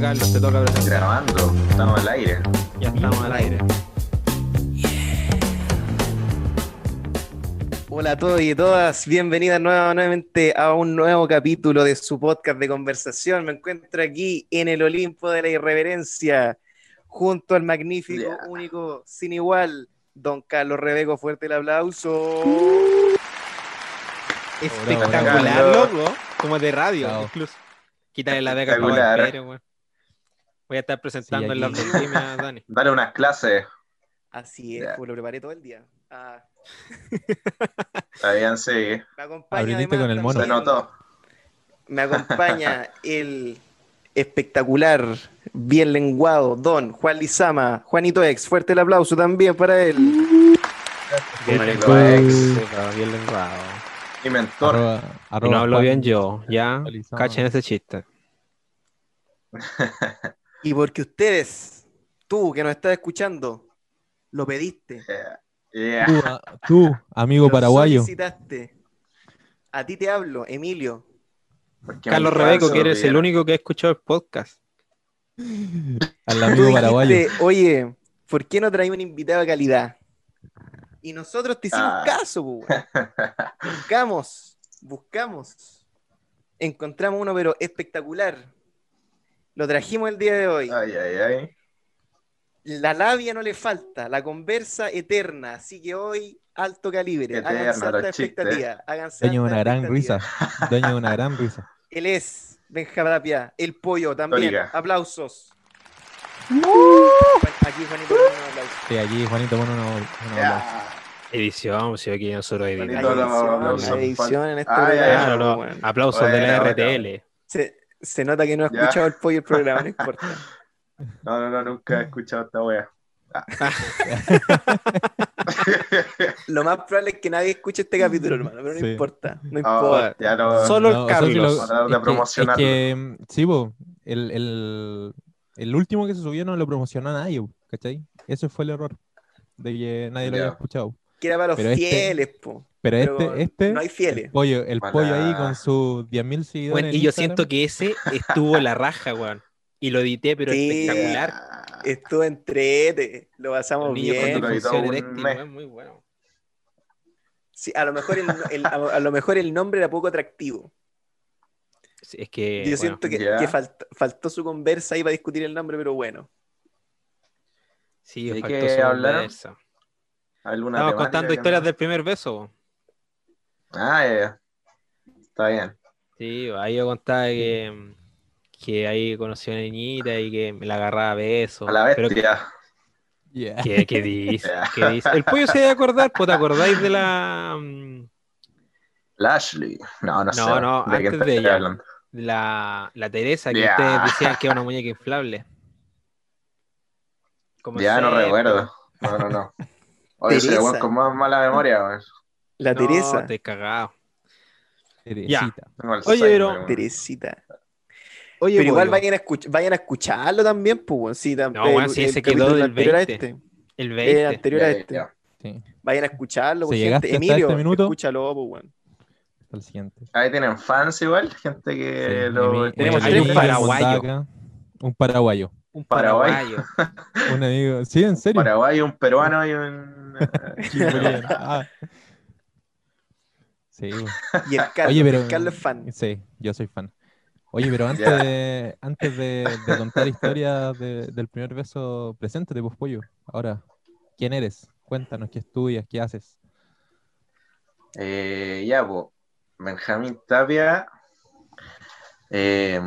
Dale, Carlos, te toca presentar. Grabando, estamos al aire. Ya estamos al aire. Hola a todos y todas, bienvenidas nueva- nuevamente a un nuevo capítulo de su podcast de conversación. Me encuentro aquí en el Olimpo de la Irreverencia, junto al magnífico, Yeah. único, sin igual, don Carlos Rebeco. Fuerte el aplauso. Espectacular, loco. Como de radio, incluso. Quítale la beca a Espectacular. Pablo Pérez, weón. Voy a estar presentando Sí, en la vendimia, Dani. Dale unas clases. Así es, Yeah. pues lo preparé todo el día. Ah, Está bien, sí. me acompaña además con el mono. Se notó. Me acompaña el espectacular, bien lenguado, don Juan Lizama, Juanito Ex. Fuerte el aplauso también para él. Lenguado, ex. sepa, bien lenguado. Mi mentor. Arroba, Y arroba no hablo Juan- bien yo, ya. Cachen ese chiste. Y porque ustedes, tú que nos estás escuchando, lo pediste, Yeah. Tú, a- tú, amigo lo paraguayo. solicitaste. A ti te hablo, Emilio. Porque Carlos Rebeco, que eres el único que ha escuchado el podcast. Al amigo paraguayo. dijiste, oye, ¿por qué no traemos un invitado de calidad? Y nosotros te hicimos Ah. caso, pues. Buscamos, buscamos. Encontramos uno, pero espectacular. Lo trajimos el día de hoy. Ay, ay, ay. La labia no le falta, la conversa eterna. Así que hoy, alto calibre. Eterna, Háganse alta expectativa. Háganse Dueño de una gran risa. Dueño de una gran risa. Él es Benja Tapia, el pollo también. Aplausos. Aquí Juanito pone un aplauso. Sí, aquí Juanito pone uno. uno Ya. Edición, si aquí nosotros editamos. edición, aplausos. edición en este ay, programa. Aplausos de la Bueno, RTL. se, se nota que no ha escuchado el pollo el programa, no importa. No, no, no, nunca he escuchado esta wea. Lo más probable es que nadie escuche este capítulo, hermano, pero no Sí. importa. No Ah, importa. ya no. Solo No, el Carlos. lo- es que-. Es que, mm, sí, po, el, el, el último que se subió no lo promocionó a nadie, ¿cachai? Ese fue el error. De que nadie lo había escuchado. Que era para los Pero este- fieles, po. Pero, Pero este, este, no hay fieles. el pollo, el pollo ahí con sus 10.000 seguidores. Bueno, y yo Instagram, siento que ese estuvo la raja, weón. Y lo edité, pero Sí. espectacular. Estuvo entrete, lo pasamos bien. eréctil, mes. weón, muy bueno. Sí, a lo mejor el, el- a, a lo mejor el nombre era poco atractivo. Sí, Es que. Yo bueno, siento que, que falt- faltó su conversa ahí para discutir el nombre, pero bueno. sí, ¿De faltó qué su hablaron? conversa. ¿Alguna contando historias no? del primer beso. Ah, ya, ya. Está bien. Sí, ahí yo contaba que, que ahí conocí a una niñita y que me la agarraba a besos. A la Pero bestia. Yeah. ¿Qué, qué dice? Ya. ¿Qué dice? El pollo se debe acordar, pues, ¿te acordáis de la, mm, Lashley. No, no sé. No, no, ¿De quién antes de ella. hablando? la, la Teresa que ustedes decían que era una muñeca inflable? Como Ya no recuerdo. No, no, no. Oye, Teresa. con más mala memoria, weón. La No, Teresa. te he cagado. Teresita. Tengo Oye, pero-. Teresita. Oye, Pero igual vayan a, escuch- vayan a escucharlo también, pues. weón. Sí, tam- No, sí, ese quedó del anterior a 20. este. el El 20. anterior a Ya, este. ya. Sí, Vayan a escucharlo, pues, Si gente. hasta Emilio, este minuto. escúchalo, pues, weón. hasta el siguiente. Ahí tienen fans igual, gente que Sí, lo tenemos. Mondaca, Un paraguayo. Un Paraguay. paraguayo. Un amigo. Sí, en serio. Paraguay, un peruano y un. Chileno. Ah. Sí. Y el Carlos, Oye, pero- el Carlos es fan. Sí, yo soy fan. Oye, pero antes de, antes de, de contar historias de- del primer beso, preséntate, pues, pollo. Ahora, ¿quién eres? Cuéntanos qué estudias, qué haces. Eh, ya, pues. Benjamín Tapia. Eh,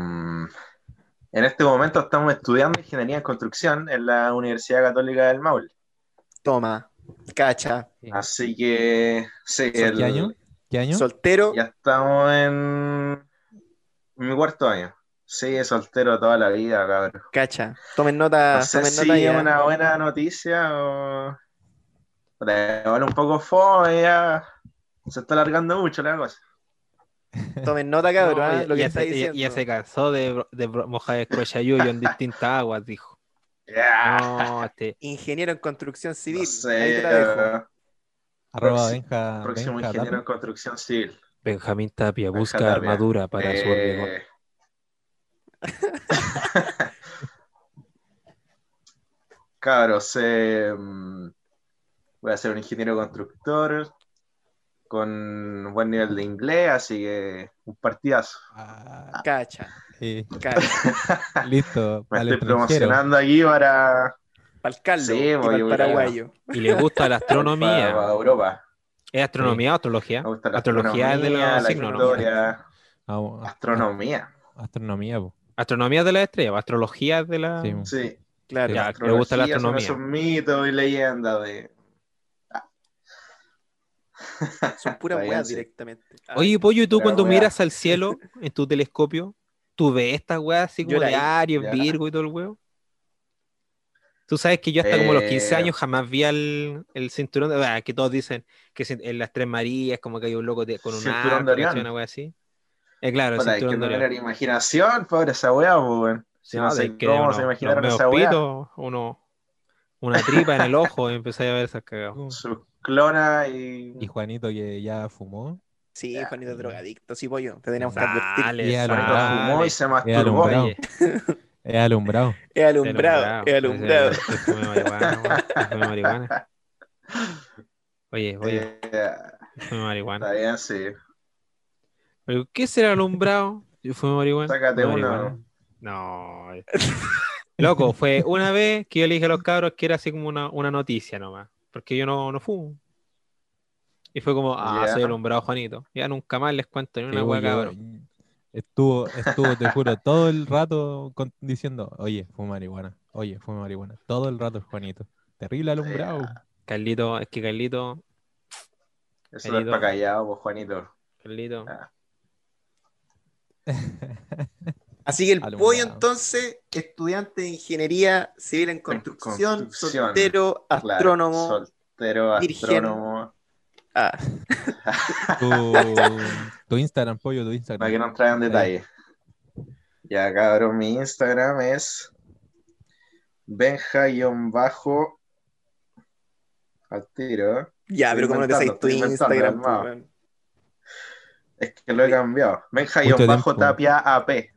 en este momento estamos estudiando ingeniería en construcción en la Universidad Católica del Maule. Toma, cacha, Así que, sí, ¿Qué el- año? ¿Qué año? soltero. ya estamos en mi cuarto año. Sí, soltero toda la vida, cabrón. Cacha. Tomen nota, No sé tomen si nota es ya. una buena noticia o. Igual un poco fome ya. Se está alargando mucho la cosa. Tomen nota, cabrón, No, ah, lo que ya está se, ya- diciendo. ya se cansó de, de mojar el crochayuyo en distintas aguas, dijo. No, este, Ingeniero en construcción civil. No sé, Ahí te la dejo. Arroba próximo- Benja, próximo Benja ingeniero en construcción civil. Benjamín Tapia Benja busca Tapia. armadura para su hormigón. Eh, cabros, eh, mm, voy a ser un ingeniero constructor con buen nivel de inglés, así que un partidazo. Ah, Cacha, cacha. listo. Me estoy promocionando aquí para, Para el Sí, y para el a- paraguayo. Y le gusta la para, astronomía. Europa. ¿Es astronomía o astrología? Me gusta la Astrología es de los la historia, astronomía. astronomía, po. Astronomía es de la estrella, astrología es de la. Sí. Claro. Ya, le gusta la son astronomía. esos mitos y leyendas de. Son puras weas sí. directamente. Ah, Oye, Pollo, ¿y tú cuando weá. miras al cielo en tu telescopio, tú ves estas weas así como de. Aries. Virgo y todo el huevo? Tú sabes que yo hasta como los 15 Eh. años jamás vi al, el cinturón de... ah, que todos dicen que en las Tres Marías como que hay un loco de- con un Cinturón arco, de Orión. ¿cachai? una wea así. Eh, claro, el Puta, hay que cinturón de tener Orión. imaginación, pobre esa weá, pues, weón. Si no, No, sé que cómo uno- se imaginaron esa pitos, uno, una tripa en el ojo y empecé a ver esas cagadas. Sus clonas y. Y Juanito que ya fumó. Sí, Ya. Juanito drogadicto, sí, pollo. Te que advertir. Dale, Y a lo Juanito fumó y se Es masturbó. Es alumbrado. Es alumbrado, es alumbrado. Fume marihuana. Oye, oye, fume marihuana. está bien, sí. ¿Pero qué será alumbrado? Yo fumo marihuana. Sácate marihuana. No. eh. Loco, fue una vez que yo le dije a los cabros que era así como una, una noticia nomás. Porque yo no, no fumo. Y fue como, ah, Ya. soy alumbrado, Juanito. Ya nunca más les cuento ni una hueá, yo- cabrón. Estuvo, estuvo, te juro, todo el rato con- diciendo, oye, fue marihuana, oye, fue marihuana. Todo el rato, Juanito. Terrible alumbrado. Carlito, es que Carlito, Eso es Juanito. para callado, pues, Juanito. Carlito. Ah. Así que el Alumbrado. pollo, entonces, estudiante de ingeniería civil en construcción, construcción, soltero, Claro, astrónomo. Soltero, virgen. astrónomo. Ah, Tu, tu Instagram, pollo, tu Para Instagram. que no traigan detalles. Ya, cabrón, mi Instagram es benja-bajo al tiro. ya, pero ¿cómo no te sabes tu Instagram? Es que lo he cambiado. Benja-bajo tapia AP.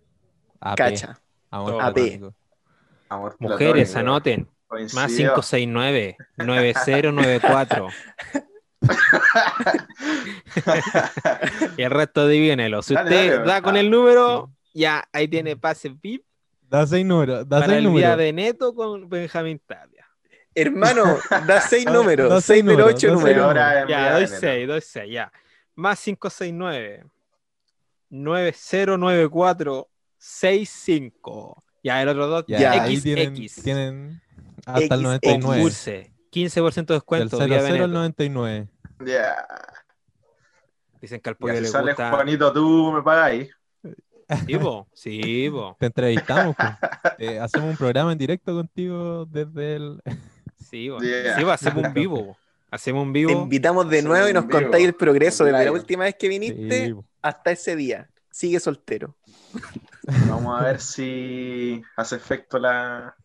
AP, Cacha. amor AP. Amor Mujeres, platónico. anoten. Más Coincidió. 569 9094. y el resto adivínelo. Si Dale, usted dale. da con Ah. el número, ya ahí tiene pase VIP Da seis números, da para seis el día de neto con Benjamín Tapia. Hermano, da seis números, da seis seis números, ocho seis números. Ya, doy. 6, doy 6, ya. Más 569 9094 65. Ya, el otro dos, Ya, ahí tienen, XX. tienen hasta el XX. 99. Concurse. 15% de Del descuento. 0 vía al 0 al Veneto. Ya. 99. Dicen que al pollo si le sales gusta. Juanito, tú me pagáis. Sí, po. Sí, po. Te entrevistamos, pues. Eh, hacemos un programa en directo contigo desde el. Sí, po. Yeah. Sí, po, hacemos un vivo. po. Hacemos un Te vivo. invitamos de nuevo y nos contáis el progreso desde la última vez que viniste Sí, hasta ese día. Sigue soltero. Vamos a ver si hace efecto la,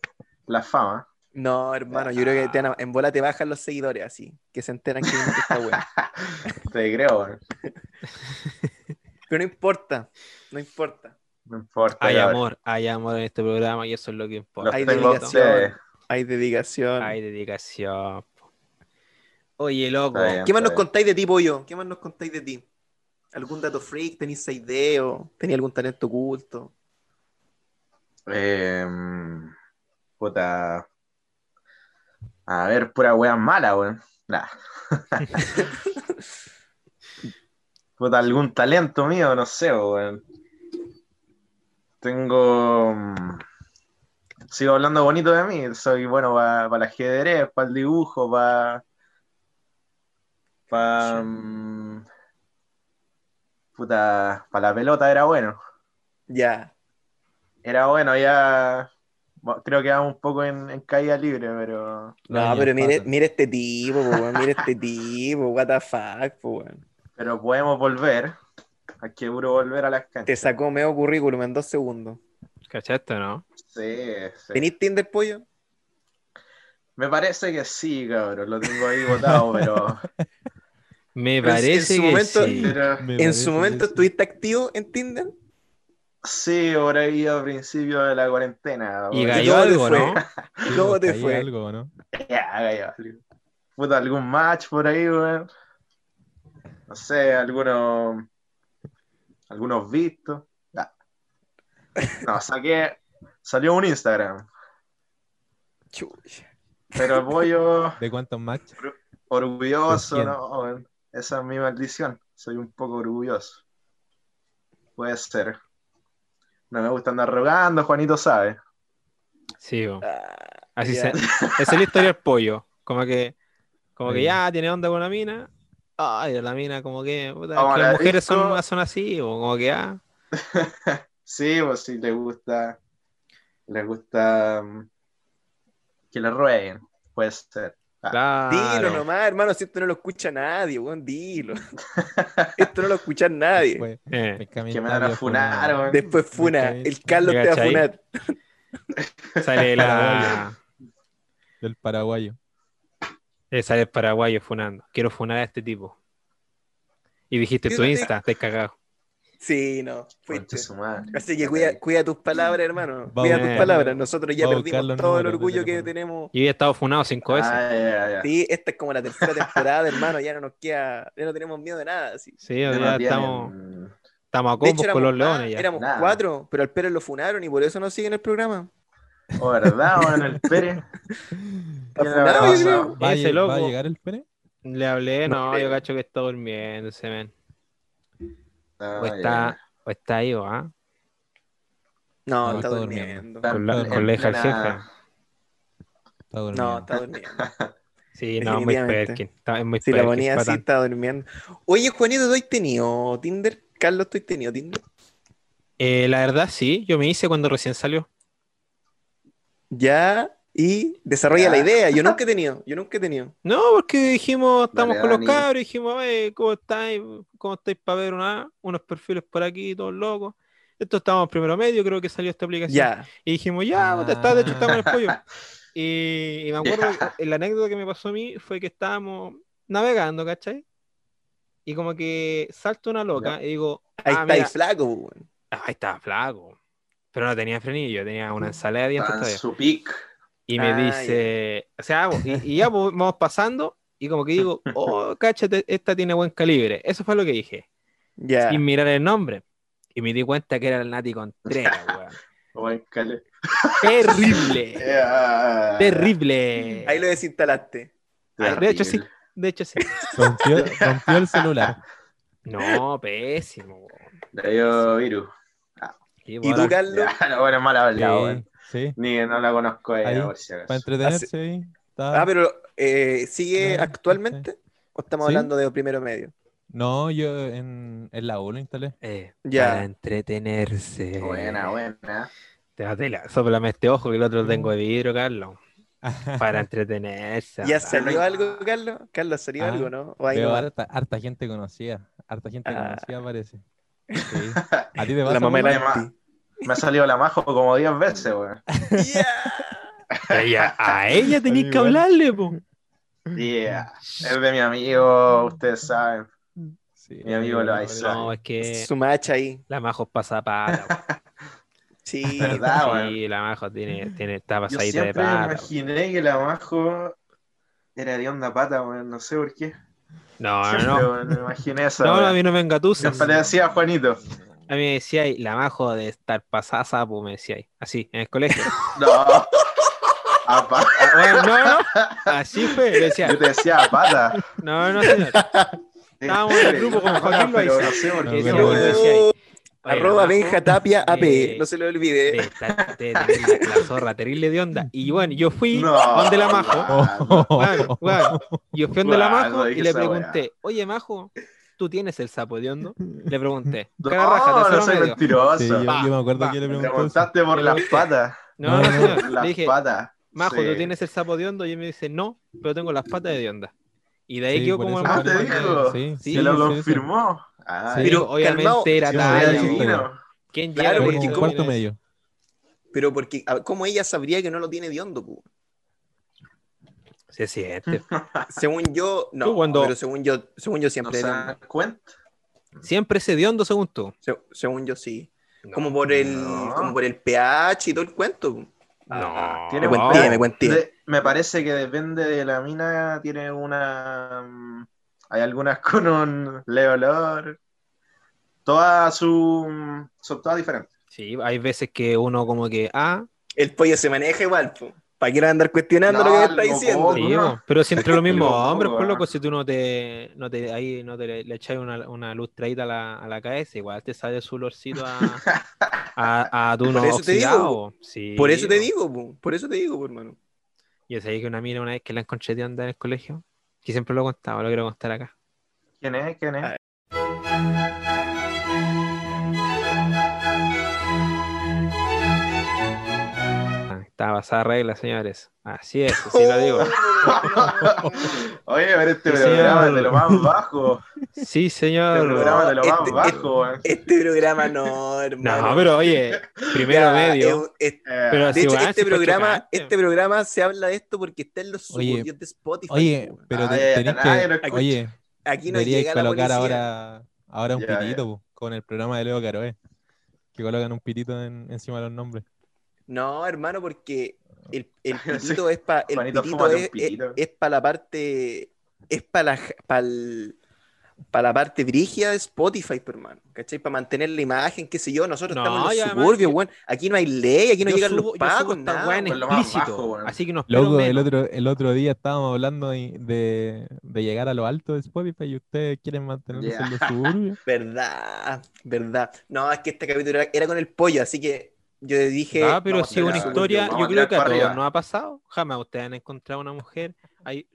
la fama. No, hermano, yo creo que te en bola te bajan los seguidores así, que se enteran que esta wea. Te creo. Pero no importa, no importa. no importa. Hay cabrón. amor, hay amor en este programa y eso es lo que Los importa. Hay dedicación. Hay dedicación. Hay dedicación. Oye, loco. Está bien. ¿Qué más nos está contáis de ti, Pollo? ¿Qué más nos contáis de ti? ¿Algún dato freak? ¿Tenéis ideo? ¿Tenéis algún talento oculto? Eh, puta. A ver, pura wea mala, weón. Nah. puta, algún talento mío, no sé, weón. Tengo. mm, Sigo hablando bonito de mí. Soy bueno para el ajedrez, para el dibujo, para. Para. Puta, para la pelota era bueno. Ya. Era bueno, ya. Creo que vamos un poco en, en caída libre, pero. No, pero mire, mire este tipo, po, weón, mire este tipo, what the fuck, po, weón. Pero podemos volver. Hay que puro volver a las Te canchas. sacó medio currículum en dos segundos. ¿Cachaste, no? Sí, sí. ¿Tenís Tinder, Pollo? Me parece que sí, cabrón. Lo tengo ahí botado, pero. Me Pero en- en parece su que momento- sí. Me ¿En parece su momento que sí. estuviste activo en Tinder? Sí, por ahí a principio de la cuarentena. Y cayó algo? ¿no? ¿Cómo te fue? algo, ¿no? Ya, cayó algo. Puta, algún match por ahí, weón. No sé, algunos. Algunos vistos. Ya. No, saqué. Salió un Instagram. Chucha. Pero el pollo ¿De cuántos match? orgulloso. ¿no? Esa es mi maldición. Soy un poco orgulloso. Puede ser. No me gusta andar rogando, Juanito sabe. Sí, bo. Ah, así ya. se. Esa es la historia del pollo. Como que, como que ya tiene onda con la mina. Ay, la mina, como que. puta, que la las mujeres son, son así, o como que ya. Sí, pues sí, le gusta. Le gusta. mm, Que le rueguen. Puede ser. Ah, Claro. Dilo nomás, hermano, si esto no lo escucha nadie, weón, dilo. esto no lo escucha nadie. Fue Eh, que me van a funar, una- weón. Después funa, el Carlos te va a funar. sale la. del paraguayo. eh, sale el paraguayo funando. Quiero funar a este tipo. Y dijiste tu. Insta, te cagado. Sí, no, Conche fuiste. su madre. Así que cuida, cuida tus palabras, hermano. Vamos cuida tus palabras. Nosotros ya Vamos perdimos todo el orgullo que teléfono. tenemos. Yo he estado funado cinco veces. Ah, ya, ya, ya. Sí, esta es como la tercera temporada, hermano. Ya no nos queda, ya no tenemos miedo de nada. Sí. Sí, Ya ya no estamos, a De combos hecho, con los leones ya. éramos Nada. cuatro, pero al Pérez lo funaron y por eso no siguen el programa. Oh, ¿verdad, weón? El Pérez. ¿Va, a, Ese lle- loco. ¿Va a llegar el Pérez? Le hablé, No no, yo cacho que está durmiendo ese men. Ah, O está, o está ahí, o ah, No, No, está está durmiendo. con la, Claro. con la hija del jefe. Está durmiendo. No, está durmiendo. Sí, no, muy. Perkin. Está, es muy Si la ponía así, está durmiendo. Oye, Juanito, ¿tú has tenido Tinder? Carlos, ¿tú has tenido Tinder? Eh, la verdad, sí, yo me hice cuando recién salió. Ya, y desarrolla Ya. la idea. Yo nunca he tenido, yo nunca he tenido. No, porque dijimos, estamos Dale, con los Dani. cabros, dijimos, "Oye, ¿cómo estáis? ¿Cómo estáis para ver una, unos perfiles por aquí, todos locos? Esto estábamos primero medio, creo que salió esta aplicación. Ya, Y dijimos, ya, puta, está, de hecho estamos en el Ah. pollo. Y, y me acuerdo, que la anécdota que me pasó a mí fue que estábamos navegando, ¿cachai? Y como que salto una loca y digo, ahí ah, está mira, ahí flaco, weón. ahí estaba flaco. Pero no tenía frenillo, tenía una ensalada de dientes Está en todavía. su pick. Y me Ah, dice, o sea, y, y ya pues, vamos pasando y como que digo, oh, cáchate, esta tiene buen calibre. Eso fue lo que dije, Ya. sin mirar el nombre. Y me di cuenta que era el Nati Contreras, weón. Buen cale. Terrible, terrible. Ahí lo desinstalaste. De hecho, sí. De hecho, sí. Rompió, rompió el celular. No, pésimo. weón. Le dio virus. Y, ¿Y bueno, tú, Carlos? Ya, no, bueno, mal hablado, Sí, weón. Sí. Ni no la conozco a ella, Ahí, por si acaso. Para entretenerse ahí. está- Ah, pero eh, ¿sigue Sí, actualmente? ¿O estamos Sí. hablando de primero medio? No, yo en, en la U lo instalé. eh, Ya. Para entretenerse. Buena, buena. Te va tela. Sóplame este ojo que el otro lo tengo de vidrio, Carlos. Para entretenerse. ¿Ya ah. salió algo, Carlos? Carlos, ¿salió Ah, algo, no? ¿O Veo harta, harta gente conocida. Harta gente Ah. conocida parece. Sí. ¿A ti te pasa? La mamá de. Me ha salido la majo como 10 veces, weón. Ella- a ella tenéis que hablarle, po. Yeah. Es de mi amigo, ustedes saben. Sí, Mi amigo lo. No, es que Su macha ahí. la Majo es pasapata. Sí. ¿Verdad, weón? Sí, la Majo tiene, tiene, está pasadita de me pata. po. imaginé que la majo era de onda pata, weón. No sé por qué. No, no, Siempre, no. me imaginé eso. No, no, a mí no me engatusas. Siempre le decía a Juanito. A mí me decía, "Ay, la Majo de estar pasada sapo, me decía, ahí. así, en el colegio. No. A pata. Ah, bueno, no, no, así fue. Decía, Yo te decía a pata. no, no, señor. Estábamos en el grupo con Joaquín Loaiza. no sé por qué. "Oye, Arroba Benja Tapia AP. No se lo de olvide. de la, la zorra terrible de onda. Y bueno, yo fui No, donde la Majo. no. Bueno, bueno, yo fui donde la Majo no y le pregunté, oye Majo, ¿tú tienes el sapo de hondo? Le pregunté. No, Cara raja, no soy medio. mentiroso. Sí, yo, Va, yo me acuerdo va. que le pregunté preguntaste por las patas. No, no, No, Le las dije, patas. Majo, Sí. ¿tú tienes el sapo de hondo? Y él me dice, no, pero tengo las patas de onda. Y de ahí Sí, quedó como el Ah, te dijo. Sí, Sí, Se lo confirmó. Ah, Sí. Pero obviamente calmado, era divino. ¿Quién Claro, Como porque eso? cuarto medio. Pero porque, ¿cómo ella sabría que no lo tiene de hondo? Se siente. Según yo, no. Cuando- Pero según yo, según yo ¿No siempre hondo. cuenta? Siempre se de hondo según tú. Se- según yo sí. como por el, No. como por el pH y todo el cuento. No. Tiene Me cuenté, me cuenté. de- me parece que depende de la mina, tiene una. mm, Hay algunas con un leolor. Todas su, son todas diferentes. Sí, hay veces que uno como que, ah, El pollo se maneja igual, po. ¿Para qué andar cuestionando No, lo que me está diciendo? sí, no. po, pero siempre lo mismo, Loco, hombres, por weón. loco, si tú no te, no te, ahí no te le, le echas una, una lustradita a la, a la cabeza, igual te sale su olorcito a, a, a tu Por no eso te digo, oxidado. Sí, Por eso te digo, po. por eso te digo, po, hermano. Yo sabía que una mina una vez que la encontré de andar en el colegio, que siempre lo contaba, lo quiero contar acá. ¿Quién es? ¿Quién es? Ah, Estaba basada regla, señores. Así es, así lo digo. Oye, pero este Sí, programa señor. es de lo más bajo. Sí, Este señor. programa es de lo más Este- bajo. Este programa no, hermano. No, pero oye, primero Ya, medio. es- es- Eh, Pero de hecho, este programa, este programa se habla de esto porque está en los suburbios de Spotify. Oye, pero Ay, te- ay, tenés que. escucha. Oye, Aquí no deberíais llega la colocar policía. ahora, ahora un Ya, pitito ya. con el programa de Leo Caroe. Que colocan un pitito en- encima de los nombres. No, hermano, porque el, el pitito es para el Juanito, pitito fúmate un es, pitito. es, para la parte es para la para la parte brígida de Spotify, pues, hermano. ¿Cachai? Para mantener la imagen, qué sé yo. Nosotros No, estamos en los suburbios, weón. Aquí no hay ley, aquí no Yo llegan subo- los pagos, nada. más explícito, bajo, weón. así que no espero Loco, el otro, el otro día estábamos hablando de, de, de llegar a lo alto de Spotify y ustedes quieren mantenerse Ya. en los suburbios. Verdad, verdad. No, es que este capítulo era, era con el pollo, así que yo dije. Ah, pero si una historia, yo creo que a todos nos ha pasado. Jamás ustedes han encontrado una mujer ahí.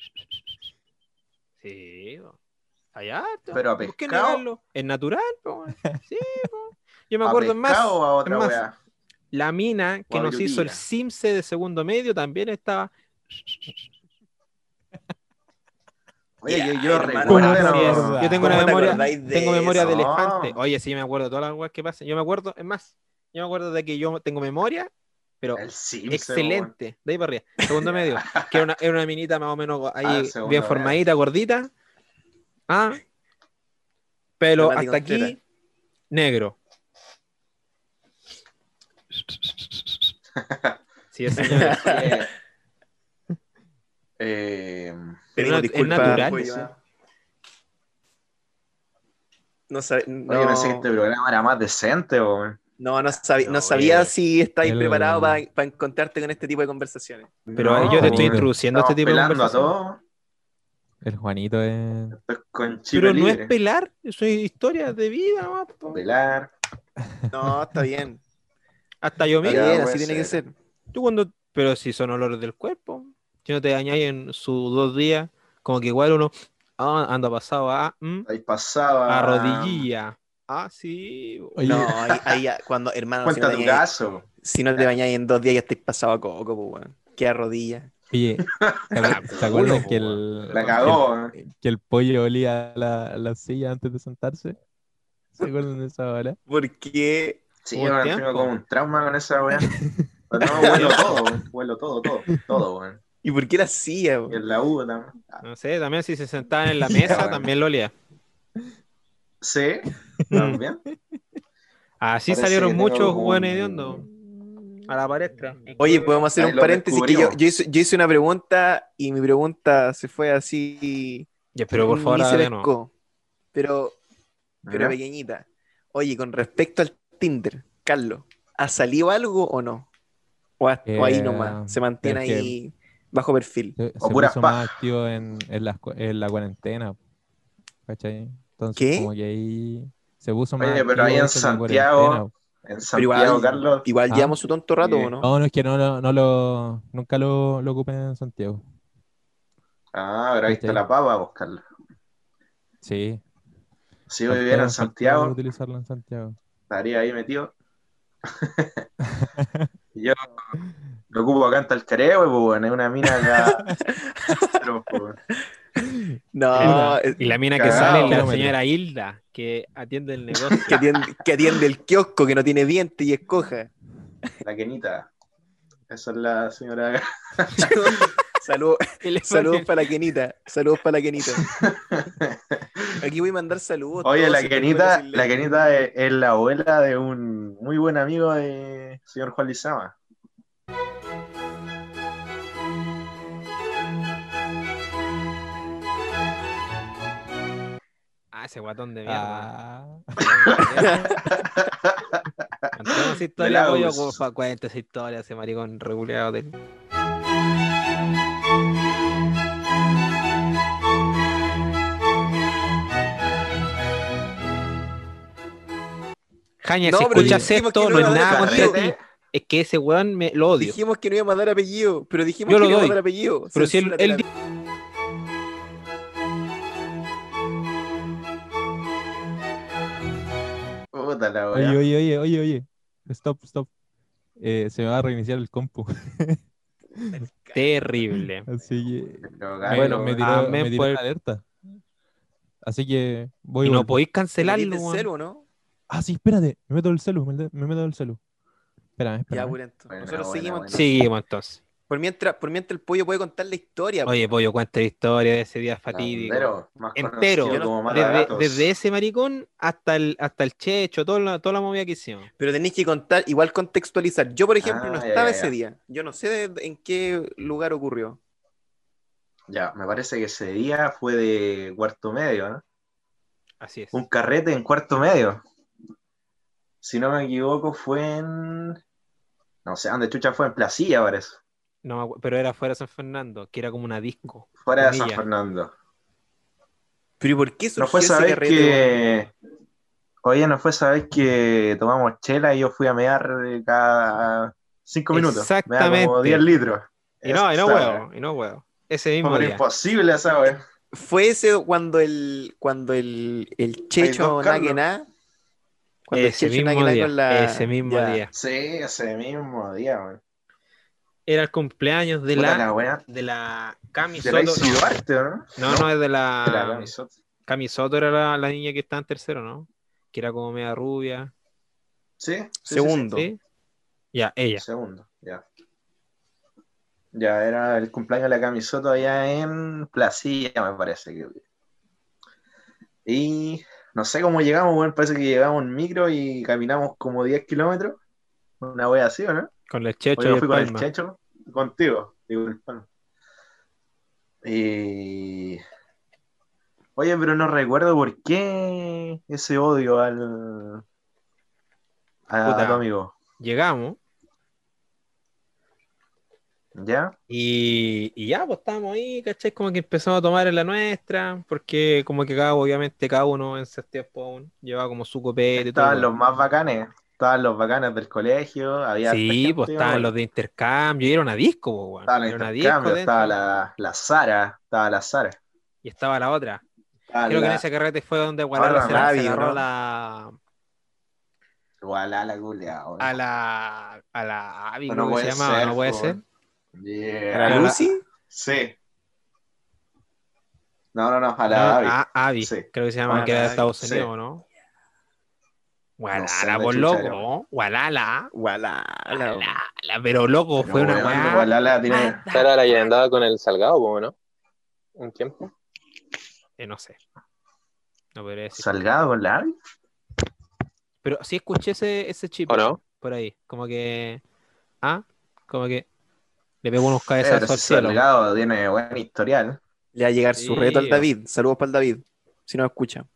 Sí, to- Pero a ¿Por qué pescado. Es natural, po. Sí, po. Yo me ¿A acuerdo más. o a otra más? La mina que nos hizo el. Simse de segundo medio también estaba. Oye, yo, yo recuerdo, no. Yo tengo una ¿Cómo te memoria, tengo memoria de elefante. Oye, sí, me acuerdo de todas las cosas que pasan. Yo me acuerdo, es más, yo me acuerdo de que yo tengo memoria, pero Simpson, excelente. De ahí para arriba. Segundo medio. Que era una, era una minita más o menos ahí Ah, segundo bien formadita, gordita. Ah. Fanático hasta entera. aquí, negro. Sí, es señor. Eh, eh, Pedimos disculpas, natural. pollo. No, sab- Oye, no, pensé que este programa era más decente, weón. No, no sabi- no No, sabía oye. si estáis El- preparado para encontrarte con este tipo de conversaciones. Pero No, yo te estoy introduciendo a este tipo de todos. El Juanito es. Con Pero no es pelar, eso es historia de vida, po. Pelar. No, está bien. Hasta yo mismo. Así tiene que ser. ser. Tú cuando, pero si son olores del cuerpo, si no te dañáis en sus dos días, como que igual uno ah, anda pasado a, mm, Ahí pasaba. a rodillilla. Ah, sí. Oye, No, ahí, ahí ya, cuando, hermano, si no, Cuenta te tu caso. si no te bañáis en dos días ya estáis pasado a coco, pues, weón. Queda rodilla. oye, ¿se acuer- ¿se acuerdan que el, La cagó. que el, que el pollo olía la, la silla antes de sentarse? ¿Se acuerdan de esa hora? Sí, Hubo weón, tiempo. tengo como un trauma con esa weá. Pero no, huelo todo, weón. Huelo todo, todo. Todo, weón. ¿Y por qué la hacía? Y weón? en la U también. Ah, No sé, también si se sentaban en la mesa, también lo olía. Sí, también. Así Parece salieron muchos jóvenes un- hediondos a la palestra. Oye, podemos hacer Ahí un paréntesis que yo, hice, yo hice una pregunta y mi pregunta se fue así. Ya, pero por favor, se pescó. Pero, pero pequeñita. Oye, con respecto al Tinder, Carlos, ¿ha salido algo o no? O, ahí Eh, nomás, se mantiene ahí bajo perfil. Se, O se puras puso más activo en, en, la, en la cuarentena. ¿Cachai? Entonces, ¿Qué? como que ahí se puso más Oye, pero ahí en Santiago. En Pero Santiago, igual, Carlos. igual Ah. llevamos su tonto rato. ¿o no? No, no, es que no, lo- no lo, nunca lo, lo ocupé en Santiago. Ah, pero ahí la papa, vos, Carlos. Sí. Si yo viviera en Santiago, utilizarlo en Santiago. estaría ahí metido. Yo lo ocupo acá en Talcareo, pues, bueno, es una mina acá. Pero, pues, No, Y la mina que sale es la señora Hilda, que atiende el negocio. que, atiende, que atiende el kiosco, que no tiene dientes y escoja. la Kenita. Esa es la señora. Salud, saludos para la Kenita. Saludos para la Kenita. Aquí voy a mandar saludos. Oye, la Kenita, la Kenita es, es la abuela de un muy buen amigo de señor Juan Lizama. Ese guatón de mierda. Ah, Contemos esa historia, pollo, pa- cuenta esa historia, ese maricón regulado del. Jaña, No, si escuchas esto, no es iba nada contra ti. Es que ese weón me lo odio. Dijimos que no íbamos a dar apellido, pero dijimos Yo que no íbamos a dar apellido. Pero si él, él Puta la Oye, wea. oye, oye, oye, oye. Stop, stop. Eh, se me va a reiniciar el compu. Terrible. Así que. Bueno, me tiró, me tiró por- alerta. Así que voy Y a no podéis ¿Te cancelarlo, weón. celu, ¿no? Ah, sí, espérate. Me meto el celu, me, me meto el celu. Espérame, Ya, espérame. Buena, Nosotros seguimos. Seguimos entonces. Por mientras, por mientras el pollo puede contar la historia. po. Oye, pollo, cuenta la historia de ese día fatídico. Más Entero. como Desde, ese maricón hasta el, hasta el checho, toda la, toda la movida que hicimos. Pero tenéis que contar, igual contextualizar. Yo, por ejemplo, Ah, no ya, estaba ya, ese ya. día. Yo no sé de- en qué lugar ocurrió. Ya, me parece que ese día fue de cuarto medio, ¿no? Así es. Un carrete en cuarto medio. Si no me equivoco, fue en. No sé dónde chucha fue, en Placilla, parece. No pero era fuera de San Fernando, que era como una disco. Fuera de San. Fernando. Pero ¿y por qué No surgió fue ese saber que. Oye, no fue saber que tomamos chela y yo fui a mear cada cinco minutos. Meaba como Exactamente. 10 litros. Y no, y no huevo, y no huevo. Ese mismo Fue día. imposible esa wea. Fue ese cuando el, cuando el, el Checho nada. Cuando Ese el Checho mismo día. con la. Ese mismo ya. día. Sí, ese mismo día, weón. Era el cumpleaños de Puta la, la wea. de la Cami De la Soto. Isi Duarte, ¿o ¿no? No, no, es de De la la. Cami Soto. Cami Soto era la, la niña que estaba en tercero, ¿no? Que era como media rubia. Sí, sí, sí, sí. Segundo. ¿Sí? Ya, ella. Segundo, ya. Ya era el cumpleaños de la Camisoto allá en Placilla, me parece que. Y no sé cómo llegamos, bueno, parece que llegamos en micro y caminamos como 10 kilómetros. Una wea así, ¿o no? Con el Checho Oye, yo fui con el Palma. Checho, contigo, digo, el Palma. Y. Oye, pero no recuerdo por qué ese odio al. a, Puta. a tu amigo. Llegamos ¿Ya? y, y ya, pues estábamos ahí, ¿cachai? Como que empezamos a tomar en la nuestra, porque como que cada, obviamente cada uno en ese tiempo aún llevaba como su copete y todo. Estaban los más bacanes. Estaban los bacanes del colegio. Había Sí, pues estaban los de intercambio, y era una disco. Estaban los Era una intercambios, disco estaba la, la Sara, estaba la Sara. y estaba la otra. Estaba Creo que en ese carrete fue donde Guadalajara se, la- se agarró ¿no? la, Gualá, la culiao, a la a la Abby, No se llamaba, ser, no puede ser. Yeah. ¿Era Pero la- Lucy? Sí. No, no, no, a la No, Abby. a- Abby, Sí. creo que se llama, que era de Estados sí. Unidos, ¿no? Gualala, chucha loco. Gualala. Gualala. Gualala, pero loco, Pero, fue una weá. Gualala tiene. Era andaba con el Salgado, ¿no? Un tiempo. Eh, no sé. No podría decir. ¿Salgado con la? Pero sí escuché ese, ese chip ¿O no? por ahí. Como que. Ah, como que le pegó unos cabezazos al cielo. Salgado tiene buen historial. Le va a llegar su reto al. David. Saludos para el David. Si no escucha.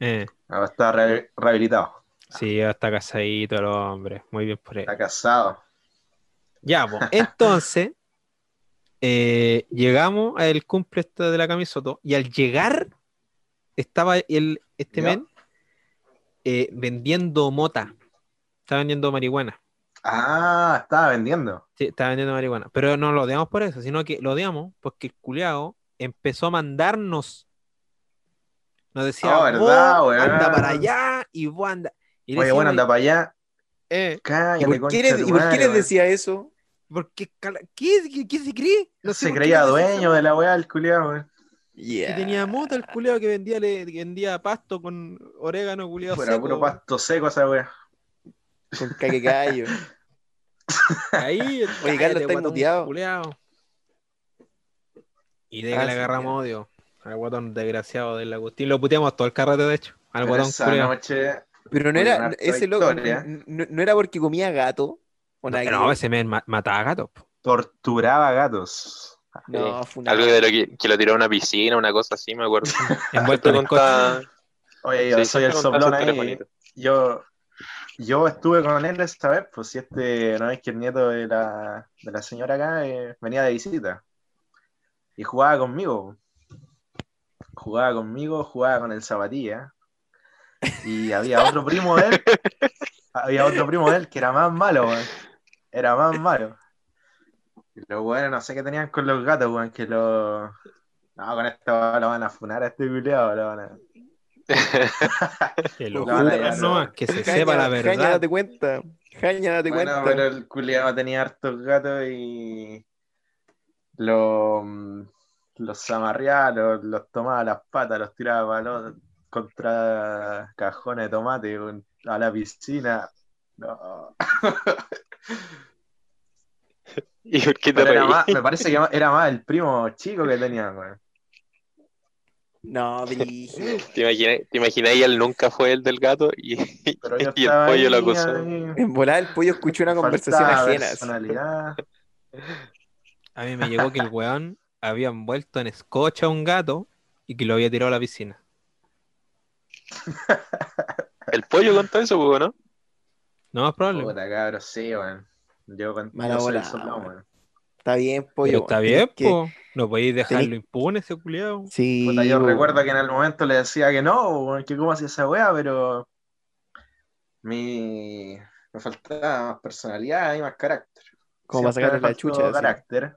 Eh, Ahora está re- rehabilitado. sí, ya está casadito el hombre. Muy bien por él. Está casado. Ya, pues, entonces, eh, llegamos al cumple este de la camisoto y al llegar estaba el, este Ya. men eh, vendiendo mota. Estaba vendiendo marihuana. Ah, estaba vendiendo. Sí, estaba vendiendo marihuana. Pero no lo odiamos por eso, sino que lo odiamos porque el culiao empezó a mandarnos. Nos decía, Oh, ¿verdad, "Vos weón? anda para allá y vos anda. Y le Oye, bueno, anda para allá. eh, ¿Y Cállate, por qué, les, de tu y por qué madre, les weón. decía eso? porque, ¿qué, qué, qué se cree? No sé Se creía le dueño eso. de la weá del culiao, weón. Yeah. Que tenía mota el culiao que vendía, le, que vendía pasto con orégano culiao Fuera seco. puro pasto seco esa weá. Con. Ahí, Oye, Carlos, cállate, ¿estáis guatón muteado? Y de Ah, que le sí, agarramos odio. Al guatón desgraciado del Agustín. Lo puteamos todo el carrete, de hecho. Al guatón esa noche, Pero no era, ese loco, no, no era porque comía gato. O nada que No, ese men ma- mataba gatos. torturaba gatos. no, fue una- Algo de lo que, que lo tiró a una piscina, una cosa así, me acuerdo. Envuelto coche. contaba- Oye, yo sí, soy el soplón ahí. Yo, yo estuve con él esta vez, pues si este, no es que el nieto de la, de la señora acá eh, venía de visita. Y jugaba conmigo. Jugaba conmigo, jugaba con el zapatilla. Y había otro primo de él. había otro primo de él que era más malo, weón. Era más malo. Y los weones no sé qué tenían con los gatos, weón, que los. No, con esto lo van a funar a este culiado, lo van a. Que lo Lo van a llevar, no. que se Jaña, sepa la Jaña, verdad. date cuenta. Jaña, date Bueno, cuenta. pero el culiado tenía hartos gatos y los, los amarreaba, los, los tomaba a las patas, los tiraba los- contra cajones de tomate a la piscina. No. ¿Y por qué te era más- me parece que era más el primo chico que tenía, güey. No, brígido. ¿Te imaginas, te imaginas y él nunca fue el del gato y, el pollo lo acusó? ahí, En volada el pollo escuchó una conversación ajena. A mí me llegó que el weón había envuelto en escocha a un gato y que lo había tirado a la piscina. El pollo contó eso, pues, ¿no? No más probable. Puta, cabros, sí, güey. Yo, con, Mala el bola. Está bien, pollo. Pero está bien, que- po. No podéis dejarlo tenés- impune ese culiado. Sí. Puta, yo recuerdo que en el momento le decía que no, weón, que cómo hacía esa weá, pero mi... me faltaba más personalidad y más carácter. Como para Siempre sacarle me la chucha. así. carácter.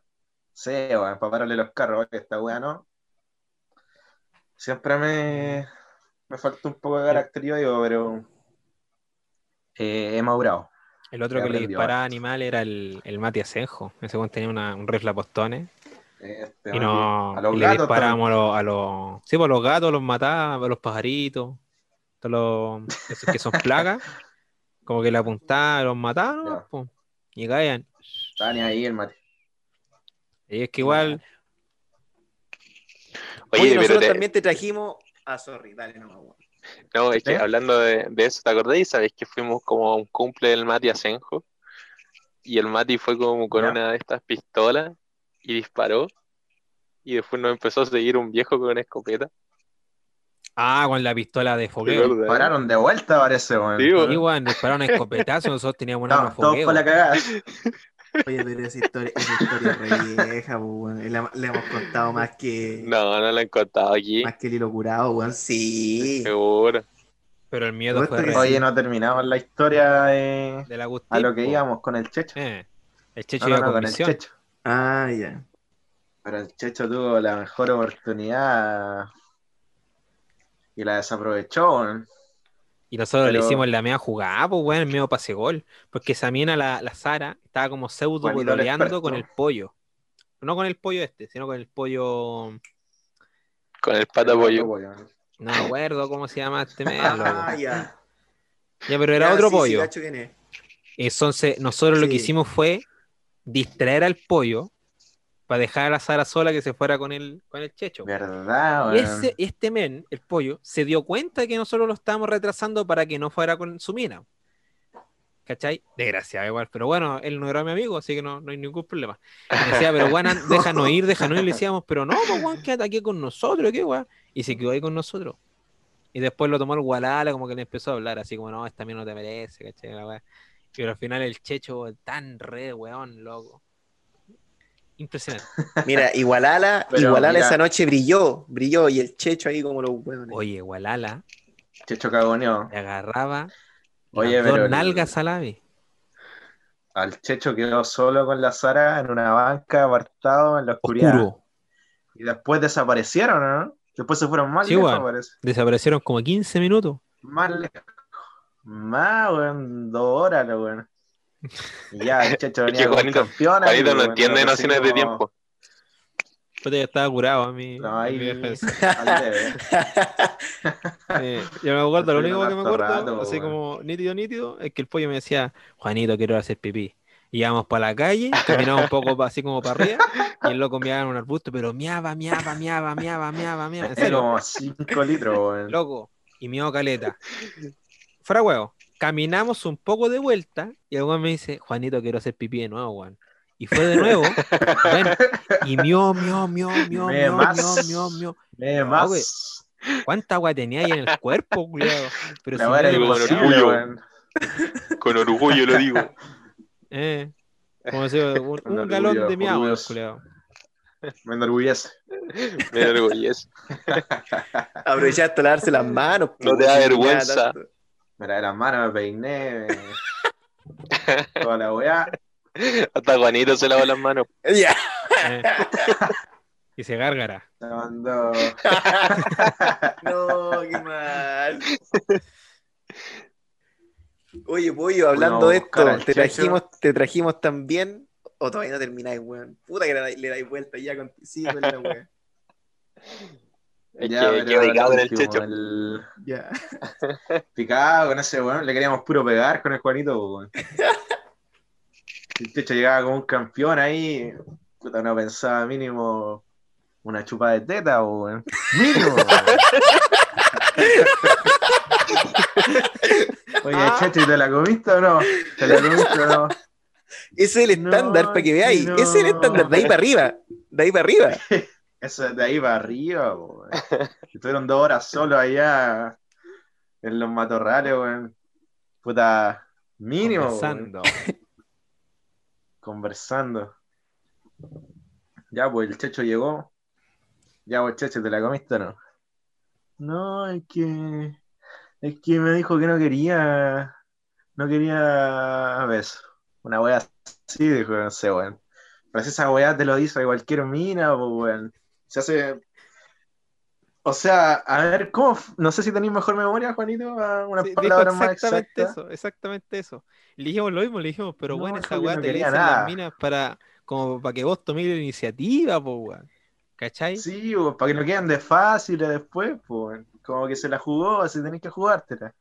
Sí, weón, para pararle los carros, esta weá no. Siempre me, me faltó un poco de carácter, yo digo, pero eh, he madurado. El otro que le disparaba animal era el, el Mati Asenjo. Ese weón tenía una, un rifle a postones. Este, Y, no, a los y le gatos disparábamos a los, a. Sí, pues a los gatos los mataba, a los pajaritos. Todos los. Esos que son plagas. Como que le apuntaban, los mataban, Ya. po. Y caían. Estaba ni ahí el mate. Y es que igual. Oye, Oye, pero nosotros te- también te trajimos. Ah, sorry, dale, no, weón. no, es que ¿Eh? hablando de, de eso, ¿te acordáis? ¿Sabes que fuimos como a un cumple del Mati Asenjo? Y el Mati fue como con Ya. una de estas pistolas y disparó. Y después nos empezó a seguir un viejo con una escopeta. Ah, con la pistola de ¿Te fogueo. acuerdas? Pararon de vuelta, parece, weón. Sí, weón, dispararon escopetazo, nosotros teníamos un arma de Estamos todos fogueo. con la cagada. Oye, pero esa historia, esa historia es re vieja, weón. La, la hemos contado más que. No, no lo han contado aquí. Más que el hilo curado, weón. Sí. Seguro. Pero el miedo fue real. Oye, no terminamos la historia de... Del Agustín. a lo que íbamos con el Checho. Eh, el Checho No, iba no, con con el. Checho. Ah, ya. Pero el Checho tuvo la mejor oportunidad y la desaprovechó. weón. Y nosotros le hicimos la media jugada, pues, weón, el medio pase gol. Porque esa mina, la, la Sara, estaba como pseudo pololeando con el pollo. No con el pollo este, sino con el pollo. Con el pata pollo. No me acuerdo cómo se llama este loco. Ah, ya. Ya, pero era Ya, otro sí, pollo. Entonces, nosotros lo que hicimos fue distraer al pollo para dejar a la Sara sola que se fuera con el, con el checho. ¿Verdad, Y weón? ese, este men, el pollo, se dio cuenta de que nosotros lo estábamos retrasando para que no fuera con su mina. ¿Cachai? Desgraciado igual. Pero bueno, él no era mi amigo, así que no, no hay ningún problema. Y decía, pero bueno, déjanos ir, déjanos ir. Le decíamos, pero no, pues Juan, quédate aquí con nosotros, ¿qué weón? Y se quedó ahí con nosotros. Y después lo tomó el Gualala, como que le empezó a hablar, así como, no, esta mía no te merece, ¿cachai? La. Pero al final el checho, tan re, weón, loco. Impresionante. Mira, Igualala, Pero Igualala mira- esa noche brilló, brilló, y el checho ahí como los hueones. Oye, Gualala Checho cagoneó. le agarraba Oye, pero dos nalgas. Al Checho quedó solo con la Sara en una banca, apartado en la oscuridad. Oscuro. Y después desaparecieron, ¿no? Después se fueron más Sí, lejos. Desaparecieron como 15 minutos. Más lejos. Más, weón, dos horas, la weón. Y ya, el Checho venía que como Juanito- campeón. ahí, Juanito no entiende nociones de tiempo. Yo ya estaba curado a mi, No, ahí- mi. Eh, yo me acuerdo, lo único que me acuerdo, rato, así como nítido, nítido, es que el pollo me decía, Juanito, quiero hacer pipí. Íbamos para la calle, caminamos un poco así como para arriba, y el loco miaba en un arbusto, pero miaba, miaba, miaba, miaba, miaba, miaba. Como 5 litros, weón. loco. Y mió caleta. Fuera huevo. Caminamos un poco de vuelta, y el me dice, Juanito, quiero hacer pipí de nuevo, weón. Y fue de nuevo, ven, y mió, mió, mió, mió, Me mió, más. mió, mió, mió. Güey. ¿Cuánta agua tenía ahí en el cuerpo, culiao? Pero si no digo, con orgullo. weón. Con orgullo lo digo. Eh, como si un, un galón de mi agua, culiao. Me enorgullece. Me enorgullece. Aprovechaste a lavarse las manos. No te da si vergüenza. tanto. Me lavé las manos, me peiné. me- Toda la weá. Hasta Juanito se lavó las manos. Ya. Eh. Y se gárgara. Se mandó. No, qué mal. Oye, Pollo, hablando de esto, te trajimos, te trajimos también. O todavía no termináis, weón. Puta que le, dais- le dais vuelta ya con. Sí, con la weón. Es Ya, que, en el checho. el- Ya. Picado con ese weón, le queríamos puro pegar con el Juanito, weón. El techo llegaba como un campeón ahí. Puta, no pensaba mínimo una chupa de teta, weón. Mínimo, weón. Oye, chacho, ¿y te la comiste o no? ¿Te la comiste o no? Ese es el No, estándar, para que veáis. no. Ese es el estándar, de ahí para arriba. De ahí para arriba. Eso es de ahí para arriba, po, weón. Estuvieron dos horas solos allá en los matorrales, weón. Puta, mínimo, weón. Conversando. conversando. Ya, pues el Checho llegó. Ya, pues Checho, ¿te la comiste o no? No, es que. Es que me dijo que no quería. No quería beso. Una wea así, dijo, no sé, weón. Pero si esa wea te lo dice a cualquier mina, pues, weón. Se hace. O sea, a ver, ¿cómo? No sé si tenéis mejor memoria, Juanito, a unas Sí, dijo palabras más exactamente eso, exactamente eso. Le dijimos lo mismo, le dijimos, pero No, bueno, esa weá no te le dicen las minas para, como para que vos tomes la iniciativa, po, weón. ¿Cachai? Sí, pues, para que no queden de fáciles después, pues. Como que se la jugó, así tenés que jugártela.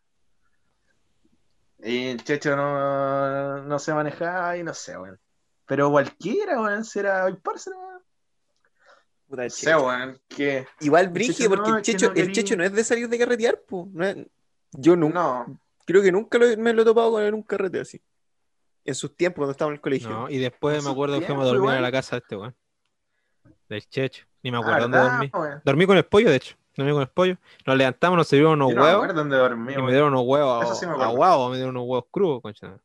Y el Checho no, no se manejaba y no sé, weón. Pero cualquiera, weón, será el parcero, weón. Puta, que. Igual Checho porque no, el es que Checho, no el Checho no es de salir de carretear, po. No es- Yo nunca, No, creo que nunca lo- me lo he topado con él en un carrete así. En sus tiempos, cuando estaba en el colegio. No, y después me acuerdo que a dormir a igual. la casa de este weón. Del Checho. Ni me acuerdo dónde ¿verdad, dormí. Dormí con el pollo, de hecho. Dormí con el pollo. Nos levantamos, nos sirvieron unos no me huevos. acuerdo dónde dormí, y me dieron unos huevos Eso sí me acuerdo. aguados, me dieron unos huevos crudos, concha.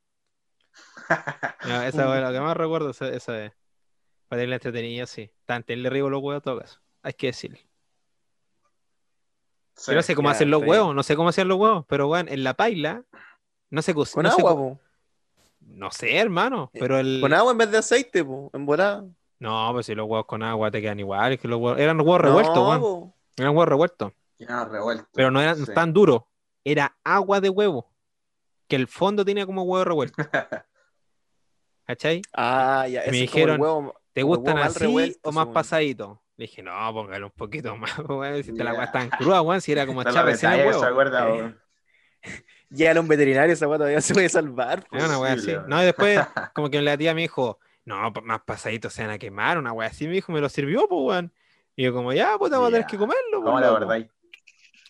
Esa es lo que más recuerdo, esa, esa vez. Para tenerla entretenida, sí. Tanto le riego los huevos a todo caso. Hay que decirlo. Sí, Yo no sé cómo ya, hacen los huevos, no sé cómo hacían los huevos, pero weón, en la paila no se cocina. Con no agua, po. No sé, hermano, Eh, pero el. Con agua en vez de aceite, po. En volada. No, pues si los huevos con agua te quedan iguales que los huevos. Eran huevos revueltos, no, weón. Eran huevos revueltos. Ya, revuelto. Pero no eran Sí. tan duros. Era agua de huevo. Que el fondo tenía como huevo revuelto. ¿Cachai? Ah, ya. ese Me es como el dijeron, huevo- ¿Te gustan así revuelto, o más pasadito? Le dije, no, póngale un poquito más, weón. Si te la Ya. weá tan cruda, weón. Si era como huevo. ¿se acuerda, weón? Llega a un veterinario, esa weá todavía se puede salvar. Era una weá así. Weón. No, y después, como que la tía me dijo, no, más pasaditos se van a quemar, una weá así. Me dijo, me lo sirvió, pues, weón. Y yo, como, ya, pues, vamos a tener que comerlo, ¿Cómo pues, la loco". verdad?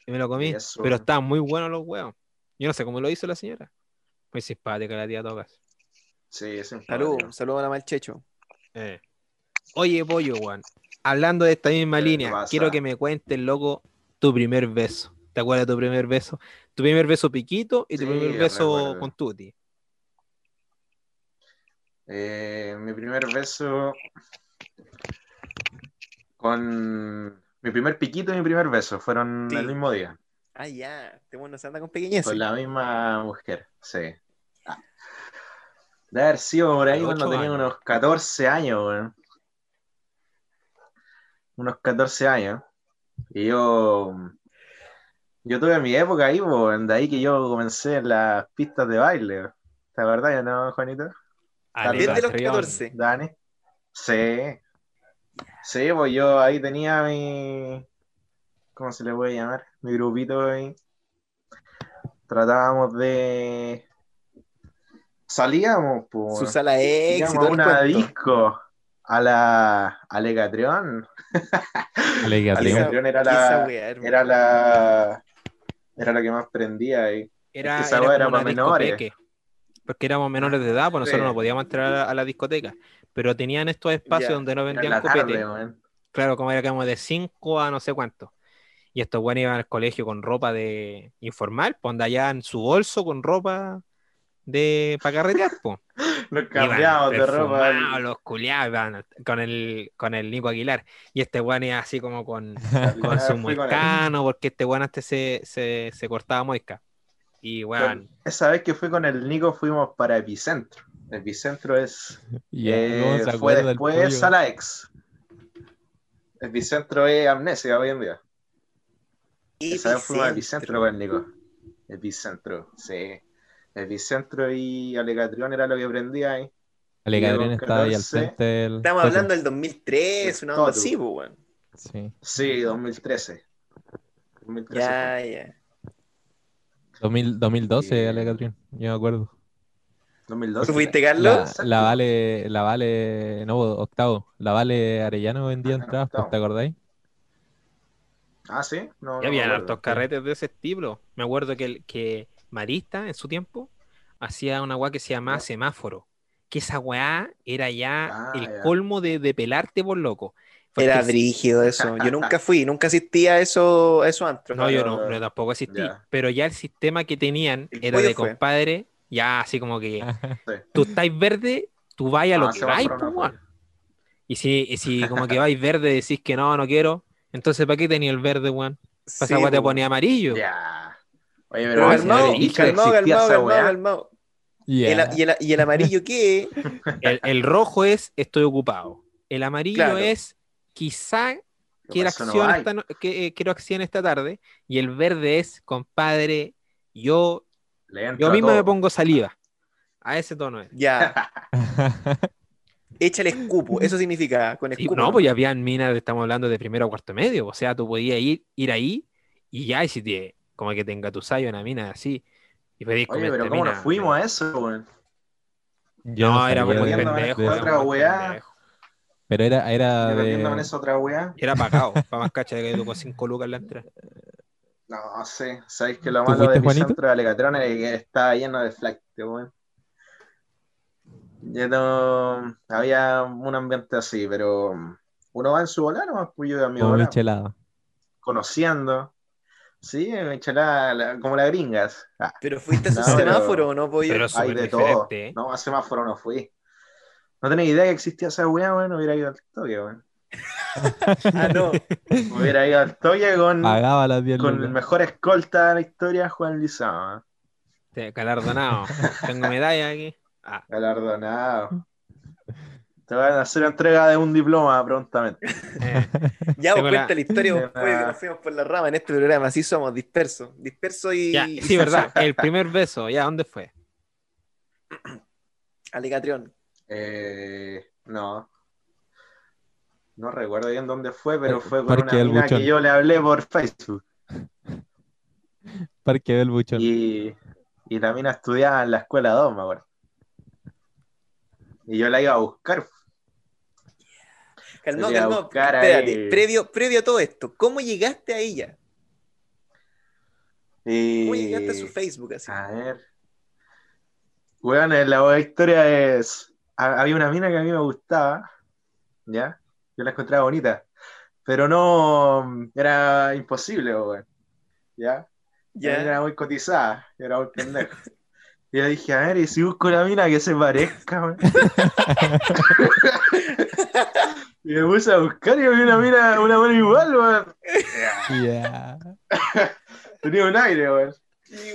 Y me lo comí. Eso. Pero estaban muy buenos los huevos. Yo no sé cómo lo hizo la señora. Muy simpática la tía Tocas. Sí, sí. Salud, salud a la malchecho. Eh. Oye, pollo, weón. Hablando de esta misma ¿Qué te línea, quiero que me cuentes, loco, tu primer beso. ¿Te acuerdas de tu primer beso? Tu primer beso piquito y tu Sí, primer beso recuerdo. con Tuti. Eh, mi primer beso con mi primer piquito y mi primer beso fueron Sí. el mismo día, Ah, ya. Este bueno se anda con pequeñez. con la misma mujer, sí. Ah. De haber sido por ahí cuando tenía unos 14 años, weón. Unos 14 años. Y yo, yo tuve mi época ahí, weón, de ahí que yo comencé en las pistas de baile. ¿Te acuerdas ya, no, Juanito? Desde los Castrión. 14. Dani. Sí. Sí, pues yo ahí tenía mi. ¿Cómo se le puede llamar? Mi grupito ahí. Tratábamos de. salíamos, pues. Su sala ex y Íbamos todo a el una cuento. disco a la a Legatrión. Alegatrión. Alegatrión era la era la era la que más prendía ahí. Era, esa era era para menores. discoteque, Porque éramos menores de edad, pues nosotros Sí. no podíamos entrar a, a la discoteca. Pero tenían estos espacios donde no vendían copete. tarde. Claro, como era como de 5 a no sé cuánto. Y estos buenos iban al colegio con ropa de informal, pues allá en su bolso con ropa de para carretear, pues. Nos Iban cambiamos de ropa. los culiados iban con el, con el Nico Aguilar. Y este weón iba así como con, con su moicano, porque este weón antes se, se, se cortaba moica. Y weón, Esa vez que fui con el Nico fuimos para Epicentro. Epicentro es Ya, eh, ¿cómo se fue después? Sala Ex. Epicentro es amnesia hoy en día. Esa vez fuimos a Epicentro con el Nico. Epicentro, sí. Epicentro y Alegatrión era lo que aprendía ahí. Alegatrión estaba ahí al 14. frente del. Estamos Toto. hablando del 2003, una onda Todo. así, pues, weón. Sí. Sí, 2013. 2013 Ya, ya. 2000 2012, Sí. Alegatrión, yo me acuerdo. 2012. ¿Tú fuiste, La, Carlos? la Vale, la Vale, no, octavo. La Vale Arellano vendía Ah, entradas, pues. ¿te acordáis? Ah, sí. No, ya no habían hartos carretes de ese estilo. Me acuerdo que, el- que Marista en su tiempo hacía una weá que se llamaba semáforo. Que esa weá era ya Ah, el ya. colmo de, de pelarte por loco. Porque Era brígido eso. Yo nunca fui, nunca asistí a eso, a esos antros. No, yo no, no, tampoco asistí. Ya. Pero ya el sistema que tenían El era de fue. compadre, ya así como que Sí. tú estáis verde, tú vais a lo Ah, que semáforo vais, weón. Y si, y si como que vais verde decís que no, no quiero, entonces ¿para qué tenía el verde, weón? Para Sí, te po. ponía amarillo. Ya. Oye, pero, Pero calmado, sí, calmado, calmado, calmado, calmado. Ya. El, y, el, y el amarillo qué? El, el rojo es estoy ocupado. El amarillo Claro. es quizá quiero no acción, esta no- que, eh, quiero acción esta tarde. Y el verde es compadre, yo, yo mismo me pongo saliva. A ese tono es. Ya. Échale escupo, eso significa con Sí, escupo. no, pues ya habían minas, estamos hablando de primero a cuarto medio. O sea, tú podías ir, ir ahí y ya, y si te, como que te engatusáis una mina así. Y pedís Oye, pero ¿cómo mina, nos fuimos a eso, weón? Yo No, era muy pendejo. otra weá. pendejo. Pero era, era Yo de. esa otra weá. Era pagado, para más cacha de que con 5 lucas en la entrada. No sé, sabéis que lo ¿Tú malo de Juanito? Epicentro de Alegatrón es que estaba lleno de flight, weón. Ya no había un ambiente así, pero uno va en su volar nomás, pues yo de mi michelada. conociendo. Sí, michelada, la- como las gringas. Ah, Pero fuiste a su No, pero- semáforo, ¿no, pollo? Pero hay de todo. ¿eh? No, a semáforo no fui. No tenía idea que existía esa weá, weón. Hubiera ido al toque, weón. Ah, no. Hubiera ido al toque con, Pagaba las 10 con el mejor escolta de la historia, Juan Lizama. Galardonado. Tengo medalla aquí. Ah, Galardonado. Te van a hacer entrega de un diploma prontamente. eh, Ya, Tengo vos la- cuenta la historia, vos, que nos fuimos por la rama en este programa, así somos, dispersos. Dispersos y. ya, sí, verdad. El primer beso, ¿ya dónde fue? Alegatrión. Eh, no. No recuerdo bien dónde fue, pero Eh, fue con Parque una del mina Buchón. que yo le hablé por Facebook. Parque del Buchón. Y, y la mina estudiaba en la escuela 2, me acuerdo. Y yo la iba a buscar. Calmado, calmado. Espérate, previo, previo a todo esto, ¿cómo llegaste a ella? Y... ¿Cómo llegaste a su Facebook así? A ver. Bueno, la historia es. ha- Había una mina que a mí me gustaba, ¿ya? Yo la encontraba bonita, pero no. Era imposible, weón. ¿Ya? Ya. Era muy cotizada, era muy pendejo. Y yo dije, a ver, ¿y si busco una mina que se parezca? y me puse a buscar y había una mina, una buena igual, weón. Ya. Tenía un aire, weón.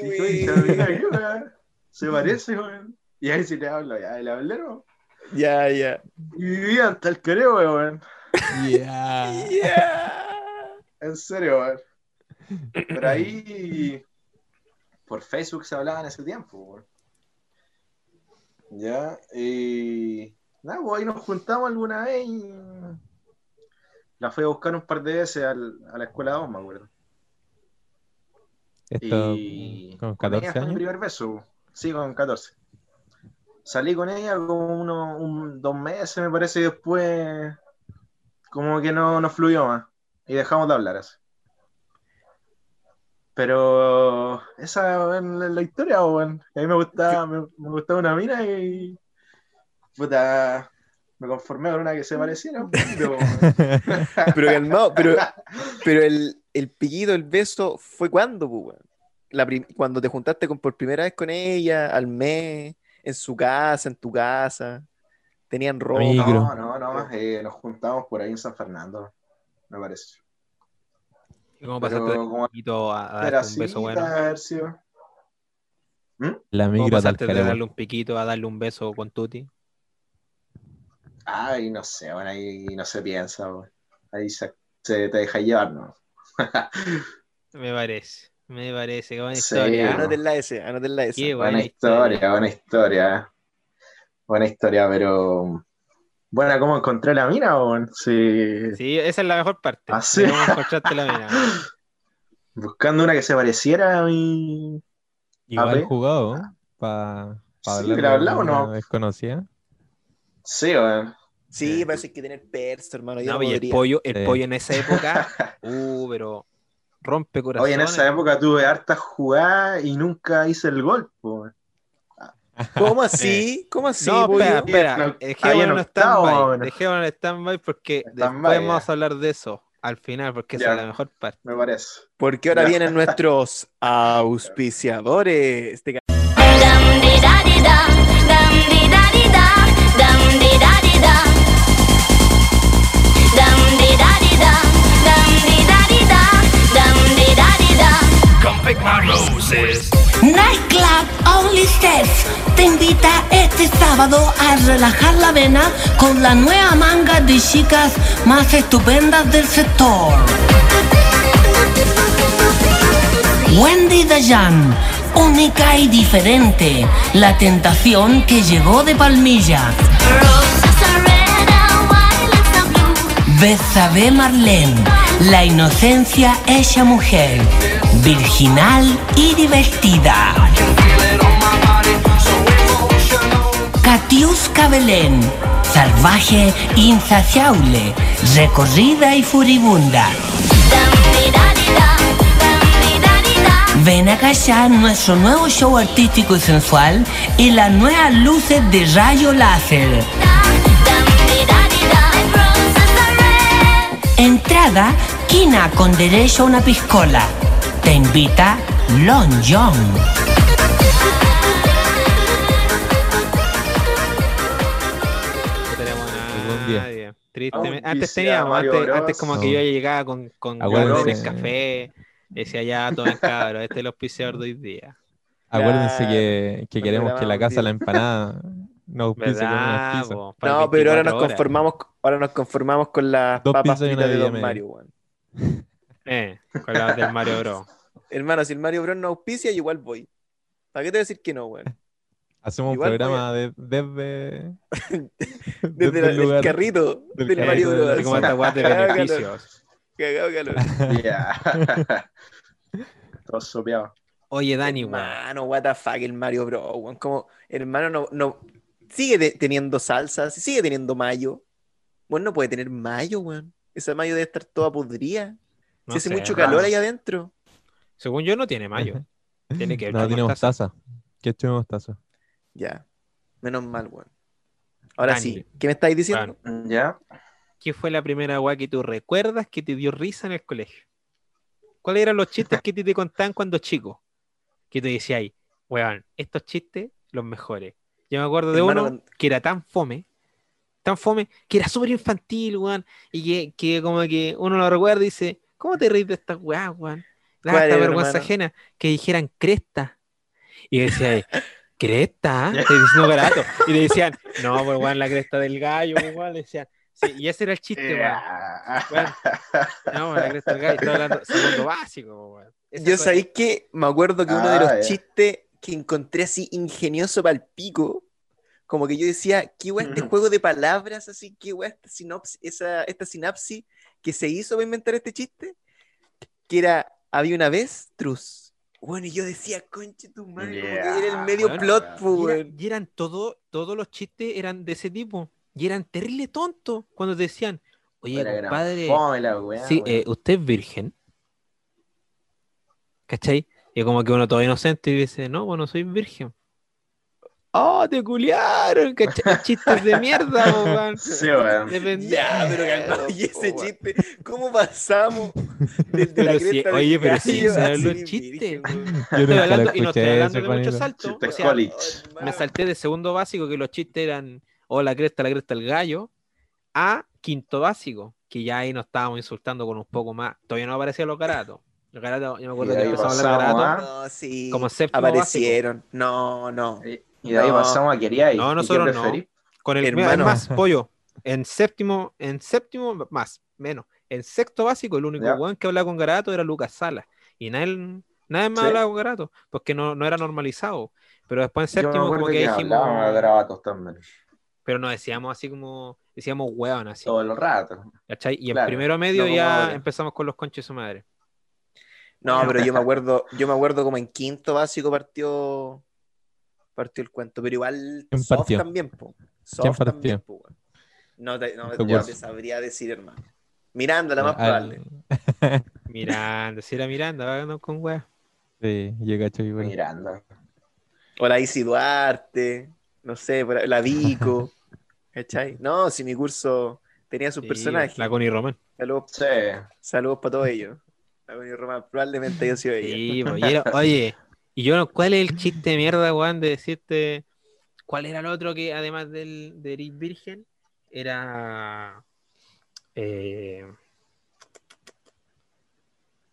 Weón. Se parece, weón. Y ahí sí le hablo, ya, le hablé, ¿no? Ya, ya. Y vivía hasta el Careo, weón. Ya. Ya. En serio, weón. Pero ahí por Facebook se hablaba en ese tiempo, weón. Ya, y nada, pues ahí nos juntamos alguna vez y la fui a buscar un par de veces al- a la escuela 2, me acuerdo. Esto Y con con ella 14 fue mi años. primer beso, sí, con 14. salí con ella como unos un- dos meses, me parece, y después como que no, no fluyó más. Y dejamos de hablar así. Pero esa es la, historia, weón. A mí me gustaba, me, me gustaba una mina y puta, me conformé con una que se pareciera poquito. Pero calmado, pero, pero el, el piquito, el beso, ¿fue cuándo, pues, weón? La prim- cuando te juntaste con, por primera vez con ella, al mes, en su casa, en tu casa, tenían ropa. No, no, no, eh, nos juntamos por ahí en San Fernando, me parece. ¿Y ¿Cómo Pero pasaste de como piquito a, a un beso bueno? La ¿Cómo pasaste de darle un piquito a darle un beso con Tuti? Ay, no sé, bueno, ahí no se piensa, weón. Ahí se, se te deja llevar, ¿no? Me parece, me parece, qué buena Sí, historia. bueno. Anoten la S, anoten la S. Buena, buena historia, historia. buena historia. Buena historia, pero. Buena, ¿cómo encontré la mina, weón? Sí. Sí, esa es la mejor parte. Ah, sí. cómo encontraste la mina. Buscando una que se pareciera a mí. Igual jugado, para Sí, hablar de hablamos, una ¿no? desconocida. Sí, weón. Sí, parece que hay que tener perso, hermano. Yo No, no y el pollo, el Sí. pollo en esa época, uh, pero rompe Oye, corazones. en esa época tuve hartas jugadas y nunca hice el gol, weón. ¿Cómo así? ¿Cómo así, no, pollo? espera, espera. Dejémoslo en stand-by. Dejémoslo en stand-by porque después vamos a hablar de eso al final, porque esa es la mejor parte. Me parece. Porque ahora Ya. vienen nuestros auspiciadores. Nightclub Only Steps. Te invita este sábado a relajar la vena con la nueva manga de chicas más estupendas del sector. Wendy Dayan, única y diferente, la tentación que llegó de Palmilla. Betsabe Marlene, la inocencia hecha mujer, virginal y divertida. Katiuska Belén, salvaje, insaciable, recorrida y furibunda. Ven a callar nuestro nuevo show artístico y sensual y las nuevas luces de rayo láser. Entrada, quina con derecho a una piscola. Te invita Lon nadie. Tristemente. Antes teníamos, antes, como que No. yo llegaba con, con galones, café, decía ya tomen cabros, este es el auspiciador de hoy día. Acuérdense que, que queremos que la casa la empanada unas ¿Verdad? No, pero ahora 24 nos horas. conformamos, ahora nos conformamos con las Dos papas pizzas y una fritas de Don. Mario, weón. Eh, con las del Mario Bros. Hermano, si el Mario Bros no auspicia, igual voy. ¿Para qué te voy a decir que no, weón? Hacemos Igual un programa de- desde, Desde la- el lugar. carrito del del Mario Bros. como esta de Cagado calor, beneficios. cagado calor. Ya. Todo sopeado. Oye, Dani, weón. Hermano, what the fuck, el Mario Bros, weón. Como, hermano, no, no. Sigue teniendo salsas, sigue teniendo mayo. Bueno, no puede tener mayo, weón. Esa mayo debe estar toda podrida. No Si hace sé, mucho calor ahí adentro. Según yo no tiene mayo. Tiene que ver No, tiene mostaza. mostaza. ¿Qué esto de mostaza? Ya. Menos mal, weón. Ahora Dani. sí, ¿qué me estáis diciendo? ¿Ya? ¿Qué fue la primera weá que tú recuerdas que te dio risa en el colegio? ¿Cuáles eran los chistes que te, te contaban cuando chico? Que te decía ahí, weón, estos chistes, los mejores. Yo me acuerdo de Hermano, uno que era tan fome, tan fome, que era súper infantil, weón, y que, que como que uno lo recuerda y dice, ¿cómo te reís de estas weas, weón? ¿Cuál esta vergüenza hermano? ajena, que dijeran cresta. Y decía cresta, estoy diciendo barato. Y le decían, no, pues weón, la cresta del gallo, weón, le decían. Sí, y ese era el chiste, weón. Weón, No, la cresta del gallo, estoy hablando segundo básico, weón. Esa Yo sabéis que me acuerdo que uno de los Ah, ya. chistes que encontré así ingenioso para el pico, como que yo decía, qué guay este Ujú. juego de palabras, así, qué guay esta sinopsis, esa, esta sinapsis que se hizo para inventar este chiste, que era, había una vez, Trus, Bueno, y yo decía, conche tu madre, como que era el medio weón. plot, Y, pues, era- y eran todo, todos los chistes eran de ese tipo. Y eran terrible tontos cuando te decían, oye, compadre, weá, sí, eh, ¿usted es virgen? ¿Cachai? Y como que uno todo inocente y dice, no, bueno, soy virgen. ¡Oh, te culiaron! ¿Cachai? Chistes de mierda, weón. Sí, weón. Ya, pero y ese chiste, ¿cómo pasamos del de la cresta del oye, pero sí, gallo ¿sabes a los ser chistes? virgen, weón? Yo hablando, y no estoy hablando de muchos saltos. Chiste o sea, college. me salté de segundo básico que los chistes eran o la cresta, la cresta, el gallo, a quinto básico, que ya ahí nos estábamos insultando con un poco más. Todavía no aparecían los garatos. Los garatos, yo me acuerdo que empezamos a hablar de pasamos garatos. a- No, sí. Como séptimo Aparecieron. No, no. Y de ahí No. pasamos a Quería No, nosotros no. Con el mira, Hermano. más pollo. En séptimo, en séptimo, más, menos. En sexto básico, el único weón que hablaba con Garato era Lucas Salas. Y nadie, nadie más Sí. hablaba con Garato, porque no, no era normalizado. Pero después en séptimo, como que que dijimos. hablábamos de grabatos también. Pero no decíamos así como. Decíamos weón así. Todo el rato. ¿cachai? Y en Claro, primero medio no ya ahora. empezamos con los conches de su madre. No, pero yo me acuerdo, yo me acuerdo como en quinto básico partió partió el cuento, pero igual ¿Quién soft partió? también, po. Soft ¿Quién partió? también, po. No te, no, te sabría decir, hermano. Miranda, la más Al- probable. Miranda, si era Miranda, vagando con weón. Sí, yo cacho igual. Miranda. O la Isi Duarte, no sé, la Vico. ¿Cachai? No, si mi curso tenía sus Sí, personajes. La Connie Román. Saludos, Sí. saludos para todos ellos. Román probablemente haya sido ella. Sí, pues, y era- oye, y yo, ¿cuál es el chiste de mierda, weón, de decirte cuál era el otro que además del de Eric Virgen era eh,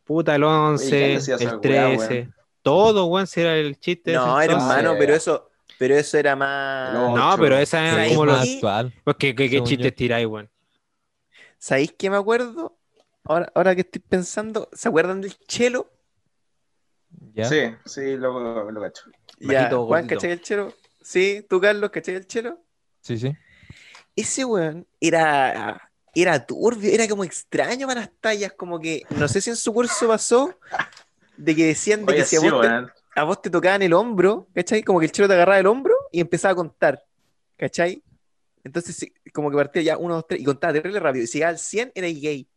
puta el Oye, 11, ¿quién decía esa el weá, 13, weón? todo, weón, si era el chiste. de No, hermano, pero eso, pero eso era más. No, No, pero esa era como. Sí. actual. Pues, ¿qué, qué, qué chistes yo. tiráis, weón? ¿Sabéis qué me acuerdo? Ahora, ahora que estoy pensando, ¿se acuerdan del chelo? ¿Ya? Sí, sí, lo, lo cacho. Ya, Bajito, Juan, gordito. ¿cachai el chelo? Sí, tú, Carlos, ¿cachai el chelo? Sí, sí. Ese weón era, era turbio, era como extraño para las tallas, como que, no sé si en su curso pasó, de que decían de Oye, que si a vos, te, a vos te tocaban el hombro, ¿cachai? Como que el chelo te agarraba el hombro y empezaba a contar, ¿cachai? Entonces, como que partía ya uno, dos, tres, y contaba terrible rápido, y si llegaba al 100 era gay.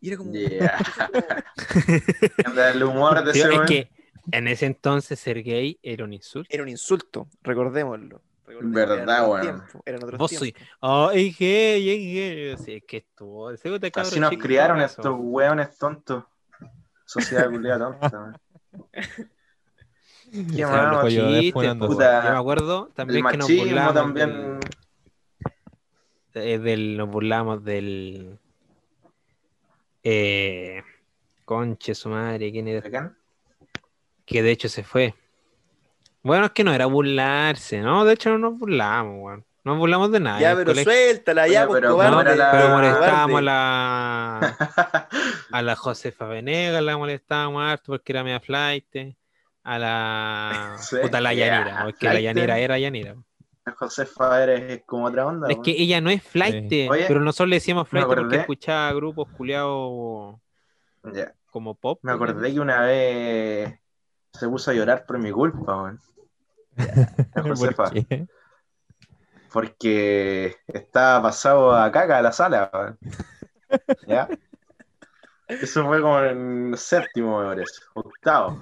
Y era como... Yeah. el humor de Tío, ese es que en ese entonces ser gay era un insulto. Era un insulto, recordémoslo. Recordémoslo, Verdad, weón. otros Vos. Oh, es gay, es gay. Sí, es que te cabro Así nos chico, criaron eso. estos weones tontos. Sociedad culiada tonta. weón. ¿Qué O sea, más? los Pollo chistes, despunando. po, Puta, Yo me acuerdo El también que nos burlamos también. del, eh, del- nos burlamos del eh, conche su madre, ¿quién era? ¿Bacán? Que de hecho se fue. Bueno, es que no era burlarse, ¿no? De hecho no nos burlamos, weón. No nos burlamos de nada. Ya, pero colegio. suéltala, ya, Oye, pues, pero cobarde. ¿cómo era la- pero Ah, molestábamos a la a la Josefa Venegas, la molestábamos harto porque era media flight. A la puta la ya, Yanira, porque la flight. Yanira era Yanira. Josefa eres como otra onda. Es que ella no es flight, Sí. Oye, pero nosotros le decíamos flight porque escuchaba grupos culiados como pop. Me acordé que una vez se puso a llorar por mi culpa, weón. La Josefa. ¿Por qué? Porque estaba pasado a caca a la sala, weón. ¿Ya? Eso fue como en séptimo, me parece, octavo.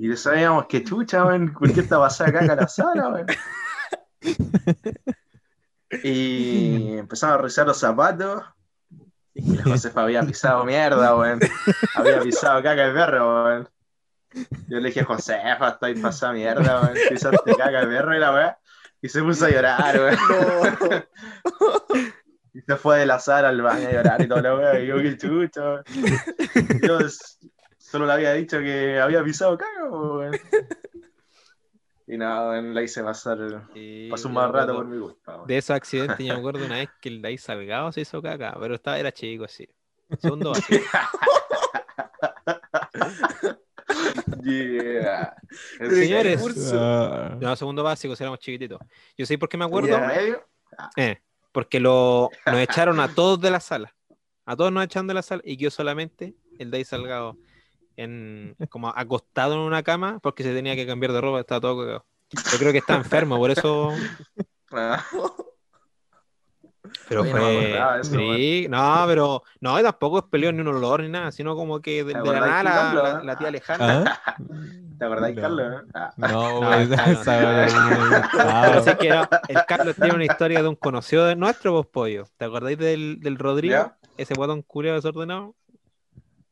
Y le sabíamos que chucha, weón, ¿por qué está pasada a caca a la sala, weón? Y empezamos a revisar los zapatos. Y la Josefa había pisado mierda, weón. Había pisado caca de perro, weón. Yo le dije, Josefa, estoy pasada mierda, weón. Pisaste caca de perro y la weá. Y se puso a llorar, weón. Y se fue de la sala al baño a llorar y todo la weá. Y yo, qué chucha, weón. Yo solo le había dicho que había pisado caca, weón. Y nada, la hice pasar. Sí, Pasó un yo mal rato por mi culpa. De esos accidentes, yo me acuerdo una vez que el Dai Salgado se hizo caca, pero estaba, era chico así. Segundo básico. Yeah. Señores. Ah, No, segundo básico, si éramos chiquititos. Yo sé por qué me ¿Por acuerdo. medio? Eh, porque lo, nos echaron a todos de la sala. A todos nos echaron de la sala y quedó solamente el Dai Salgado en, como acostado en una cama porque se tenía que cambiar de ropa, estaba todo cagado. Yo creo que está enfermo, por eso. Ah, Pero Oye, no fue. eso, sí, no, pero. No, tampoco es peleón ni un olor ni nada, sino como que de, ¿Te de la nada la, la- la tía Alejandra. ¿Ah? ¿Te acordás, No. Carlos? Ah, No, No, weá es Ah, que no, el Carlos tiene una historia de un conocido de nuestro vos pollo. ¿Te acordáis del, del Rodrigo? ¿Ya? Ese guatón culiado desordenado.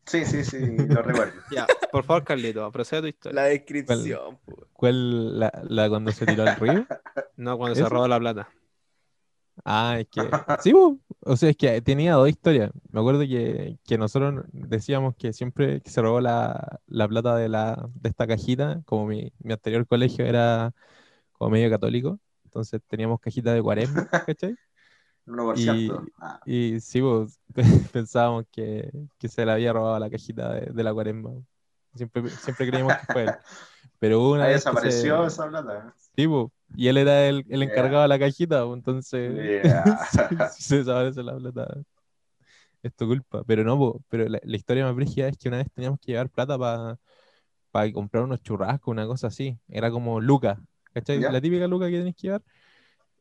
Sí, sí, sí, lo recuerdo. Ya, por favor, Carlito, procede tu historia. La descripción, po. ¿Cuál? La, la cuando se tiró al río? No, cuando se robó la plata. Ah, es que. Sí, po. o sea, es que tenía dos historias. Me acuerdo que, que nosotros decíamos que siempre que se robó la, la plata de, la, de esta cajita, como mi, mi anterior colegio era como medio católico, entonces teníamos cajita de cuaresma, ¿cachai? 1%. Ah, Y sí, pues, pensábamos que, que se le había robado la cajita de, de la cuaresma. Siempre, siempre creímos que fue él. Pero una ahí vez desapareció se- esa plata. Sí, po, y él era el, el Yeah. encargado de la cajita, po, entonces Yeah. si se desaparece la plata. Es tu culpa. Pero no, po, pero la, la historia más brígida es que una vez teníamos que llevar plata para comprar unos churrascos, una cosa así. Era como Luca, ¿cachai? Ya. La típica Luca que tenés que llevar.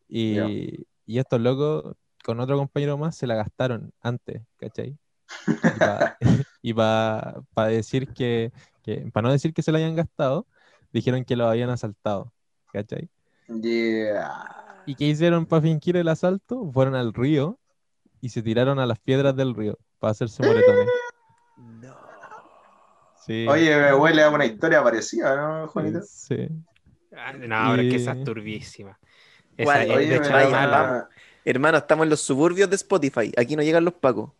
Y. y estos locos, con otro compañero más, se la gastaron antes, ¿cachai? Y para decir que, que para no decir que se la hayan gastado, dijeron que lo habían asaltado, ¿cachai? Yeah. ¿Y qué hicieron para fingir el asalto? Fueron al río y se tiraron a las piedras del río para hacerse moretones. No. Sí. Oye, me huele a una historia parecida, ¿no, Juanito? Sí. Ah, No, pero es que esa Y- es turbísima. Hermano, estamos en los suburbios de Spotify. Aquí no llegan los pacos.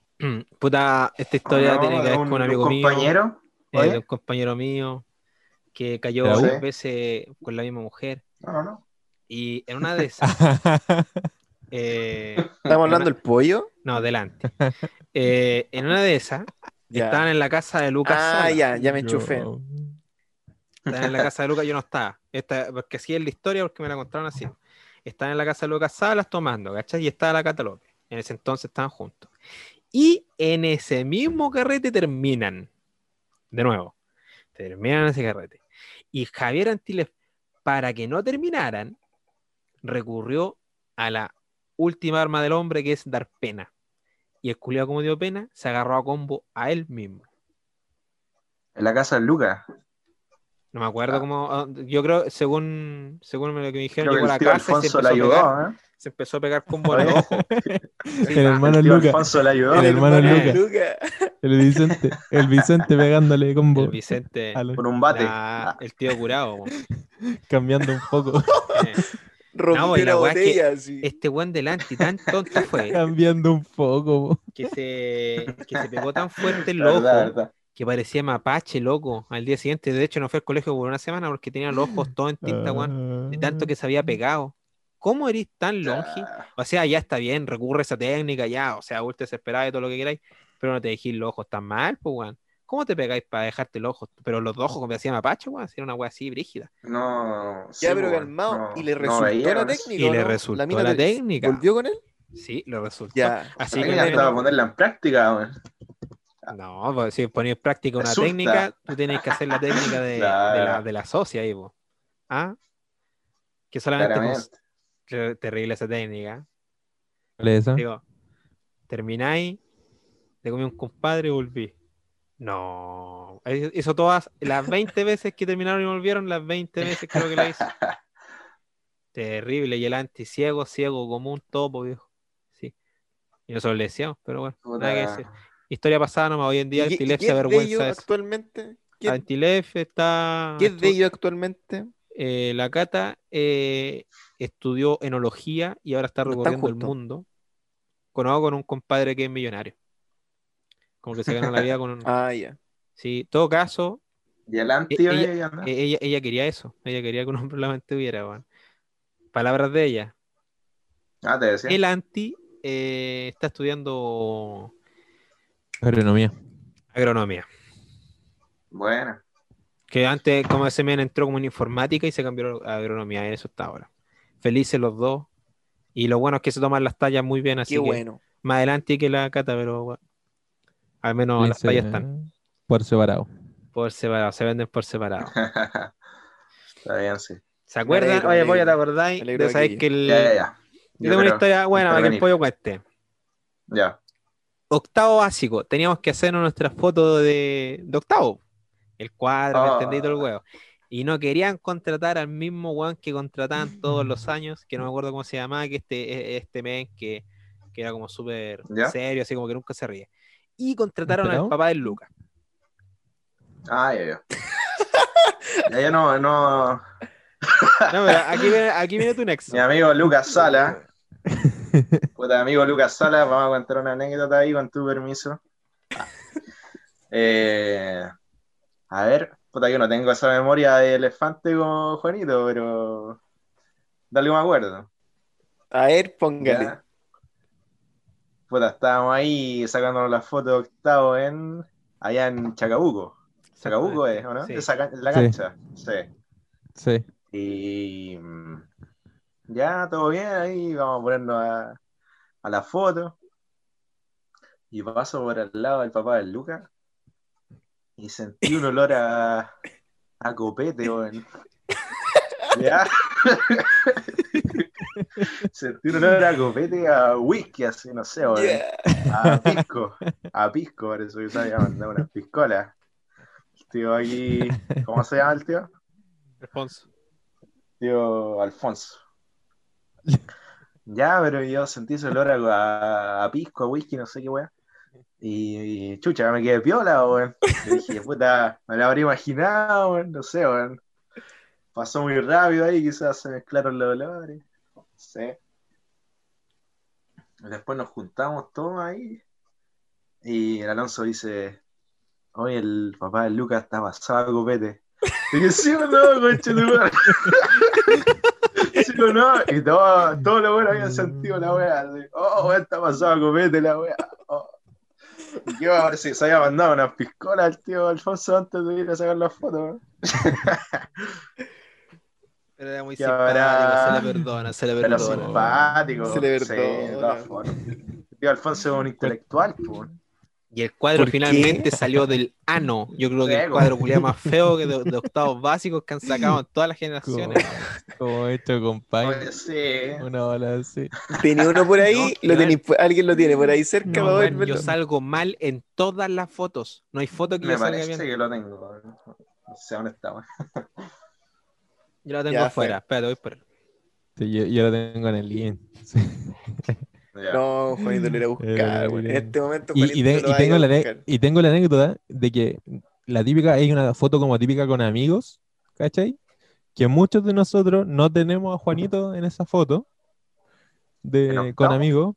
puta, esta historia No, tiene que ver con un amigo mío. compañero. eh, Oye. de un compañero mío que cayó dos veces con la misma mujer. No, no, no. Y en una de esas. eh, ¿Estamos hablando del pollo? no, adelante. Eh, en una de esas, Ya. estaban en la casa de Lucas. Ah, sola. ya, ya me Yo- enchufé. Estaban en la casa de Lucas, yo no estaba. Esta, porque así es la historia, porque me la contaron así. Estaban en la casa de Lucas Salas tomando, ¿cachai? Y estaba la Cata. En ese entonces estaban juntos. Y en ese mismo carrete terminan. De nuevo. Terminan ese carrete. Y Javier Antilles, para que no terminaran, recurrió a la última arma del hombre, que es dar pena. Y el culiado, como dio pena, se agarró a combo a él mismo. En la casa de Lucas. No me acuerdo Ah. cómo. ah, Yo creo, según, según lo que me dijeron, Creo llegó que a la casa Alfonso empezó, le a pegar, ayudó, ¿eh? se empezó a pegar combo en. El hermano El tío Luca, Alfonso le ayudó El hermano Lucas. Luca. el Vicente, el Vicente pegándole combo El Vicente, los- con un bate. la- el tío curado. cambiando un poco, Eh, Rompió la la weá es que botella así. Este buen delante tan tonto fue cambiando un poco. po. que se, que se pegó tan fuerte el Verdad, ojo verdad. Que parecía mapache, loco, al día siguiente. De hecho, no fue al colegio por una semana porque tenía los ojos todos en tinta, weón, de tanto que se había pegado. ¿Cómo eres tan longi? Ah, O sea, ya está bien, recurre a esa técnica, ya, o sea, vos desesperado y todo lo que queráis, pero no te dejéis los ojos tan mal, pues, weón. ¿Cómo te pegáis para dejarte los ojos? Pero los dos ojos como hacía mapache, weón, era una weá así brígida. No. sí, Ya, pero pues, calmado. no, ¿Y le resultó la técnica? Y le no? resultó mina la te- técnica. ¿Volvió con él? Sí, le resultó. Ya. Así que estaba a ponerla en práctica, weón. No, pues si ponéis en práctica una Resulta. técnica, tú tienes que hacer la técnica de, Claro. de la, de la socia ahí, po. ¿Ah? Que solamente. Ter- terrible esa técnica. ¿Cuál es esa? Digo, termináis, te comí un compadre y volví. No. Hizo todas, las 20 veces que terminaron y volvieron, las 20 veces creo que la hizo. Terrible. Y el anticiego, ciego como un topo, viejo. Sí. Y nosotros le decíamos, pero bueno, nada que decir. Historia pasada nomás, hoy en día ¿Y qué- y Antilef qué se es de avergüenza ello de actualmente? ¿Qué, Antilef está. qué es de ello actualmente? Eh, la Cata eh, estudió enología y ahora está recorriendo el mundo. Conozco con un compadre que es millonario. Como que se gana la vida con un... Ah, ya. Sí, todo caso, Y el anti oye, ella- eh, ella, ella quería eso. Ella quería que un hombre la mantuviera, weón. Palabras de ella. Ah, te decía. El anti eh, está estudiando Agronomía. agronomía. Bueno. Que antes, como ese men entró como en informática y se cambió a agronomía. y Eso está ahora. Felices los dos. Y lo bueno es que se toman las tallas muy bien, así Qué que bueno. más adelante que la cata, pero bueno, al menos las tallas están. Por separado. Por separado, se venden por separado. Está bien, sí. ¿Se acuerdan? alegro, Oye, voy a te acordáis de saber aquí. que el. Ya, ya, ya. Yo tengo una historia buena para que el pollo cueste. Ya. Octavo básico, teníamos que hacer nuestras fotos de, de octavo. El cuadro, ¿me Ah. entendí todo el huevo. Y no querían contratar al mismo weón que contrataban todos los años, que no me acuerdo cómo se llamaba, que este, este men que, que era como súper serio, así como que nunca se ríe. Y contrataron al papá del Lucas. Ah, ya, ya. ya, ya no, no. No, pero aquí viene, aquí viene tu nexo. Mi amigo Lucas Sala. Puta, amigo Lucas Sala, vamos a contar una anécdota ahí con tu permiso. Eh, a ver, puta, yo no tengo esa memoria de elefante como Juanito, pero. Dale me acuerdo. A ver, póngale. ¿ya? Puta, estábamos ahí sacándonos las fotos de octavo en. allá en Chacabuco. Chacabuco es, ¿o no? Sí. Esa can- la Sí. cancha. Sí. Sí. Y mm, ya, todo bien, ahí vamos a ponernos a, a la foto. Y paso por al lado del papá del Lucas y sentí un olor a, a copete, weón. ¿Ya? sentí un olor a copete, a whisky, así, no sé, weón. A pisco, a pisco, por eso que se había mandado unas piscolas. El tío aquí, ¿cómo se llama el tío? Alfonso. Tío Alfonso. Ya, pero yo sentí ese olor a, a pisco, a whisky, no sé qué weá. Y, chucha, me quedé piola, weón. Y dije, puta, me lo habría imaginado, weón, no sé, weón. Pasó muy rápido ahí, quizás se mezclaron los olores. No sé. Después nos juntamos todos ahí. Y el Alonso dice, oye, el papá de Lucas está pasado a copete. Y que sí no, concha no, y todo, todo lo bueno habían sentido la wea. así, Oh, wea, está pasado a copete la wea. Oh. Y yo a ver si se había mandado unas piscolas al tío Alfonso antes de ir a sacar las fotos. Pero era muy Qué simpático, habrá- se le perdona, se le Pero perdona. simpático. Se le sí, de perdona. todas formas. El tío Alfonso es un intelectual, pues. Y el cuadro finalmente salió del ano. Yo creo que el cuadro culiao más feo que de, de octavos básicos que han sacado en todas las generaciones. como Paine. Oye, sí. Una bola así. Tenía uno por ahí, No, lo alguien lo tiene por ahí cerca No, yo salgo mal en todas las fotos. No hay foto que Me yo salga parece bien. que lo tengo. No sé dónde está, weón. Yo la tengo Ya, afuera. Espérate, voy por él. Sí, yo, yo lo tengo en el link. Sí. No, Juanito lo irá a buscar, Eh. En este momento Y, Juanito lo tengo a la, buscar. y tengo la anécdota de que la típica, hay una foto como típica con amigos, ¿cachai? Que muchos de nosotros no tenemos a Juanito en esa foto de, ¿En con amigos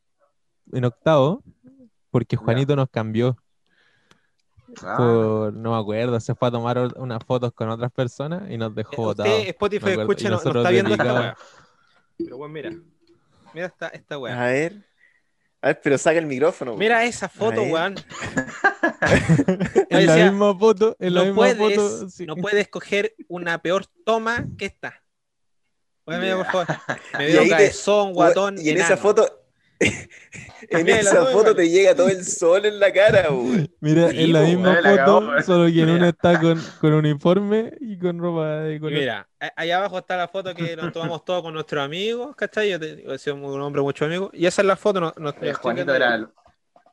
en octavo, porque Ya. Juanito nos cambió Ah, por, no me acuerdo, se fue a tomar unas fotos con otras personas y nos dejó botados. Usted, Spotify, escucha, no, está viendo esta weá. Pero bueno, mira. Mira esta, esta weá. A ver. A ver, pero saca el micrófono. weón. Mira esa foto, weón. En la decía, misma foto, en la no misma puedes, foto. sí. no puedes coger una peor toma que esta. Oye, mira, por favor. Me Y veo ahí te- cabezón, guatón, Y en esa enano. foto. En esa foto te llega todo el sol en la cara, weón. Mira, Sí, en la misma foto, solo que en una está con, con uniforme y con ropa de color. mira, allá abajo está la foto que nos tomamos todos con nuestros amigos, ¿cachai? Yo, te, yo he sido un hombre mucho amigo. Y esa es la foto. No, no- no- Juanito era el,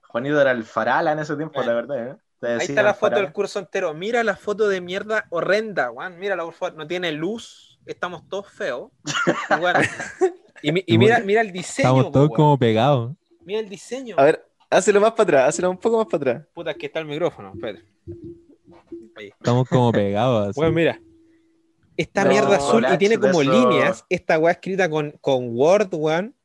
Juanito era el farala en ese tiempo, la verdad, ¿eh? Ahí está la foto del curso entero. Mira la foto de mierda horrenda, Juan. Mírala, por favor. No tiene luz. Estamos todos feos. Y, bueno, y mi- y mira, mira el diseño. Estamos todos como pegados. Mira el diseño. A ver, hácelo más para atrás, hácelo un poco más para atrás. Puta, es que está el micrófono. Ahí. Estamos como pegados. así. Bueno, mira. Esta No, mierda azul y tiene como eso- líneas. Esta weá escrita con, con Word, weón.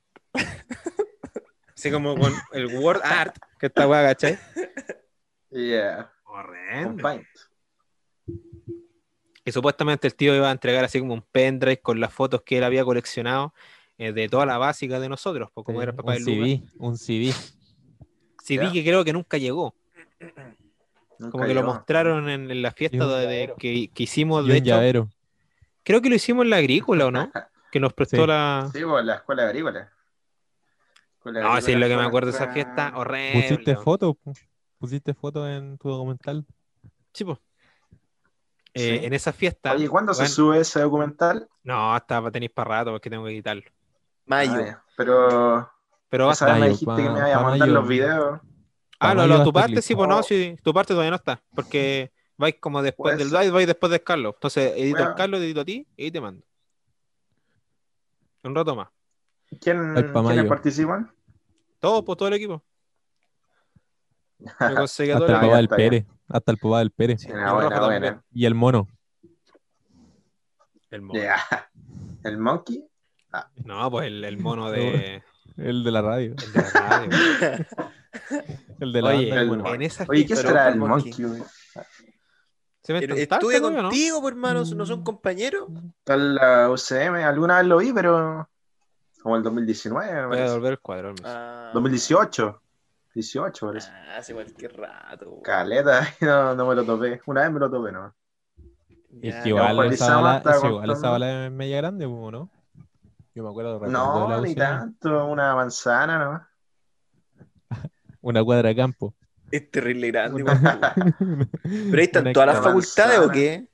Así como con el Word Art. Que esta weá, ¿cachai? Yeah, Horrendo. Paint. Y supuestamente el tío iba a entregar así como un pendrive con las fotos que él había coleccionado eh, de toda la básica de nosotros, pues como Sí, era el papá un de. CD, un CD. CD Ya. que creo que nunca llegó. Nunca Como que lo mostraron en, en la fiesta de- de- que, que hicimos, de hecho. llavero. Creo que lo hicimos en la agrícola, ¿o no? Que nos prestó Sí. la. Sí, pues la escuela agrícola. Escuela No, sí, agrícola lo que me acuerdo de esa fiesta, horrible. Pusiste fotos. pu. Pusiste fotos en tu documental. Sí, po. Eh, Sí. En esa fiesta. Oye, ¿cuándo se sube ese documental? No, hasta tenéis para rato porque tengo que editarlo. Mayo. Ah, ya. Pero Pero va a me dijiste pa- que me iba a mandar mayo. los videos. Ah, lo, lo- a tu parte sí, pues no, sí, tu parte todavía no está, porque vais como después Puede del live, vais después de Carlos. Entonces edito Bueno. al Carlos, edito a ti y te mando. Un rato más. ¿Quién, ¿Quiénes participan? Todo, pues todo el equipo. Yo conseguí a Hasta el el del. Pérez. Hasta el papá del Pérez. Sí. Y buena, Rafa buena. también. Y el mono. El mono. ¿El Monkey? No, pues el, el mono de, El de la radio. el de la radio. El de la Oye, banda el mono. en esa Oye, ¿qué será ¿cuál el Monkey? Monkey? güey? ¿Se me está Estudia todavía o no? contigo, pues, hermano, ¿no son compañeros? Está en la UCM, alguna vez lo vi, pero como el 2019, me Voy a devolver el cuadro. Ah, 2018. 18, parece. Ah, hace cualquier rato. weón. Caleta, no, no me lo topé. Una vez me lo topé, ¿no? Es que igual esa bala, es igual esa bala es media grande, ¿o ¿no? Yo me acuerdo de repente de la No, ni tanto. Una manzana, ¿no? Una cuadra de campo. Es terrible grande, igual, weón. Pero ahí están todas las facultades, ¿o qué?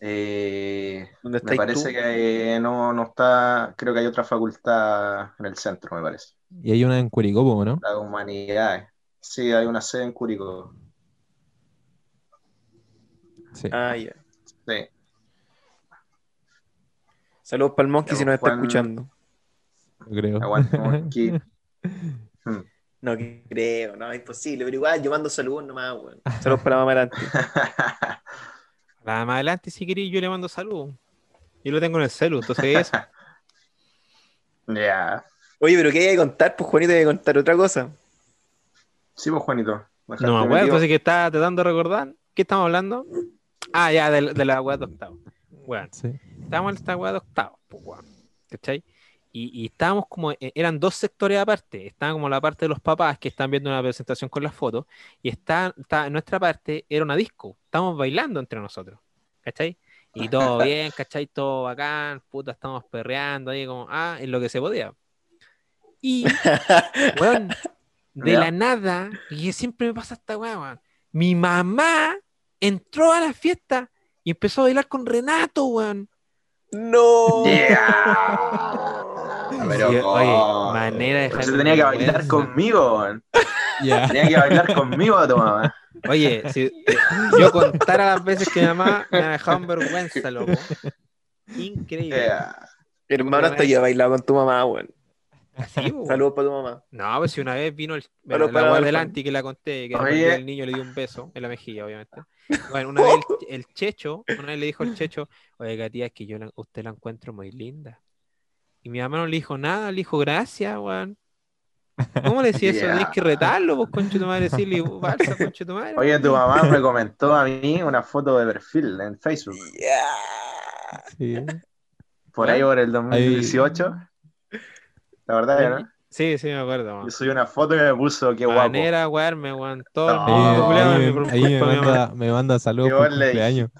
Eh, ¿Dónde me parece tú? que eh, no, no está. Creo que hay otra facultad en el centro, me parece. Y hay una en Curicó, ¿no? La de humanidades. Sí, hay una sede en Curicó. Sí. Ah, ya. Sí. Saludos para el Monkey Ya, si nos está Juan. escuchando. Yo creo. Aguante, Monkey. Hmm. No creo, no, es imposible. Pero igual, yo mando saludos nomás, weón. Saludos para la mamá adelante. La más adelante, si queréis, yo le mando saludos. Yo lo tengo en el celu, entonces eso. Ya. Oye, pero ¿qué hay que contar? Pues Juanito hay que contar otra cosa. Sí, pues, Juanito. No me acuerdo, entonces que estaba tratando de recordar. ¿Qué estamos hablando? Ah, ya, de, de la weá de octavo. Weón, Sí. Estábamos en esta weá de octavo, pues, weón. ¿Cachai? Y, y estábamos como, eh, eran dos sectores aparte. Estaba como la parte de los papás que están viendo una presentación con las fotos. Y está, está, nuestra parte era una disco. Estábamos bailando entre nosotros. ¿Cachai? Y todo bien, ¿cachai? Todo bacán. Puta, estamos perreando ahí como, ah, en lo que se podía. Y, weón, de la nada, y siempre me pasa esta weá, weón. Mi mamá entró a la fiesta y empezó a bailar con Renato, weón. ¡No! Yeah. Pero, Sí, oye, manera de se tenía que bailar conmigo, weón. Ya. Tenía que bailar conmigo tu mamá. Oye, si yo contara las veces que mi mamá me ha dejado en vergüenza, loco. Increíble. Yeah. Hermano, hasta yo he bailado con tu mamá, weón. Saludos para tu mamá. No, pues si una vez vino el, Pero la para weá el delante y que la conté, que Oye. el niño le dio un beso en la mejilla, obviamente. Bueno, una vez el, el Checho, una vez le dijo el Checho, oiga tía, es que yo la- usted la encuentro muy linda. Y mi mamá no le dijo nada, le dijo gracias, weón. ¿Cómo le decía eso? Ya. Tenés que retarlo, vos, conche tu madre, decirle, falsa, conche tu madre. Oye, tu mamá me comentó a mí una foto de perfil en Facebook. Yeah. Sí. Por ahí por el 2018. La verdad, ¿no? Sí, sí, me acuerdo, weón. Yo subí una foto que me puso qué guapo. Manera, weón. No. Ahí, me preocupa ahí me manda, me manda saludos Qué por cumpleaños.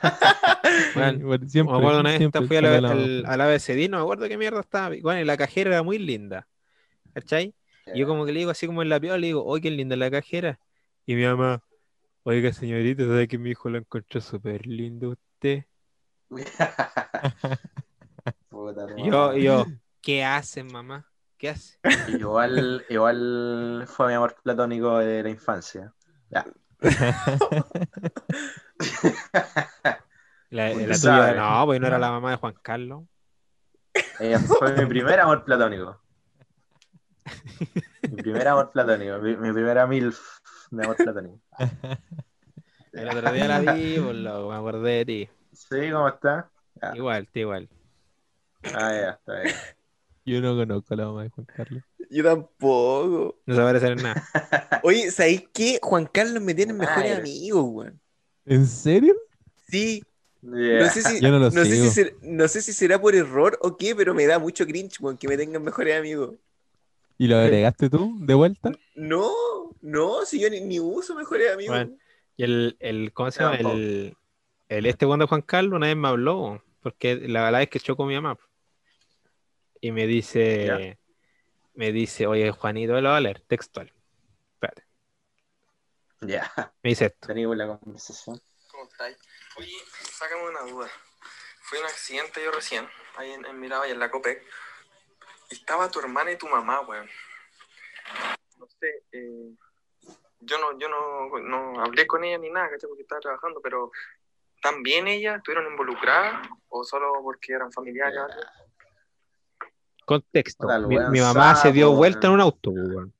Weón, Bueno, siempre, me acuerdo una vez siempre esta fui al, al ABCD, no me acuerdo qué mierda estaba. Bueno, y la cajera era muy linda. ¿Cachai? Y yo como que le digo así como en la piola, le digo, oye, qué linda la cajera. Y mi mamá, oiga señorita, ¿sabe que mi hijo la encontró súper lindo usted? Puta, yo, yo, ¿qué hacen, mamá? ¿Qué hace? Igual, igual fue mi amor platónico de la infancia. Ya. La, la tuya, no, pues no era la mamá de Juan Carlos. Ella fue mi primer amor platónico. Mi primer amor platónico. Mi, mi primera MILF de amor platónico. El otro día la vi, pues loco, me acordé de ti. Sí, ¿cómo está? Ya. Igual, te igual. Ah, ya, está bien. Yo no conozco a la mamá de Juan Carlos. Yo tampoco. No se parece en nada. Oye, ¿sabéis qué? Juan Carlos me tiene mejores Madre. amigos, weón. ¿En serio? Sí. Yeah. No sé si, Yo no lo sé sigo. si ser- no sé si será por error o qué, pero me da mucho cringe, weón, que me tengan mejores amigos. ¿Y lo agregaste tú de vuelta? No, no, si yo ni, ni uso mejores amigos. Bueno. Y el, el ¿cómo se llama? El, el este cuando Juan Carlos una vez me habló, porque la, la vez que con mi mamá. Y me dice, Ya. me dice, oye, Juanito, lo va a leer, textual. Espérate. Ya, Me dice esto. tenemos la conversación. ¿Cómo estáis? Oye, sácame una duda. Fue un accidente yo recién, ahí en, en Miraba y en la COPEC. Y estaba tu hermana y tu mamá, weón. No sé, eh, yo no, yo no, no hablé con ella ni nada, ¿cachai? Porque estaba trabajando, pero ¿también ellas estuvieron involucradas? ¿O solo porque eran familiares? algo? Contexto. Mi, mamá se dio vuelta en un auto, weón.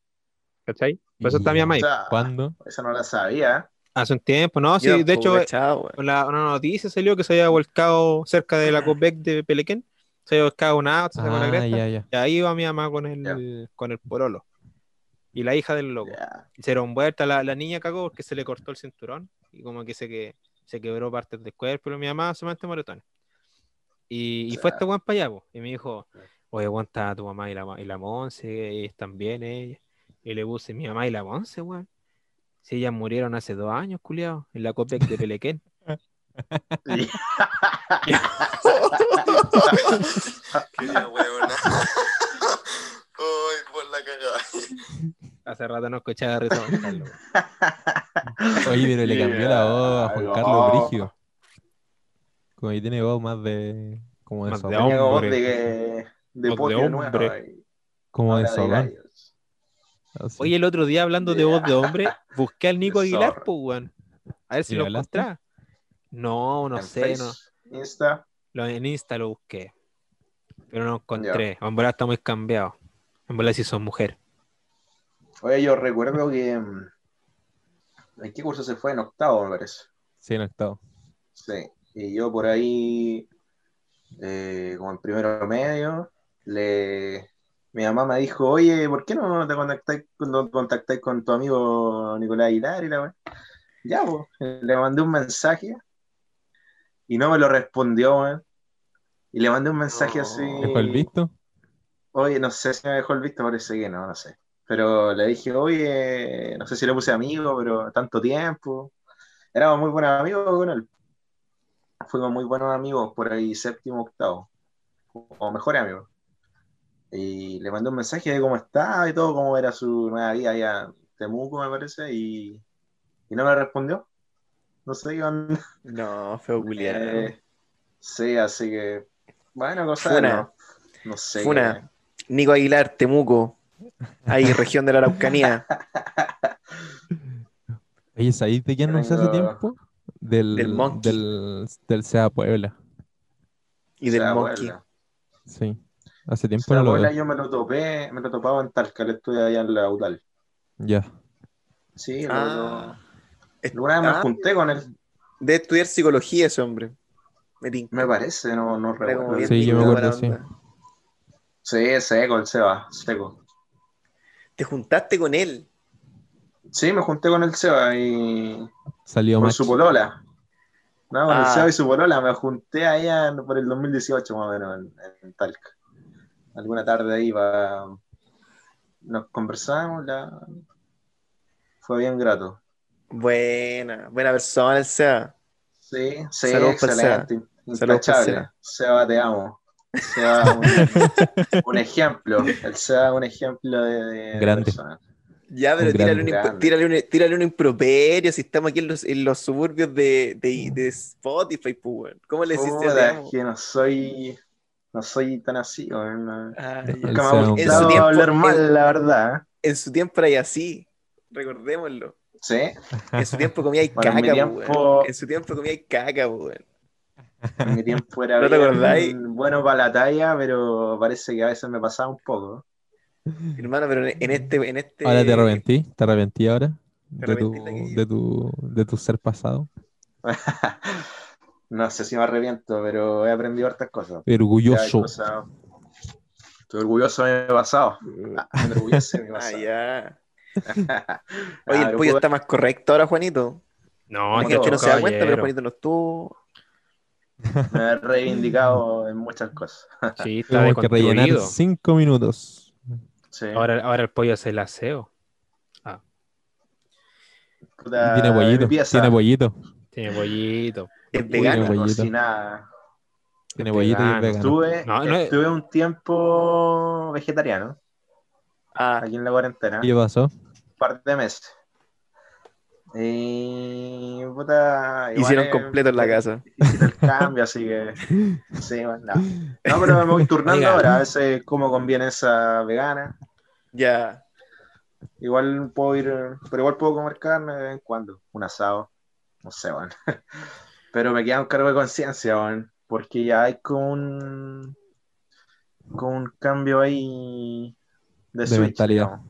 ¿Cachai? Por eso está mi mamá ahí. ¿Cuándo? Esa no la sabía. Hace un tiempo, ¿no? Sí, Yo de hecho, weón. la, una noticia salió que se había volcado cerca de la Copec de Pelequén. Se había volcado un auto, se sacó la Ah, cresta. ya, ya. Y ahí iba mi mamá con el, con el pololo. Y la hija del loco. Ya. Hicieron vuelta, la, la niña cagó porque se le cortó el cinturón y como que se, que, se quebró partes del cuerpo, pero mi mamá solamente moretones. Y, y fue este weón para allá, po, y me dijo, oye, weón, está tu mamá y la, y la Monse, y están bien ellas. Y le puse, mi mamá y la Monse, weón. Si ellas murieron hace dos años, culiao, en la Copec de Pelequén. Hace rato no escuchaba risa Juan Carlos, weón. Oye, pero le cambió la voz a Juan Carlos no. Brígido. Como que tiene voz más de. Como de Más de hombre. De, Voz de hombre. ahí. Como de así. Oye, el otro día hablando de voz de hombre, busqué al Nico Aguilar, pues, weón. A ver si ¿Y lo encontraba. No, no En sé, Face, no. Insta. Lo, en Insta lo busqué. Pero no encontré. En verdad está muy cambiado. En verdad sí son mujer. Oye, yo recuerdo que. mm, ¿En qué curso se fue? En octavo, me parece. Sí, en octavo. Sí. Y yo por ahí, eh, como en primero medio, le. Mi mamá me dijo, oye, ¿por qué no te contactáis, no contactáis con tu amigo Nicolás Aguilar? Y la weá? Ya. Le mandé un mensaje y no me lo respondió. Y le mandé un mensaje No. así. ¿Dejó el visto? Oye, no sé si me dejó el visto, parece que no, no sé. Pero le dije, oye, no sé si le puse amigo, pero tanto tiempo. Éramos muy buenos amigos con él. Fuimos muy buenos amigos por ahí, séptimo, octavo. O mejores amigos. Y le mandé un mensaje de cómo estaba y todo, cómo era su nueva vida allá en Temuco, me parece, y, y no me respondió. No sé qué onda. No, feo culiado. Eh, sí, así que, bueno, cosa Funa. no, no sé. Funa. Nico Aguilar, Temuco. Ahí, región de la Araucanía. Oye, ¿sabéis de quién no sé hace Tengo- tiempo? Del, Del Monkey. del, del SEA Puebla. Y del Sea Monkey. Sí. Hace tiempo Sea no lo abuela, veo. yo me lo topé, me lo topaba en Talca, le estuve allá en la UTAL. Ya. Sí, lo- Ah. lo- alguna vez me Ah, junté con él, De estudiar psicología ese hombre. Me parece, no, no recuerdo. bien Sí, yo me acuerdo, sí. Sí, seco, el Seba, seco. Te juntaste con él. Sí, me junté con el Seba y Salió con su polola. No, con Ah. el Seba y su polola, me junté allá por el 2018 más o menos en, en Talca. Alguna tarde ahí va, nos conversamos, la... fue bien grato. Buena, buena persona el SEA. Sí, sí, Saludos excelente, intachable. Seba. Seba, te amo. Seba, un, un ejemplo. El Seba, un ejemplo de, de Grande. persona. Ya, pero Un tírale un, tírale, un, tírale un improperio si estamos aquí en los, en los suburbios de, de, de Spotify, pues. ¿Cómo le decís te Puta, es que no soy, no soy tan así, weón, no. Ah. Nunca me ha En gustado tiempo- hablar en- mal, la verdad. En su tiempo era así, recordémoslo. Sí, En su tiempo comía Bueno, en mi caca, pues, tiempo-. En su tiempo comía caca, pues, weón. en mi tiempo era ¿No bien bueno para la talla, pero parece que a veces me pasaba un poco. Hermano, pero en en este, en este. Ahora te arrepentí, te arrepentí ahora ¿Te de tu, arrepentiste de qué? de tu, de tu ser pasado. No sé si me arrepiento, pero he aprendido hartas cosas. Orgulloso. cosas- Estoy orgulloso de mi pasado. Ah, me enorgullece mi Ah, pasado. ya. Ah, Oye, el pero pollo está más correcto ahora, Juanito. No, Porque que es que no se da cuenta, pero. Juanito no estuvo. Me he reivindicado en muchas cosas. Sí, está Tenemos que rellenar cinco minutos. Sí. Ahora, ahora el pollo hace el aseo. Puta, tiene pollito, tiene pollito, Tiene pollito. Es uy, vegano. Cocinada. tiene pollito y es vegano. Estuve, No, no es- estuve un tiempo vegetariano, Ah, aquí en la cuarentena, ¿Qué pasó? un par de meses. Y puta, igual Hicieron completo en la casa. difícil el cambio, así que sí, bueno, no. No, pero me voy turnando Oiga. ahora, a veces como conviene esa vegana. Ya. Igual puedo ir, pero igual puedo comer carne de vez en cuando, un asado, no sé, bueno. Pero me queda un cargo de conciencia, bueno, porque ya hay como un, como un cambio ahí de, De switch, mentalidad.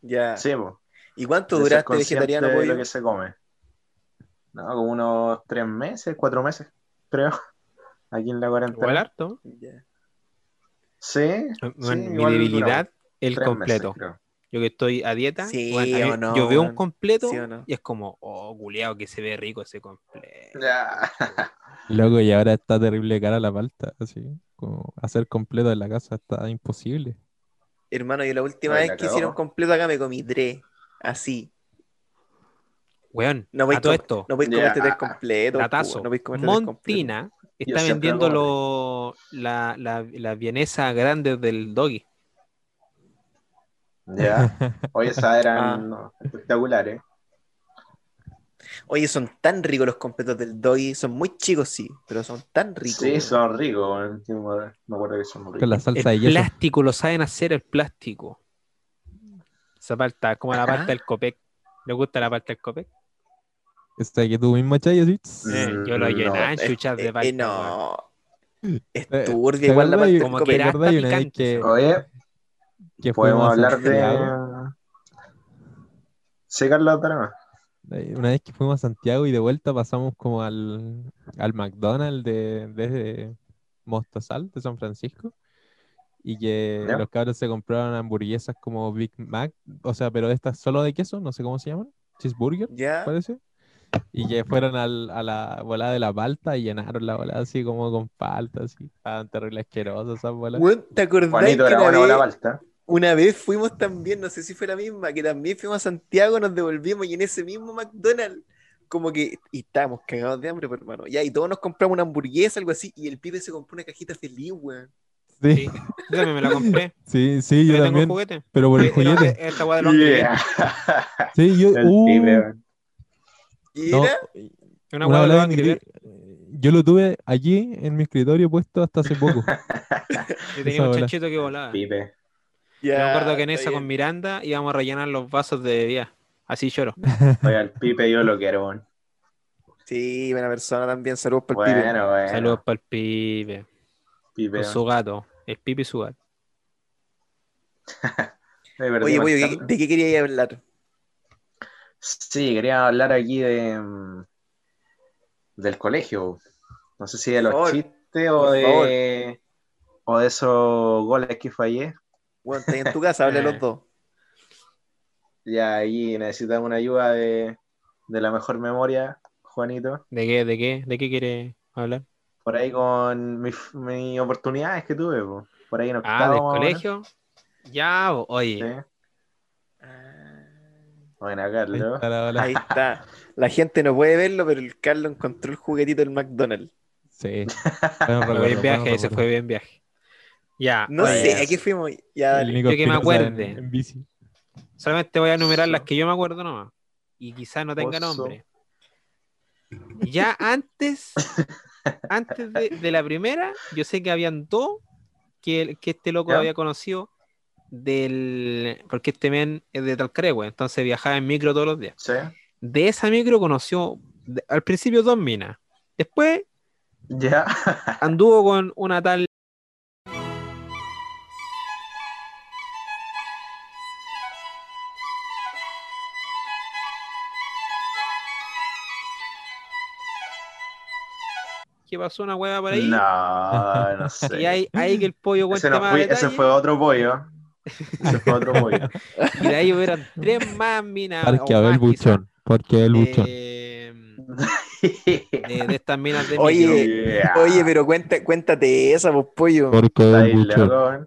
Ya. Sí, pues. ¿Y cuánto de duraste vegetariano, de lo que se come. No, como unos tres meses, cuatro meses, creo, aquí en la Igual cuarentena. harto. Ya. Sí, mi igual debilidad, el completo. meses. Yo que estoy a dieta, Sí, bueno, a mí- o no, yo veo un completo Sí o no. y es como, oh, culiao, que se ve rico ese completo. Ya. Loco, y ahora está terrible cara la palta, así. Como hacer completo en la casa está imposible. Hermano, yo la última Ay, vez la que hicieron completo acá me comí tres. Así. Weón, No voy a todo esto, No comerte tres completos. Po, No podéis comerte tres completos. Montina está vendiendo lo, la, la, la vienesa grande del doggy. Ya. Oye, esas Ah. eran no, espectaculares. Oye, son tan ricos los completos del doggy. Son muy chicos, sí, pero son tan ricos. Sí, son ricos. Sí, Me me acuerdo que son Con ricos. la El salsa de yeso. plástico lo saben hacer, el plástico. Esa palta, como la palta del copec. ¿Le gusta la palta del copec? Esta que tú mismo echas. Mm, Eh, yo lo no, llené en Eh, chuchas de eh, eh, weón. no. Es Eh, turbia ¿te igual la parte del Como ¿Te que era copete. hasta acordás una vez picante, que, esa Oye, que podemos hablar Santiago? de. Dale más. Eh, Una vez que fuimos a Santiago y de vuelta pasamos como al, al McDonald's de, de Mostazal, de San Francisco, y que Ya. los cabros se compraron hamburguesas como Big Mac, o sea, pero estas solo de queso, no sé cómo se llaman, cheeseburger, Ya. parece, y que fueron al- a la volada de la palta y llenaron la volada así como con palta, así, estaban terrible asquerosas esas bolas. ¿te acordás Juanito que era una la vez, palta. Una vez fuimos también, no sé si fue la misma, que también fuimos a Santiago, nos devolvimos y en ese mismo McDonald's, como que, y estábamos cagados de hambre, pues, hermano. Ya, y todos nos compramos una hamburguesa, algo así, y el pibe se compró una cajita feliz, weón. Sí, Sí, yo también me la compré. sí, sí, yo Yo tengo el también, juguete. pero por el Eh, no, juguete. eh, Esta weá de los Angry Yeah. Sí, yo, El uh. ¿Y no. Una de Angry. Yo lo tuve allí en mi escritorio puesto hasta hace poco. Yo tenía Esa un chanchito que volaba. Pipe. Yo me acuerdo que en esa con. Miranda íbamos a rellenar los vasos de bebida. Así lloro. Oye, el Pipe yo lo quiero, weón. Sí, buena persona también, saludos para el pibe. Bueno, bueno. Saludos para el. Pipe. Con su gato. Es pipe y su gato. Oye, con pollo, ¿qué- Carlos. ¿de qué quería hablar? Sí, quería hablar aquí de mm, del colegio. No sé si de los favor, chistes o de o de esos goles que fallé. Bueno, estás en tu casa, habla de los Eh. dos. Ya ahí necesitamos una ayuda de, de la mejor memoria, Juanito. ¿De qué? ¿De qué? ¿De qué quiere hablar? Por ahí con mis mis oportunidades que tuve, po. por ahí en Ah, octavo, del o menos. colegio. Ya, bo- oye. Sí. Ah, Bueno, Carlos. Ahí está. La gente no puede verlo, pero el Carlos encontró el juguetito del McDonald's. Sí. Bueno, Fue bien viaje, bueno, ese fue bien viaje. Ya, No oye, sé, ¿a qué fuimos? Ya, El dale. Yo que me Espinosa en- acuerde. en bici. solamente voy a enumerar las que yo me acuerdo nomás. Y quizás no tenga Oso. nombre. Ya antes, antes de, de la primera, yo sé que habían dos que, que este loco ¿Ya? había conocido del. Porque este men es de Talcaregüe, entonces viajaba en micro todos los días. Sí. De esa micro conoció de- al principio dos minas. Después Ya. anduvo con una tal. Que pasó una hueá por ahí. No, no sé. Y ahí, ahí que el pollo cuente ese, no más fui- ese detalles, fue otro pollo. Ese fue otro pollo. Y de ahí hubieran tres más minas. Parque o Abel Buchón. Abel quizá, Buchón. eh, de, de estas minas de. Oye, Yeah. Oye, pero cuenta, cuéntate esa, pues pollo. Parque Está Abel Buchón. ¿eh?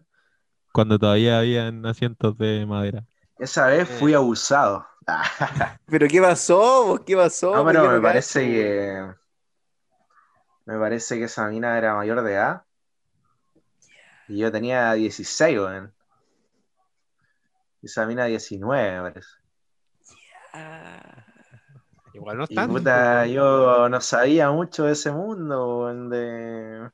Cuando todavía habían asientos de madera. Esa vez fui abusado. ¿Pero qué pasó? vos? ¿Qué pasó? No, pero me parece que. Me parece que esa mina era mayor de edad. Y yo tenía 16, weón. Y esa mina 19, me parece. Igual no Y tanto. puta, yo no sabía mucho de ese mundo, weón, de...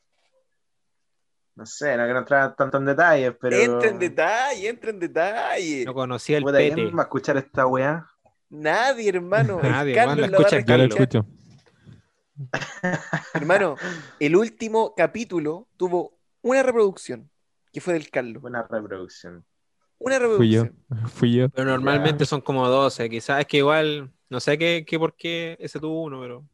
No sé, no quiero entrar tanto en detalles, pero... Entra en detalle, entra en detalle. No conocía el Puta, pete. ¿quién va a escuchar esta weá? Nadie, hermano. Nadie, Carlos weón, la la escucha Yo lo recalcar. escucho. Hermano, el último capítulo tuvo una reproducción, que fue del Carlos. Buena reproducción. Una Fui yo. reproducción. Fui yo. Pero normalmente son como 12, quizás es que igual, no sé qué, qué por qué ese tuvo uno, pero,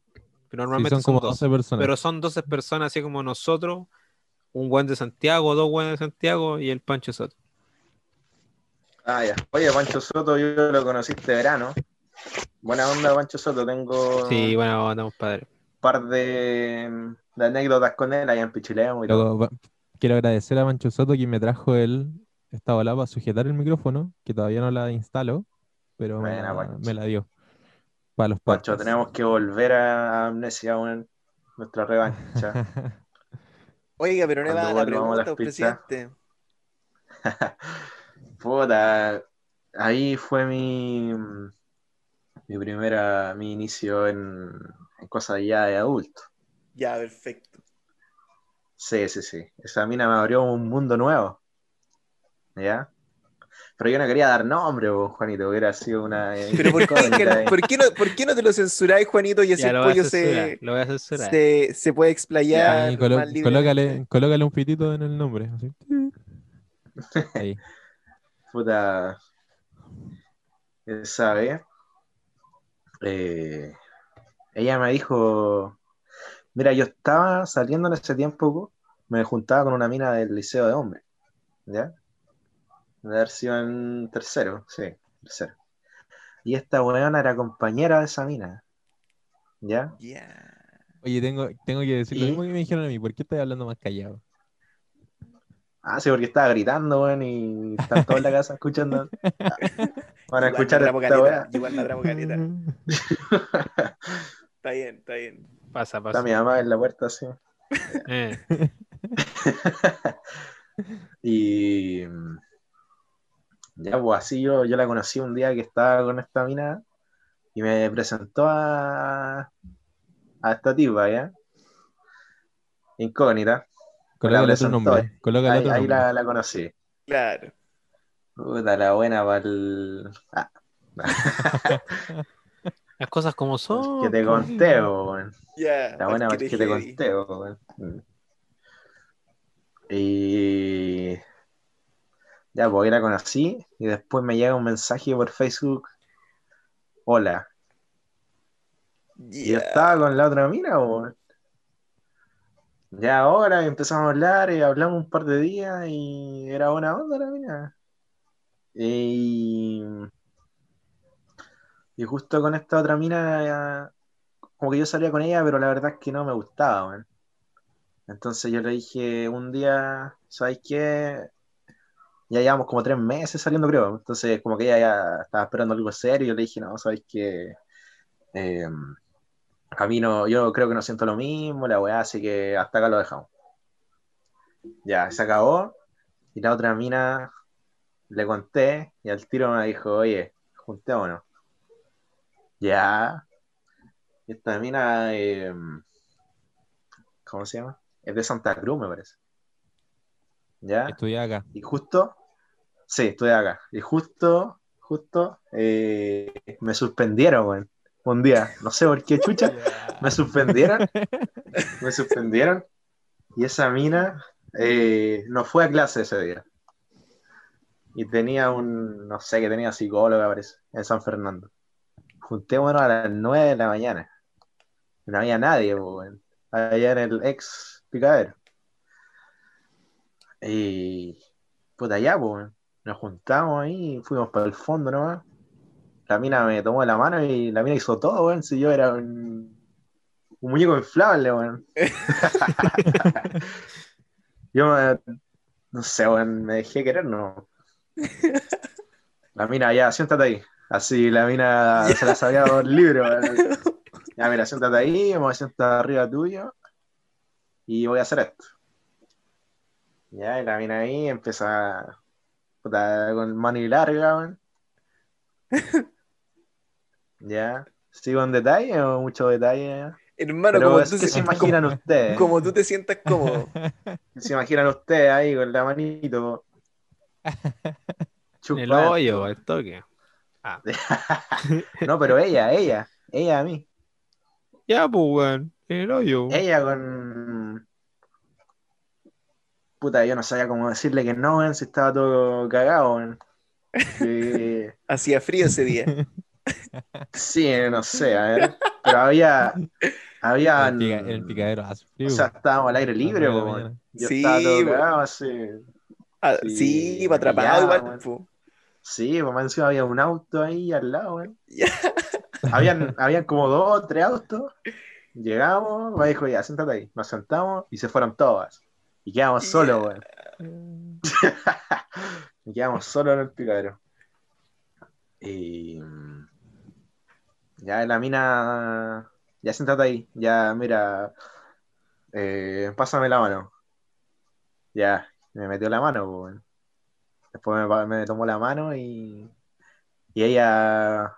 pero Sí, normalmente son son, como 12. 12 personas. Pero son 12 personas así como nosotros, un buen de Santiago, dos buenos de Santiago y el Pancho Soto. Ah, ya. Oye, Pancho Soto, yo lo conocí este verano. Buena onda, Pancho Soto. Tengo Sí, un bueno, estamos padres. Par de, de anécdotas con él allá en Pichileo y todo. Luego, va- quiero agradecer a Mancho Soto quien me trajo el, esta bola para sujetar el micrófono, que todavía no la instalo, pero me, Buena, la, Pancho. me la dio. Para los Pancho, tenemos que volver a Amnesia, weón. Nuestra revancha. Oiga, pero no va a la pregunta, presidente. Puta, ahí fue mi, mi primera, mi inicio en, en cosas ya de adulto. Ya, perfecto. Sí, sí, sí. Esa mina me abrió un mundo nuevo. ¿Ya? Pero yo no quería dar nombre, vos, Juanito, hubiera sido una. Pero ¿por qué. ¿por qué no, ¿por qué no te lo censuráis, Juanito, y así Ya el lo voy a pollo censurar, se, lo voy a censurar. se, se puede explayar colo- colócale, colócale un pitito en el nombre. así. Ahí. Puta. Esa vez. eh, ella me dijo. Mira, yo estaba saliendo en ese tiempo, po, me juntaba con una mina del liceo de hombres. ¿Ya? De haber sido en tercero, sí, tercero. Y esta weona era compañera de esa mina. ¿Ya? Oye, tengo, tengo que decir lo mismo que me dijeron a mí. ¿Por qué estás hablando más callado? Ah, sí, porque estaba gritando, weón, y están todos en la casa escuchando. Van a escuchar la esta weá. Igual la tramo caleta. Está bien, está bien. Pasa, Está pasa. mi mamá en la puerta, así. Eh, Y ya, pues así yo, yo la conocí un día que estaba con esta mina y me presentó a, a esta tipa, ¿ya? Incógnita. Otro presentó, nombre. Ahí, otro ahí nombre. la, la conocí. Claro. Puta, la buena para el... Ah, las cosas como son. que te po, weón. La buena al que te po, weón. Y ya, pues ahí la conocí y después me llega un mensaje por Facebook. Hola. Y yo estaba con la otra mina, po. Ya ahora empezamos a hablar y hablamos un par de días y era buena onda la mina. Y, y justo con esta otra mina, como que yo salía con ella, pero la verdad es que no me gustaba. Entonces yo le dije un día, ¿sabes qué? Ya llevamos como tres meses saliendo, creo. Entonces, como que ella ya estaba esperando algo serio. y Yo le dije, no, ¿sabes qué? Eh, a mí no, yo creo que no siento lo mismo, la weá, así que hasta acá lo dejamos. Ya, se acabó. Y la otra mina le conté y al tiro me dijo, oye, juntémonos. Ya. Esta mina, eh, ¿cómo se llama? Es de Santa Cruz, me parece. ¿Ya? Estudié acá. Y justo, sí, estoy acá. Y justo, justo, eh, me suspendieron, weón. Un día, no sé por qué chucha, me suspendieron, me suspendieron. Y esa mina eh, no fue a clase ese día. Y tenía un, no sé, que tenía psicóloga, parece, en San Fernando. Juntémonos a las 9 de la mañana. No había nadie, weón. Allá en el ex picadero. Y puta ya, pues, nos juntamos ahí, fuimos para el fondo nomás. La mina me tomó la mano y la mina hizo todo, weón. Si yo era un, un muñeco inflable, weón. yo me, no sé, weón, me dejé querer, no. La mina, ya, siéntate ahí. Así la mina se la sabía por libre, weón. Ya, mira, siéntate ahí, me voy a sentar arriba tuyo y voy a hacer esto. Ya, y la mina ahí empieza puta, con mano y larga, weón. Ya. ¿Sigo en detalle o mucho detalle? Hermano, Pero como es tú, que se- se imaginan ustedes. como, como tú te sientas cómodo. Se imaginan ustedes ahí con la manito. En el chupando. hoyo, el toque. No, pero ella, ella, ella a mí. Ya, pues, weón. En el hoyo. Ella con. Puta, yo no sabía cómo decirle que no, weón, si estaba todo cagado, weón. Eh, Hacía frío ese día. sí, no sé, a ver. Pero había. Había. En el, pica- en el picadero hace frío. O sea, estábamos al aire libre, weón. mañana. Yo Sí, estaba todo weón. cagado así. Ah, Sí, sí, iba atrapado ya, igual. Sí, pues encima había un auto ahí al lado, weón. Ya. Habían, habían como dos, tres autos. Llegamos, me dijo, ya, siéntate ahí. Nos sentamos y se fueron todas. Y quedamos solos, weón. y quedamos solos en el picadero. Y mm, ya la mina, ya siéntate ahí, ya mira, eh, pásame la mano. Ya, me metió la mano, pues, weón. Después me, tomó la mano y, y ella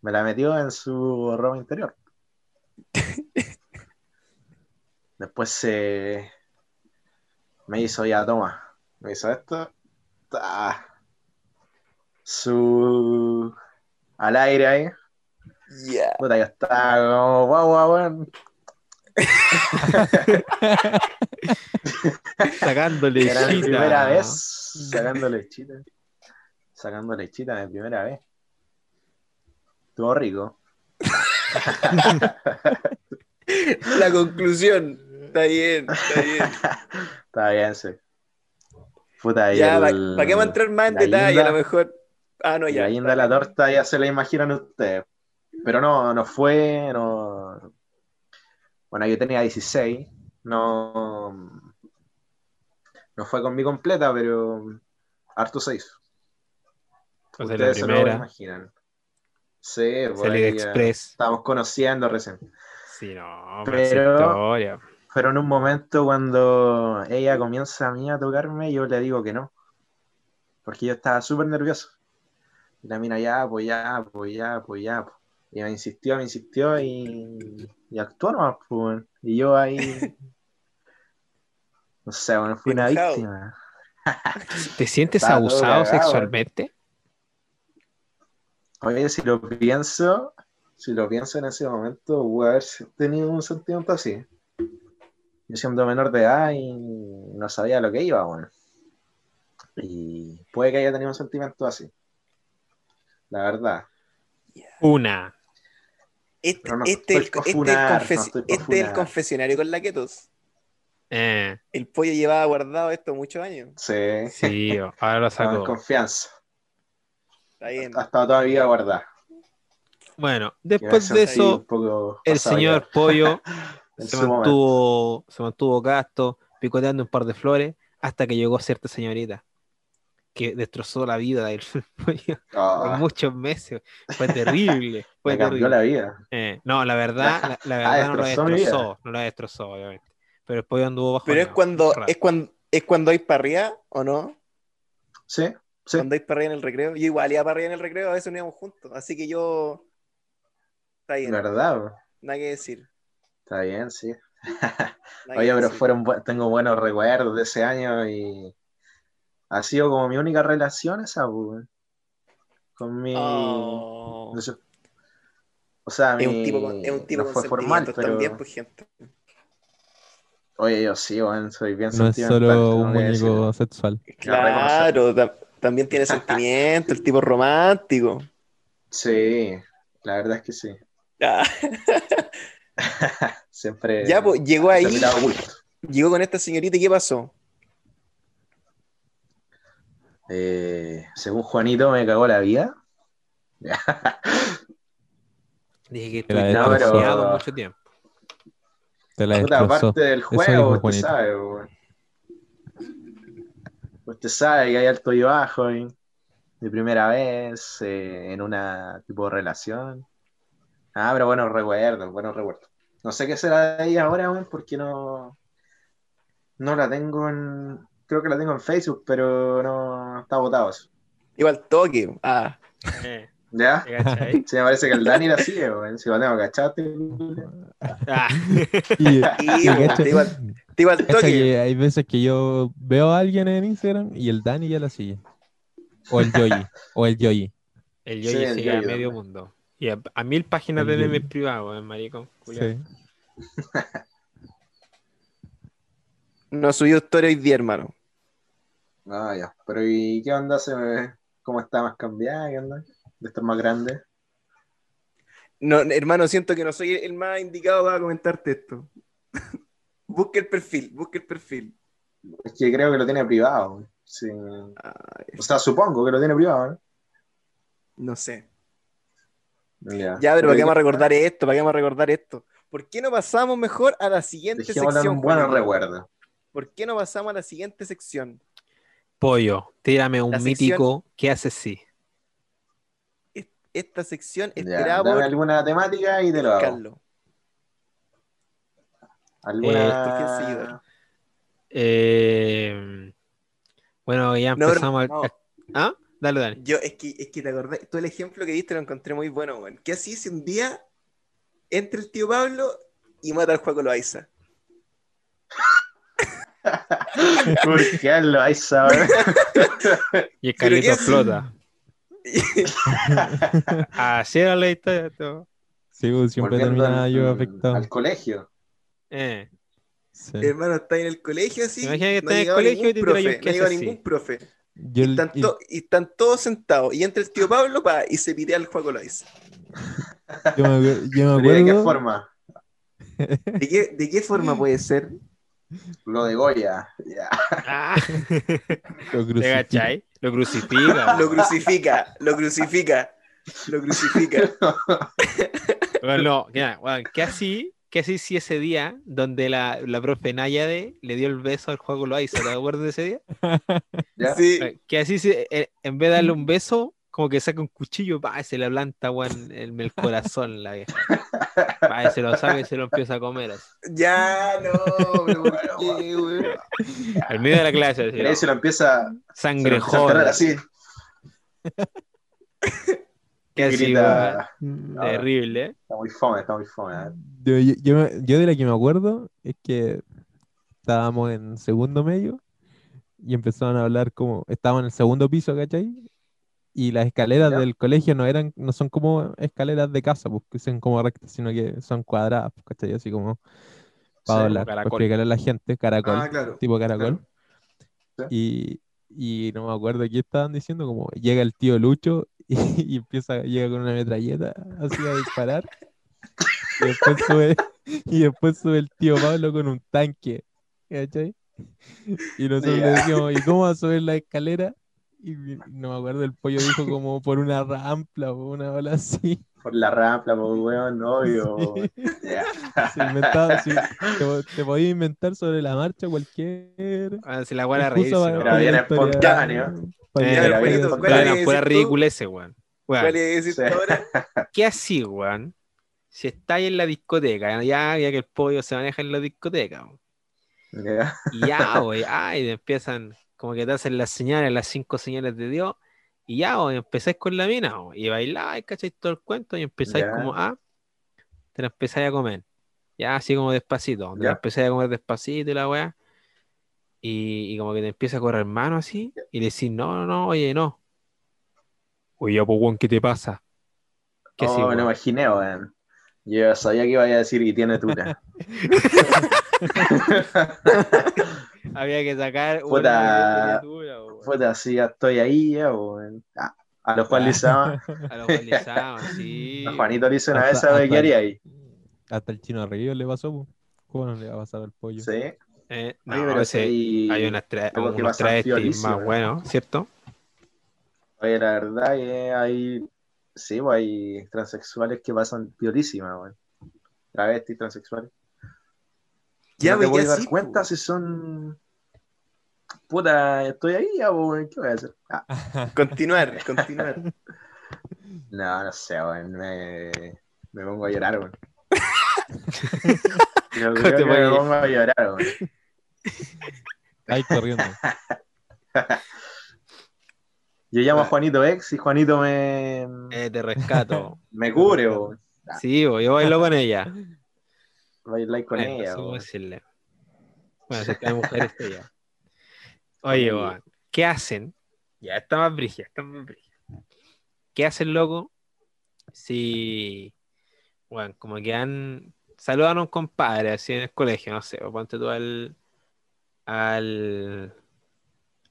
me la metió en su ropa interior. Después se me hizo ya, toma, me hizo esto, ta, su al aire ahí, Ya. puta, ya está como guau, guau, weón. Sacando Era mi primera vez sacando lechita. Sacando lechita de primera vez. Estuvo rico. La conclusión. Está bien, está bien. Está bien, sí. Puta, Ya, el- ¿para qué vamos a entrar más en detalle? A lo mejor. Ah, no, ya. la guinda de la torta ya se la imaginan ustedes. Pero no, no fue, no. Bueno, yo tenía 16. No. No fue con mi completa, pero harto se hizo. O sea, la Ustedes se lo primera. imaginan. Sí, pues Salida ahí Express. Estábamos conociendo recién. Sí, no, Pero- pero... Pero en un momento cuando ella comienza a mí a tocarme, yo le digo que no. Porque yo estaba súper nervioso. Y la mina ya, pues ya, pues ya, pues ya. pues. Y me insistió, me insistió y, y actuó nomás, pues. Y yo ahí. No sé, bueno, fui una víctima. ¿Te sientes abusado cagado, sexualmente? Oye, si lo pienso, si lo pienso en ese momento, pude haber tenido un sentimiento así. Yo siendo menor de edad y no sabía lo que iba, bueno. Y puede que haya tenido un sentimiento así. La verdad. Una. Este, Pero no este, el, este el confes- no este es el funar. confesionario con la Ketos. Eh, El pollo llevaba guardado esto muchos años. Sí. sí, ahora lo sacó. confianza. Está bien. Ha estado toda mi vida guardada. Bueno, después de eso, el señor ya Pollo se momento. mantuvo, se mantuvo gasto, picoteando un par de flores, hasta que llegó cierta señorita que destrozó la vida del pollo Ah, por muchos meses. Fue terrible. Fue me cambió la vida. Eh, no, la verdad, la, la Ah, verdad no lo destrozó mi vida. destrozó, no la destrozó, obviamente. Pero pollo anduvo bajo. Pero es cuando, es cuando, es cuando hay parrilla, ¿o no? Sí, sí. Cuando hay parrilla en el recreo. Yo igual iba a parrilla en el recreo, a veces nos íbamos juntos. Así que yo. Está bien, ¿Verdad? bro? nada que decir. Está bien, sí. Oye, pero fueron tengo buenos recuerdos de ese año y ha sido como mi única relación esa. Con mi... Oh. no sé. O sea, Es un mi- tipo con, es un tipo no con fue formal, sentimientos pero... también, pues, gente. Oye, yo sí, weón, soy bien No es sentimental, solo un muñeco sexual. Claro, ta- también tiene sentimientos, el tipo romántico. Sí, la verdad es que sí. Ah, Siempre... Ya, pues, llegó ahí, llegó con esta señorita y ¿qué pasó? Eh, según Juanito me cagó la vida. Dije que destrozó. divorciado mucho tiempo. Te la Puta, destrozó. aparte del juego, usted sabe. Usted sabe que hay alto y bajo, y de primera vez, eh, en una tipo de relación. Ah, pero buenos recuerdos, buenos recuerdos. No sé qué será de ella ahora, porque no, no la tengo en, creo que la tengo en Facebook, pero no está votado eso. Igual toque. Ah, Eh, ¿Ya? ¿te cachai? Sí, me parece que el Dani la sigue, weón. Si lo tengo cachate. Ah, Y, y Sí, cacha- te iba, te iba al toque. que hay veces que yo veo a alguien en Instagram y el Dani ya la sigue. O el Yoyi. o el Yoyi. el Sí, Yoyi el sigue a medio mundo. Y a, a mil páginas El de memes privados, eh, culiao. Sí. No subió historia hoy día, hermano. Ah, ya. Pero ¿y qué onda? ¿Se me- ¿Cómo está más cambiada? ¿Qué onda? ¿De estar más grande? No, hermano, siento que no soy el más indicado para comentarte esto. busca el perfil, busca el perfil. Es que creo que lo tiene privado. Sí. Ay, O sea, supongo que lo tiene privado, no sé. ¿no? Ya, Ya, pero ¿para qué vamos a ya- recordar esto? ¿Para qué vamos a recordar esto? ¿Por qué no pasamos mejor a la siguiente sección? un buen recuerdo. ¿Por qué no pasamos a la siguiente sección? Pollo, tírame un La sección- mítico. ¿Qué haces si? Esta sección dame por alguna temática y te lo hago. Carlos. ¿Alguna... ¿quién seguidor? Eh, bueno, ya No, empezamos. no. al- ¿Ah? Dale, Dani. Yo, es que, es que te acordás, tú el ejemplo que diste lo encontré muy bueno, weón. ¿Qué así si un día entra el tío Pablo y mata al Juaco Loaiza? ¿Por qué hazlo ahí, sabes? Y el Carlito explota. Así era la historia. todo. Sí, pues, siempre Volviendo terminaba al, yo afectado. al colegio. Eh, Sí. Hermano, está en el colegio así. Imagina que no está en el colegio y te profe, un no queso ningún así. profe. Yo Y el- están, y- to- y están todos sentados. Y entra el tío Pablo pa, y se pitea al Juaco Loaiza. yo me, yo me Pero ¿De qué acuerdo. forma? ¿De qué, ¿De qué forma puede ser? Lo de Goya. Ya. ah, lo ¿Te cachai? Lo crucifica. Lo crucifica, lo crucifica, lo crucifica. Bueno, no, ya, bueno, ¿qué así? ¿Qué así si ese día donde la, la profe Náyade le dio el beso al juego Loaiza? ¿Te acuerdas de ese día? ¿Ya? Sí, Que así si, eh, en vez de darle un beso, como que saca un cuchillo, pa, y se le planta weón, en el corazón la vieja. Pa, se lo saca y se lo empieza a comer así. ya no, pero ¿por qué, weón? Al medio de la clase, así, se lo empieza, sangre así. Que así, grita. No, terrible, ¿eh? Está muy fome, está muy fome. ¿eh? Yo, yo- yo yo de la que me acuerdo es que estábamos en segundo medio y empezaron a hablar como, estábamos en el segundo piso, ¿cachai? Y las escaleras Ya. del colegio no eran, no son como escaleras de casa, pues, que son como rectas, sino que son cuadradas, pues, ¿cachai? Así como para Sí, hablar, para caracol. explicarle a la gente, caracol, Ah, claro. tipo caracol. Sí. Y, y no me acuerdo qué estaban diciendo, como llega el tío Lucho y, y empieza, llega con una metralleta así a disparar. Y después sube, y después sube el tío Pablo con un tanque. ¿Cachai? Y nosotros le Ya. decíamos, ¿y cómo va a subir la escalera? Y no me acuerdo, el pollo dijo como por una rampla o una ola así. Por la rampla, por weón, obvio. Ya. Se inventaba, sí, te, te podías inventar sobre la marcha cualquier Ah, si la buena excusa reírse, ¿no? Era para bien espontáneo. para la Ya, historia Juanito, de- ¿cuál Pura, es pura tú? ridiculez, weón. Weón, ¿Cuál es Sí. esta ahora? ¿Qué así, weón? Si estáis en la discoteca, ya, ya que el pollo se maneja en la discoteca, weón. Ya. Y ya, güey, ay, te empiezan, como que te hacen las señales, las cinco señales de Dios, y ya, güey, empezáis con la mina, güey, y bailáis, ¿cachai? Todo el cuento, y empezáis como, ah, te la empezáis a comer, ya, así como despacito, te Ya. la empezáis a comer despacito y la weá, y, y como que te empieza a correr mano así, y decís, no, no, no, oye, no. Oye, pues, ¿qué te pasa? ¿Qué Oh, me lo imaginé, weón. Yo sabía que iba a decir y tiene tula. Había que sacar Puta. una. Fue así, ya estoy ahí, ya, weón. Ah, a los Juan Lizama, A los Juan Lizama, sí. a Juanito le hizo una vez, ¿sabe qué haría ahí? Hasta el chino Río le pasó, po. ¿cómo no le va a pasar al pollo? Sí. Eh, no, Oye, pero ese- sí, hay unas tra algo que unos travestis más ¿eh? buenos, ¿cierto? Oye, la verdad que hay, sí, pues, hay transexuales que pasan piolísimas, weón. Travestis, transexuales. Ya, no ve, voy a dar sí, cuenta po. si son... Puta, estoy ahí, ya, ¿qué voy a hacer? Ah, Continuar, continuar. no, no sé, weón, me, me pongo a llorar, weón. Yo ¿Cómo creo te que me pongo? pongo a llorar, weón. Ahí corriendo. Yo llamo a Juanito Ex y Juanito me, Eh, te rescato. me cubre, weón. Sí, bo, yo bailo con ella. Bailar con Bueno, ella, decirle. Bueno, mujeres que ya. Oye, weón, ¿qué hacen? Ya está más brígida, está más brígida. ¿Qué hacen, loco? Si, bueno, como que han saludan a un compadre así en el colegio, no sé, o ponte tú al al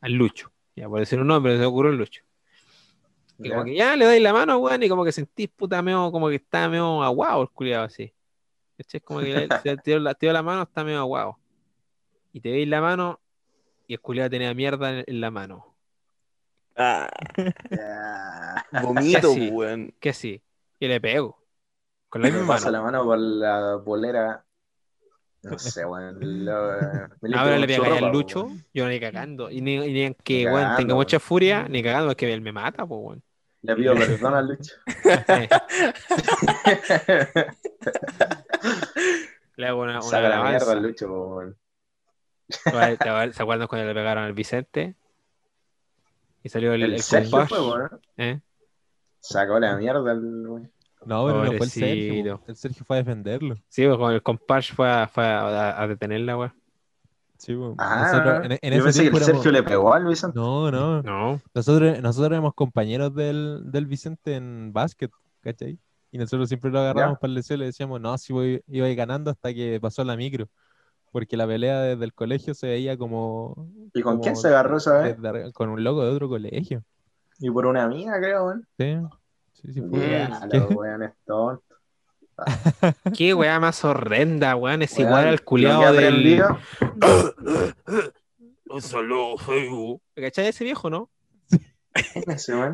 al Lucho, ya por decir un nombre, se ocurrió el Lucho. Y como que ya le dais la mano, weón, y como que sentís puta medio, como que está medio aguado el culiado así. ¿Cachai? Como que le- se tiró la, tiró la mano, está medio aguado. Y te veis la mano y el culiado tenía mierda en, en la mano. Ah, Ya. vomito, Sí. weón. ¿Qué sí? Y le pego. Con la Me misma pasa mano. la mano por la polera. No sé, weón. Ahora le su pegáis ropa, al Lucho, weón. yo ni cagando. Y ni, y ni que Ni weón, cagando, tenga mucha furia, ni cagando, porque él me mata, pues, weón. Le pido perdón al Lucho. Eh, le hago una, una Saca la mierda al Lucho, weón. Oye, ¿te acuerdas- ¿Se acuerdan cuando le pegaron al Vicente? Y salió el, El, el Sergio fue, weón. ¿eh? Sacó la mierda al weón. No, pero no fue el Sergio. Pobrecito. po. El Sergio fue a defenderlo. Sí, pues con el compás fue a, fue a, a detenerla, weón. Sí, po. Ah, Nosotros en, en yo ese pensé que el éramos- Sergio le pegó al Vicente. No, no. No, Nosotros, nosotros éramos compañeros del, del Vicente en básquet, ¿cachai? Y nosotros siempre lo agarrábamos Ya. para el deseo y le decíamos, no, si voy, iba a ir ganando hasta que pasó la micro. Porque la pelea desde el colegio se veía como. ¿Y con como quién se agarró esa vez? desde con un loco de otro colegio. Y por una amiga, creo, weón. Sí, sí, sí. fue- ¿Qué? los weones tontos. qué weá más horrenda, weón. Es igual al culiado del. Un saludo, soy- ¿Cachai ese viejo, no? Ese, weón.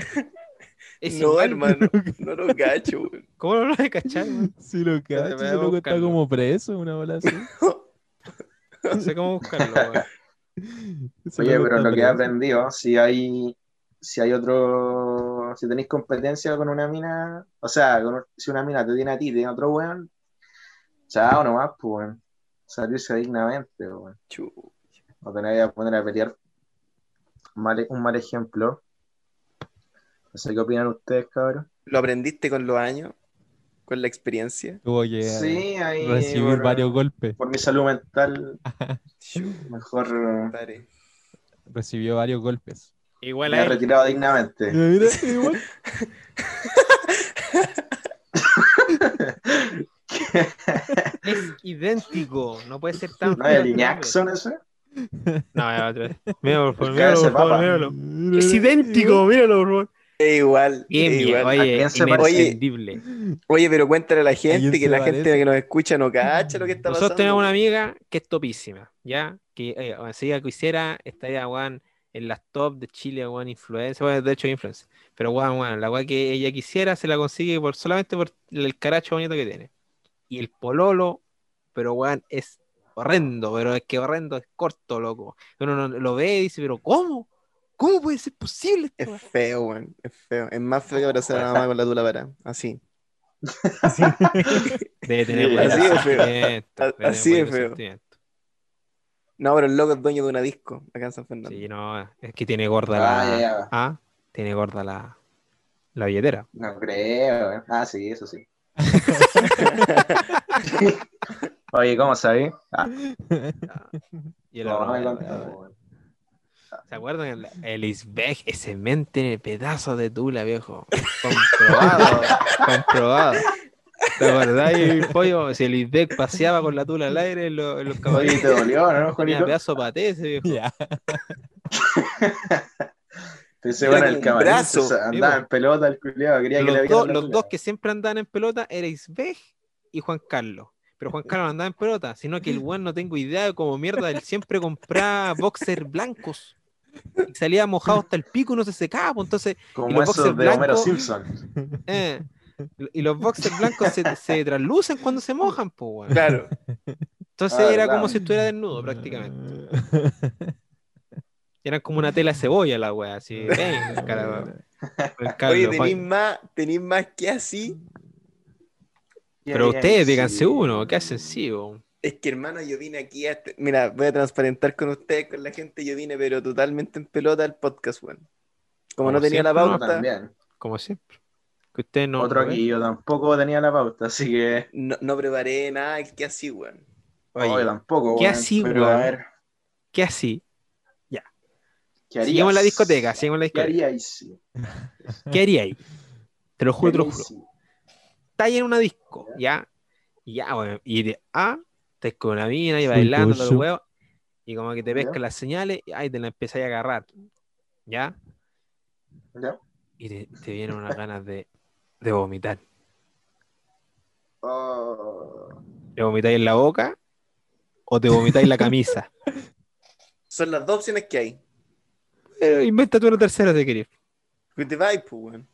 Es No, igual. hermano, no lo cacho, weón. ¿Cómo no lo de cachar, weón? Sí, lo cacho, a ese loco está como preso, una bola así. No sé cómo buscarlo, weón. Ese Oye, pero lo que he aprendido, si hay, si hay otro, si tenéis competencia con una mina, o sea, con- si una mina te tiene a ti, tiene otro weón, chao nomás, pues, weón. Salirse dignamente, weón. Chu. No tenéis que poner a pelear. Mal- un mal ejemplo. No sé qué opinan ustedes, cabrón. ¿Lo aprendiste con los años? ¿Con la experiencia? Tuvo que Sí, ahí. recibir por- varios golpes. Por mi salud mental, mejor eh. Recibió varios golpes. Igual me he retirado dignamente. Mira, igual. Es idéntico. No puede ser tan. ¿No es el Jackson ese? No, ya, otra vez. Míralo, por favor, míralo, por favor, míralo. Es idéntico, míralo, por favor. Es igual, Bien, es igual. ¿A oye, inentendible. Oye, pero cuéntale a la gente, que la parece? gente que nos escucha no cacha lo que está Nosotros pasando. tenemos una amiga que es topísima, ¿ya? Que eh, si ella quisiera, estaría, weón, en las top de Chile, weón, influencer, bueno, de hecho, influencer. Pero, weón, weón, la weón que ella quisiera se la consigue por, solamente por el caracho bonito que tiene. Y el pololo, pero, weón, es horrendo, pero es que horrendo es corto, loco. Uno no- lo ve y dice, pero ¿cómo? ¿Cómo puede ser posible esto, Es feo, weón. Es feo. Es más feo que abrazar a la mamá con la tula para. Así. Debe tener así de feo. así de buenos feo. No, pero el loco es dueño de una disco acá en San Fernando. Sí, no, es que tiene gorda la. Ah, ya, ya. Ah, tiene gorda la, la billetera. No creo. eh. Ah, sí, eso sí. Oye, ¿cómo sabes? Ah, Y el no, no me arroba, contó, weón. weón. ¿Se acuerdan? El, el Isbeg, ese mente en el pedazo de tula, viejo. Comprobado, comprobado. ¿Te acordás, el pollo? Si el Isbeg paseaba con la tula al aire en, los- en los Oye, caballos. ¿te dolió, no, Tenía Juanito? pedazo de paté ese viejo. Bueno como el un brazo. andaba en pelota el culiado, quería que le Los, dos que siempre andaban en pelota era Isbeg y Juan Carlos. Pero Juan Carlos andaba en pelota, sino que el weón no tengo idea de cómo mierda, él siempre compraba boxers blancos. Y salía mojado hasta el pico y no se secaba, pues, entonces Como los esos boxers de Homero blancos- Simpson. Eh, y los boxers blancos se, se traslucen cuando se mojan, pues, weón. Claro. Entonces Ah, era como si estuviera desnudo prácticamente. Eran como una tela de cebolla la wea, así. Cara, el Carlos, Oye, tenéis más, tenéis más que así. Pero ustedes díganse uno, ¿qué hacen sí, bo? Es que hermano, yo vine aquí a este- Mira, voy a transparentar con ustedes, con la gente, yo vine, pero totalmente en pelota al podcast, weón. Como no tenía la siempre, pauta, también. Como siempre. Que usted no. Otro aquí, yo tampoco tenía la pauta, así que. no, no preparé nada, que así, weón. Oye, Oye, tampoco. ¿qué weón, así, weón? ver, ¿Qué así? ¿qué harías? Seguimos en la discoteca, seguimos en la ¿Qué discoteca. haríais? sí? ¿Qué haría ahí? Te lo juro, te lo ¿Qué juro. Ahí en una disco, ¿ya? Y ya, bueno, y de A, estás con una mina y bailando todo el tuyo. huevo, y como que te pescan las señales, y ahí te la empezáis a agarrar, ¿ya? ¿Ya? Y te, te vienen unas ganas de, de vomitar. Oh, ¿Te vomitáis en la boca o te vomitáis en la camisa? Son las dos opciones que hay. Pero invéntate una tercera si querés. Que te vais, pues, weón.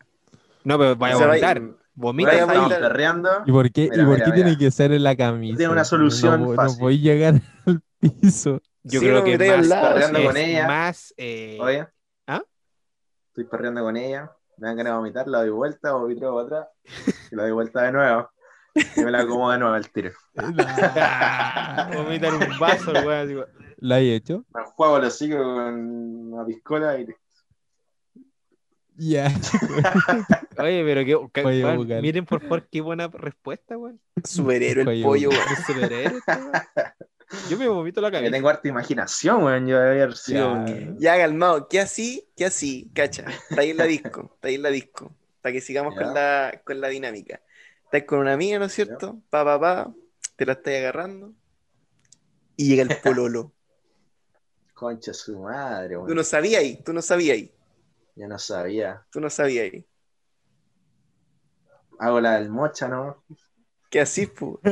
No, pero vaya a va- vomitar. Vomitas vaya a ahí. perreando. ¿Y por qué, Mira, ¿y por mira, qué mira. tiene que ser en la camisa? Tiene una solución no, fácil. No podéis llegar al piso. Yo Sí, creo que más, lado, Perreando es con ella. más eh, Oye. ¿Ah? Estoy perreando con ella. Me dan ganas de vomitar, la doy vuelta, vomito para atrás. Y la doy vuelta de nuevo. Y me la como de nuevo al tiro. vomitar un vaso, el weón. ¿Lo hay hecho? Me juego los hocico con una piscola y Ya. Oye, pero weón, vocal. miren por favor qué buena respuesta, weón. Superhéroe el pollo, weón. weón. Superhéroe. Yo me vomito la que cabeza. tengo harta imaginación, weón. Yo debería haber sido. Ya. un- Ya, calmado. ¿Qué así? ¿Qué así? Cacha. Está ahí en la disco. Está ahí en la disco. Para que sigamos Ya. con la, con la dinámica. Estás con una amiga, ¿no es cierto? Pa, pa, pa. Te la estás agarrando. Y llega el pololo. Concha su madre, Tú weón. no sabías ahí. Tú no sabías ahí. Yo no sabía. Tú no sabías ahí. Hago la del mocha, ¿no? ¿Qué así, pu?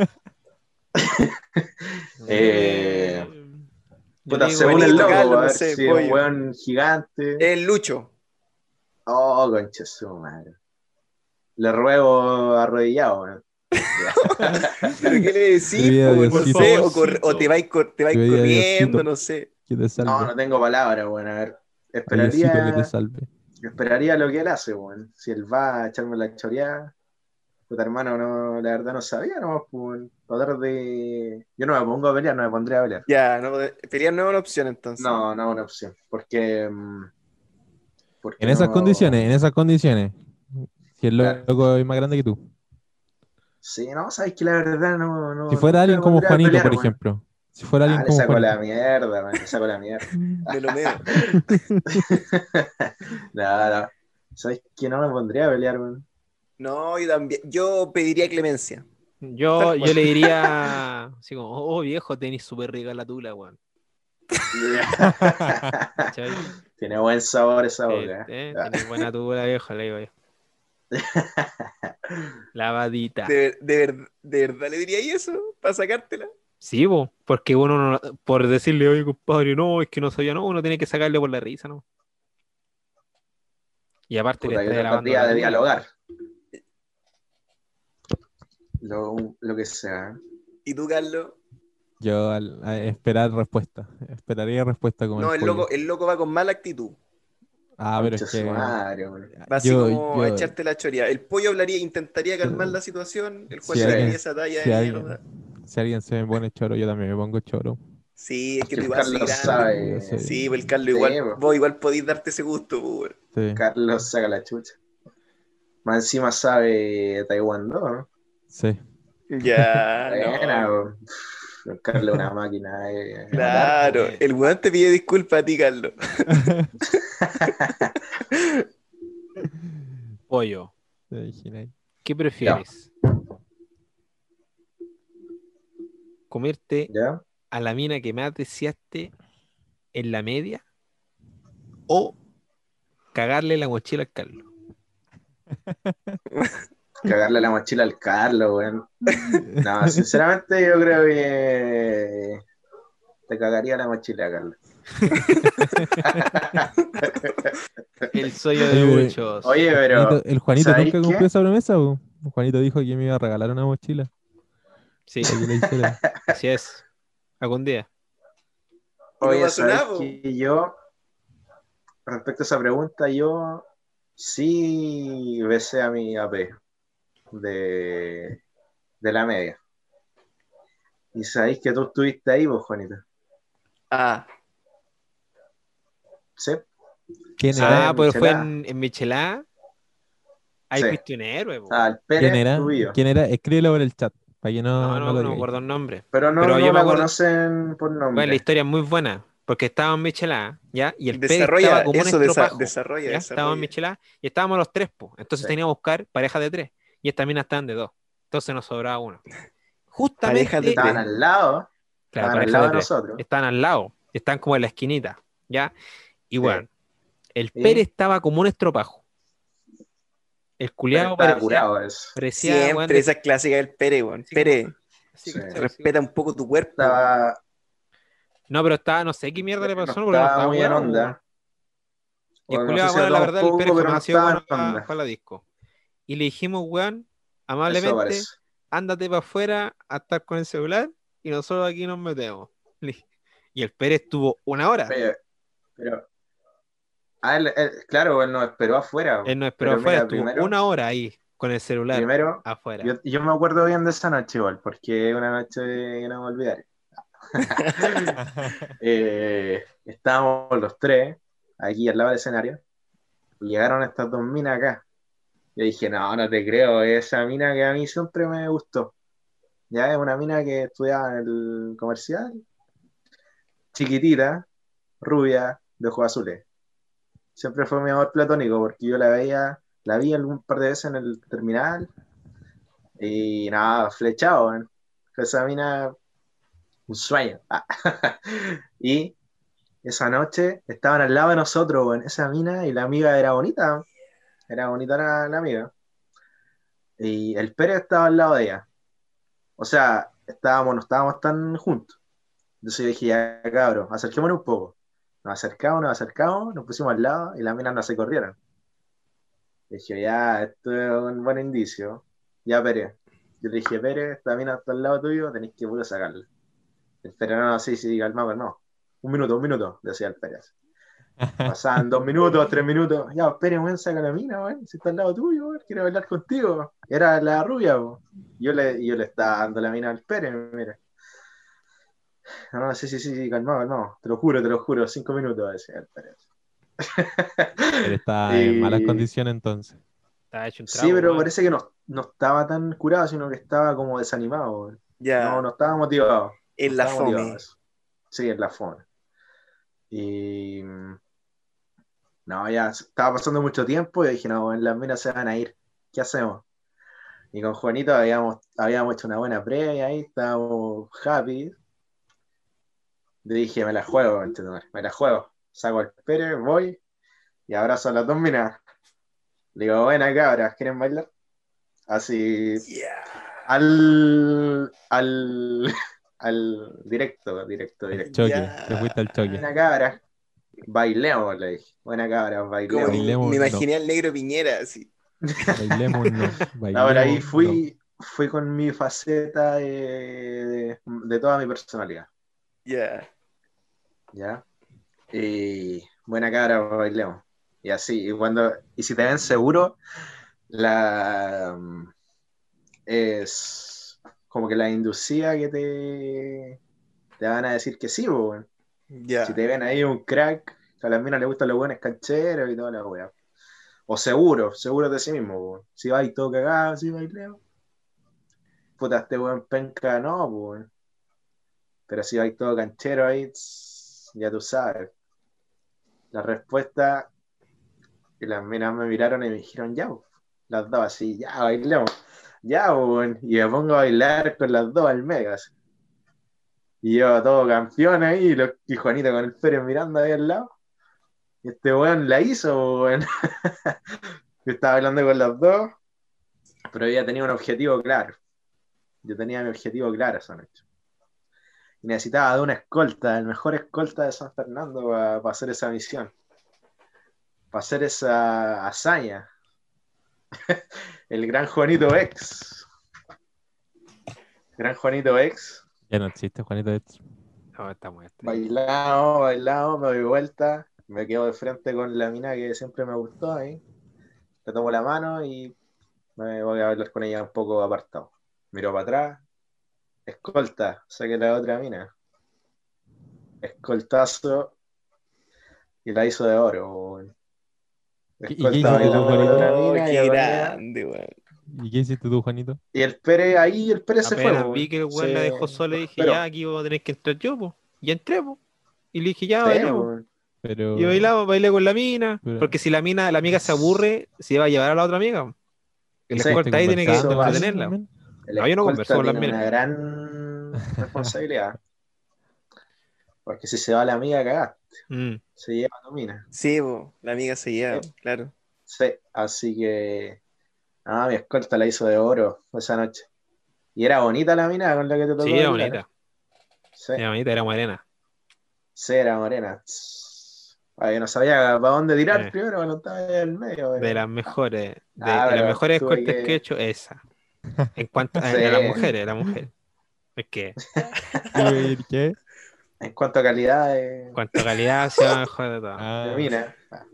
Eh, Yo Puta, según el no sé, si un weón gigante. El Lucho. Oh, concha su madre. Le ruego arrodillado, weón. ¿Pero qué le decís? Querida po? No Diosito. sé, o, te vais, cor- te vais Querida corriendo, no sé. No, no tengo palabras, weón. A ver. Diosito, que Esperaría, te salve. Esperaría lo que él hace, weón. Si él va a echarme la choreada. Puta hermano, no, la verdad no sabía, no, pues, tratar de. Yo no me pongo a pelear, no me pondría a pelear. Ya, no, pelear no es una opción entonces. No, no es una opción. Porque. mm, porque En esas no- condiciones, en esas condiciones. Si el Claro. loco es más grande que tú. Sí, no, sabes que la verdad no. no Si fuera no alguien como Juanito, pelear, por ejemplo. Si fuera Ah, alguien le saco la mierda, man, le saco la mierda. Me lo meo. No, no. ¿Sabes que no me pondría a pelear, weón? No, yo también. Yo pediría clemencia. Yo, yo le diría así como, oh viejo, tenés súper rica la tula, weón. Tiene buen sabor esa boca. eh, Ah. tenés buena tula, viejo, le digo yo. Lavadita. ¿De, de, ver- de verdad le diría eso? ¿Para sacártela? Sí, po, porque uno no, por decirle, oye, compadre, no, es que no sabía, no, uno tiene que sacarle por la risa, ¿no? Y aparte Puta, le está de tula. dialogar. Lo, lo que sea. ¿Y tú, Carlos? Yo al, a esperar respuesta. Esperaría respuesta como No, el loco, el loco va con mala actitud. Ah, pero es Concha su que. madre, weón. Va así Yo- como a echarte la choría. El pollo hablaría, intentaría calmar la situación. El juez Si le alguien- daría esa talla Si de alguien, mierda. Si alguien se me pone choro, yo también me pongo choro. Sí, es que Que tú igual Carlos sabe. Sí. Sí, pues el Carlos Sí, igual, pues. vos igual podéis darte ese gusto, pues. Sí, Carlos saca la chucha. Más encima sabe Taekwondo, ¿no? sí. Ya, no. Carlos una máquina. eh, Claro, el weón te pide disculpas a ti, Carlos. Pollo. ¿qué prefieres? ¿Comerte ¿Ya? a la mina que más deseaste en la media? ¿O cagarle la mochila al Carlos? Cagarle la mochila al Carlos, weón. No, sinceramente yo creo que te cagaría la mochila, Carlos. El sueño de Oye, muchos. Oye, pero Juanito- el Juanito ¿sabéis nunca qué? cumplió esa promesa, po. Juanito dijo que me iba a regalar una mochila. Sí, así es. Algún día. No Oye, ¿sabes que yo, respecto a esa pregunta, yo sí besé a mi AP de, de la media. Y sabéis que tú estuviste ahí, vos, Juanita. Ah, ¿Sí? ¿Quién era? Ah, pero fue Michelada. en, en Michelada. Ahí Sí. fuiste un héroe, po. Ah, el Pérez ¿Quién era? ¿Quién era? Escríbelo por el chat, para que no, No, no no, lo no me acuerdo el nombre. Pero no, Pero no yo me acuerdo- conocen por nombre. Bueno, la historia es muy buena, porque estaba en Michelada, ¿ya? Y el Desarrolla, estaba como un eso, desa- desarrolla, ¿ya? Estábamos en. Michelada y estábamos los tres, po. Entonces Sí. teníamos que buscar parejas de tres. Y esta mina estaban de dos. Entonces nos sobraba uno. Justamente. Parejas de Estaban al lado, Claro, estaban al lado de nosotros. Están al lado, están como en la esquinita, ¿ya? Y bueno, el. Pérez estaba como un estropajo. El culiado curado eso. parecía, Siempre de- esa clásica del Pere, weón. Sí, Pere, respeta un poco tu cuerpo. Estaba, No, pero estaba, no sé qué mierda le pasó, no estaba estaba muy en onda. Y el no culiado, sé si bueno, la verdad, el poco, ha sido estaba bueno en para, onda. la disco. Y le dijimos, weón, amablemente, ándate para afuera a estar con el celular y nosotros aquí nos metemos. Y el Pérez estuvo una hora. Pero. Ah, él- él- claro, él nos esperó afuera. Él no esperó afuera, mira, estuvo primero- una hora ahí con el celular Primero, afuera. yo, yo me acuerdo bien de esa noche igual, porque es una noche que no me olvidaré. Eh, estábamos los tres aquí al lado del escenario y llegaron estas dos minas acá. Yo dije, no, no te creo, esa mina que a mí siempre me gustó. Ya es una mina que estudiaba en el comercial, chiquitita, rubia, de ojos azules. Siempre fue mi amor platónico porque yo la veía, la vi algún par de veces en el terminal y nada, flechado. ¿eh? Esa mina, un sueño. Y esa noche estaban al lado de nosotros, weón, esa mina y la amiga era bonita. Era bonita la, la amiga. Y el Pérez estaba al lado de ella. O sea, estábamos, no estábamos tan juntos. Entonces yo dije, ya cabrón, acerquémonos un poco. Nos acercamos, nos acercamos, nos pusimos al lado y las minas no se corrieron. Dije, ya, esto es un buen indicio. Ya, Pérez. Yo le dije, Pérez, esta mina está al lado tuyo, tenéis que poder sacarla. El Pérez, no, sí, sí, calmado, calmado. Un minuto, un minuto, decía el Pérez. Pasaban dos minutos, tres minutos. Ya, Pérez, weón, saca la mina, weón. Si está al lado tuyo, weón, quiere bailar contigo. Era la rubia, weón. Yo le, yo le estaba dando la mina al Pérez, mira. No, no, sí, sí, sí, sí, calmado, calmado. Te lo juro, te lo juro, cinco minutos, el Pérez. Él está en malas condiciones entonces. Estaba hecho un Sí, trago, pero weón. parece que no, no estaba tan curado, sino que estaba como desanimado. Ya, No, no estaba motivado. en No la motivado fome. Sí, en la fome. Y. No, ya estaba pasando mucho tiempo y dije, no, weón, las minas se van a ir. ¿Qué hacemos? Y con Juanito habíamos, habíamos hecho una buena previa ahí, estábamos happy. Dije, me la juego, me la juego. Saco el Pérez, voy y abrazo a las dos minas. Le digo, buena cabras, ¿quieren bailar? Así, al, al, al directo, directo, directo. choque, te fuiste al choque. Buena cabra, bailemos, le dije. Buena cabra, Como bailemos. Bailemos, me no. imaginé al negro Piñera, así. Bailemos, no. Bailemos, Ahora ahí no. fui, fui con mi faceta de, de, de toda mi personalidad, Ya. ¿Ya? Y buena cabra, bailemos. Y así, y cuando, y si te ven seguro, la es como que la inducía que te, te van a decir que sí, weón. Ya. Si te ven ahí un crack, a las minas les gustan los buenos cancheros y toda la weá. O seguro, seguro de sí mismo, weón. Si vais todo cagado, si baileo. Puta, este weón penca, no, weón. Pero si vais todo canchero ahí, tss, ya tú sabes. La respuesta, y las minas me miraron y me dijeron, ya, las dos así, ya, bailemos. Ya. Y me pongo a bailar con las dos al mega. así. Y yo todo campeón ahí, y, lo- y Juanito con el Pérez mirando ahí al lado. Y este weón la hizo, weón. Estaba hablando con los dos, pero ella tenía un objetivo claro. Yo tenía mi objetivo claro esa noche. Y necesitaba de una escolta, el mejor escolta de San Fernando para hacer esa misión. Para hacer esa hazaña. el gran Juanito X. Gran Juanito X. Ya no existe, Juanito. Esto. No, está muerto. Bailado, bailado, me doy vuelta, me quedo de frente con la mina que siempre me gustó ahí. Le tomo la mano y me voy a bailar con ella un poco apartado. Miro para atrás, escolta, saqué la otra mina. Escoltazo, y la hizo de oro. weón. ¿Y- y qué Escolta Oh, y qué grande, weón. ¿Y qué hiciste tú, Juanito? Y el Pérez, ahí el Pérez se fue. Vi que el weón Se- la dejó sola y dije, pero- ya, aquí voy a tener que entrar yo, po. Y entré, po. Y le dije, ya, Sí. Pero... Y bailaba, bailé con la mina. Pero- Porque si la mina, la amiga se aburre, se va a llevar a la otra amiga. El Sí, escolta ahí tiene que entretenerla. El No, yo no escolta converso con las tiene minas. una gran responsabilidad. Porque si se va la amiga, cagaste. Mm. Se lleva a tu mina. Sí, la amiga se lleva, Sí. claro. Sí, así que. Ah, mi escolta la hizo de oro esa noche. Y era bonita la mina con la que te tocó. Sí, era bonita. Sí, Era bonita, era morena. sí, era morena. Ay, yo no sabía para dónde tirar Eh. primero, cuando estaba en el medio. De las mejores, de, Ah, de las mejores escoltas que- que he hecho, esa. En cuanto a, Sí. a las mujeres, las mujeres. Es que, ¿Y ¿Qué? En cuanto a calidad de, en cuanto a calidad, se va mejor de todo. Ah. Ah.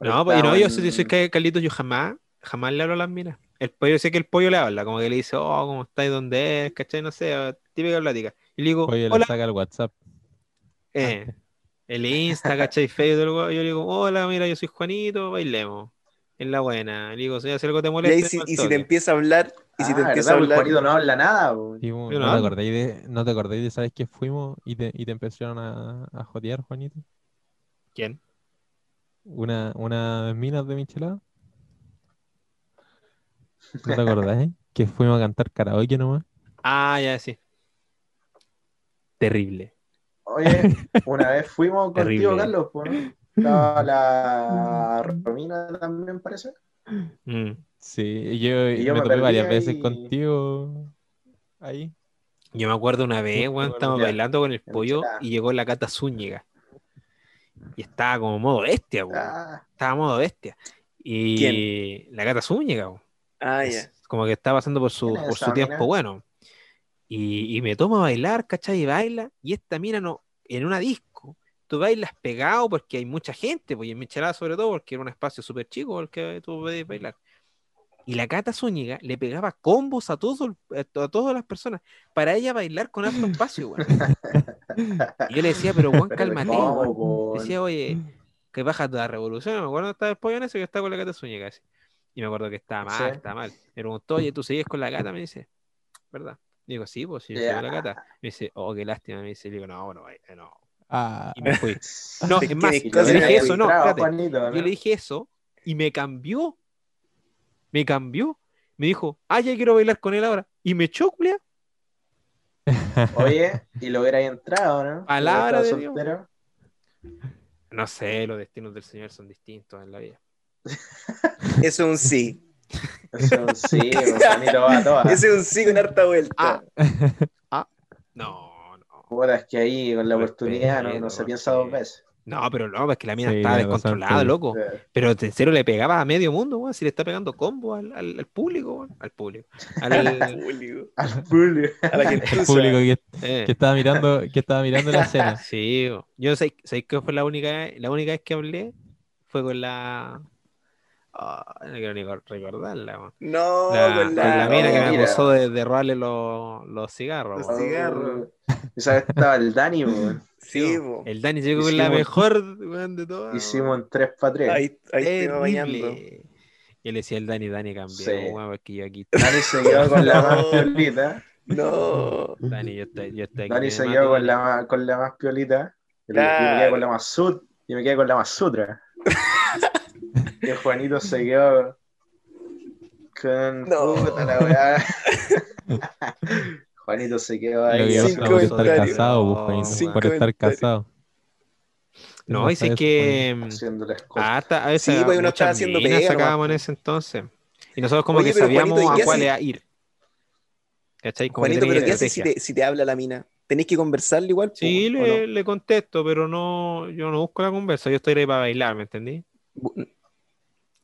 No, pues, y no, yo soy, soy que Carlitos, yo jamás, jamás le hablo a las minas. El pollo, sé que el pollo le habla, como que le dice, oh, ¿cómo estáis? ¿Dónde es? ¿Cachai? No sé, típica plática. Y le digo, Oye, le hola, saca el WhatsApp. eh, el Insta, ¿cachai? Facebook, todo el- yo le digo, hola, mira, yo soy Juanito, bailemos. Es la buena. Le digo, si algo te Y, molesta. ahí si, y si te empieza a hablar, y si te empieza a ¿verdad? Pues hablar, Juanito no habla nada. Sí, Yo ¿no, no te acordáis de, ¿No te acordáis de, sabes que fuimos y te, y te empezaron a, a jotear, Juanito? ¿Quién? Una, una minas de michelada. ¿No te acordáis? que fuimos a cantar karaoke nomás. Ah, ya, sí. Terrible. Oye, una vez fuimos Terrible. contigo, Carlos, po, ¿no? Estaba la Romina también, parece. Mm. Sí, y yo, Y yo me me topé varias veces contigo ahí. Yo me acuerdo una vez, weón, con estábamos bailando con el pollo y llegó la Cata Zúñiga. Y estaba como modo bestia, weón. Ah, Estaba modo bestia. Y la Cata Zúñiga, weón. ah, ya. Como que está pasando por su, ¿Quién es por su tiempo mina? bueno. Y, y me toma a bailar, ¿cachai? Y baila. Y esta mina no, en una disco, tú bailas pegado porque hay mucha gente, pues y en Michelada sobre todo, porque era un espacio súper chico el que tú podías bailar. Y la Cata Zúñiga le pegaba combos a, todo, el- a todas las personas para ella bailar con alto espacio, weón. Y yo le decía, pero Juan, cálmate. Decía, oye, que baja toda la revolución. Me acuerdo que estaba el pollo en eso que estaba con la Cata Zúñiga. así. Y me acuerdo que estaba mal, Sí. estaba mal. Me preguntó, oye, ¿tú sigues con la Cata? Me dice, ¿verdad? Digo, sí, pues sí, con la Cata. Me dice, oh, qué lástima. Me dice, digo, no, bueno, vaya, no. Ah, Y me fui. No, Es es más, yo le dije eso, no, entraba, espérate. Juanito, ¿no? Yo le dije eso y me cambió. Me cambió. Me dijo, ah, ya quiero bailar con él ahora. Y me echó, culia. Oye, y lo hubierais entrado, ¿no? Palabra de Dios. No sé, los destinos del Señor son distintos en la vida. Es un sí. Eso sí, pues, Juanito va a todas. Es un sí con harta vuelta. Ah. No, no. Puta, es que ahí con la oportunidad no, no se piensa dos veces. No, pero no, es que la mina Sí, estaba descontrolada, loco. Eh, Pero en serio le pegaba a medio mundo, weón. Si le está pegando combo al, al, al público, weón. Al público. Al, Público. Al público. A la que el público que, eh. que estaba mirando, que estaba mirando la escena. Sí, weón. yo sé, sé que fue la única, la única vez que hablé fue con la. Ah, no quiero ni recordarla, weón. No, La, con con la, la mina que me mira. acusó de, de robarle los, los cigarros. Los cigarros. Esa vez estaba el Dani, weón. Sí, po. El Dani llegó con la Hicimos- mejor weón, de todas. Hicimos en 3 para 3. Ahí, ahí te bañando. Yo le decía al Dani, Dani cambió, Sí. porque yo aquí. Dani se quedó con la más No. piolita. No. Dani, yo estoy, yo estoy aquí. Dani se quedó con la, más- con la más piolita. Y yo me quedé con la más sut. Y me quedé con la más sutra. El Juanito se quedó con No. puta la weá. Juanito se quedó Lo que ahí. por estar casado, pues, Juanito, por estar casado. No, dice que. Ah, hasta, a veces Sí, pues, uno estaba haciendo minas pega sacábamos en nomás, ese entonces. Y nosotros como Oye, que sabíamos Juanito, ¿y a cuál era ir. ¿Cachai? Como que Juanito, pero ¿qué haces si te, si te habla la mina? ¿Tenés que conversarle igual? Sí, ¿o le, no? le contesto, pero no, yo no busco la conversa, yo estoy ahí para bailar, ¿me entendí?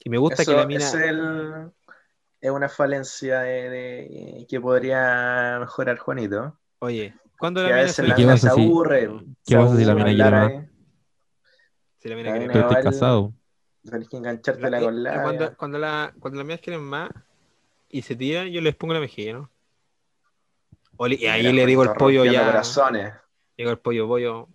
Y me gusta Eso que la mina. es, el- es una falencia de, de- que podría mejorar Juanito. Oye, cuando la a mina veces se la ¿Y qué mina pasa se si- aburre. qué pasa si la mina quiere más? Si la mina quiere mina Pero igual- casado. Tenés que enganchártela La- con la. cuando, cuando, la, cuando las mías quieren más y se tiran, yo les pongo la mejilla, ¿no? Y ahí Mira, le digo el pollo ya. corazones. Digo el pollo, pollo.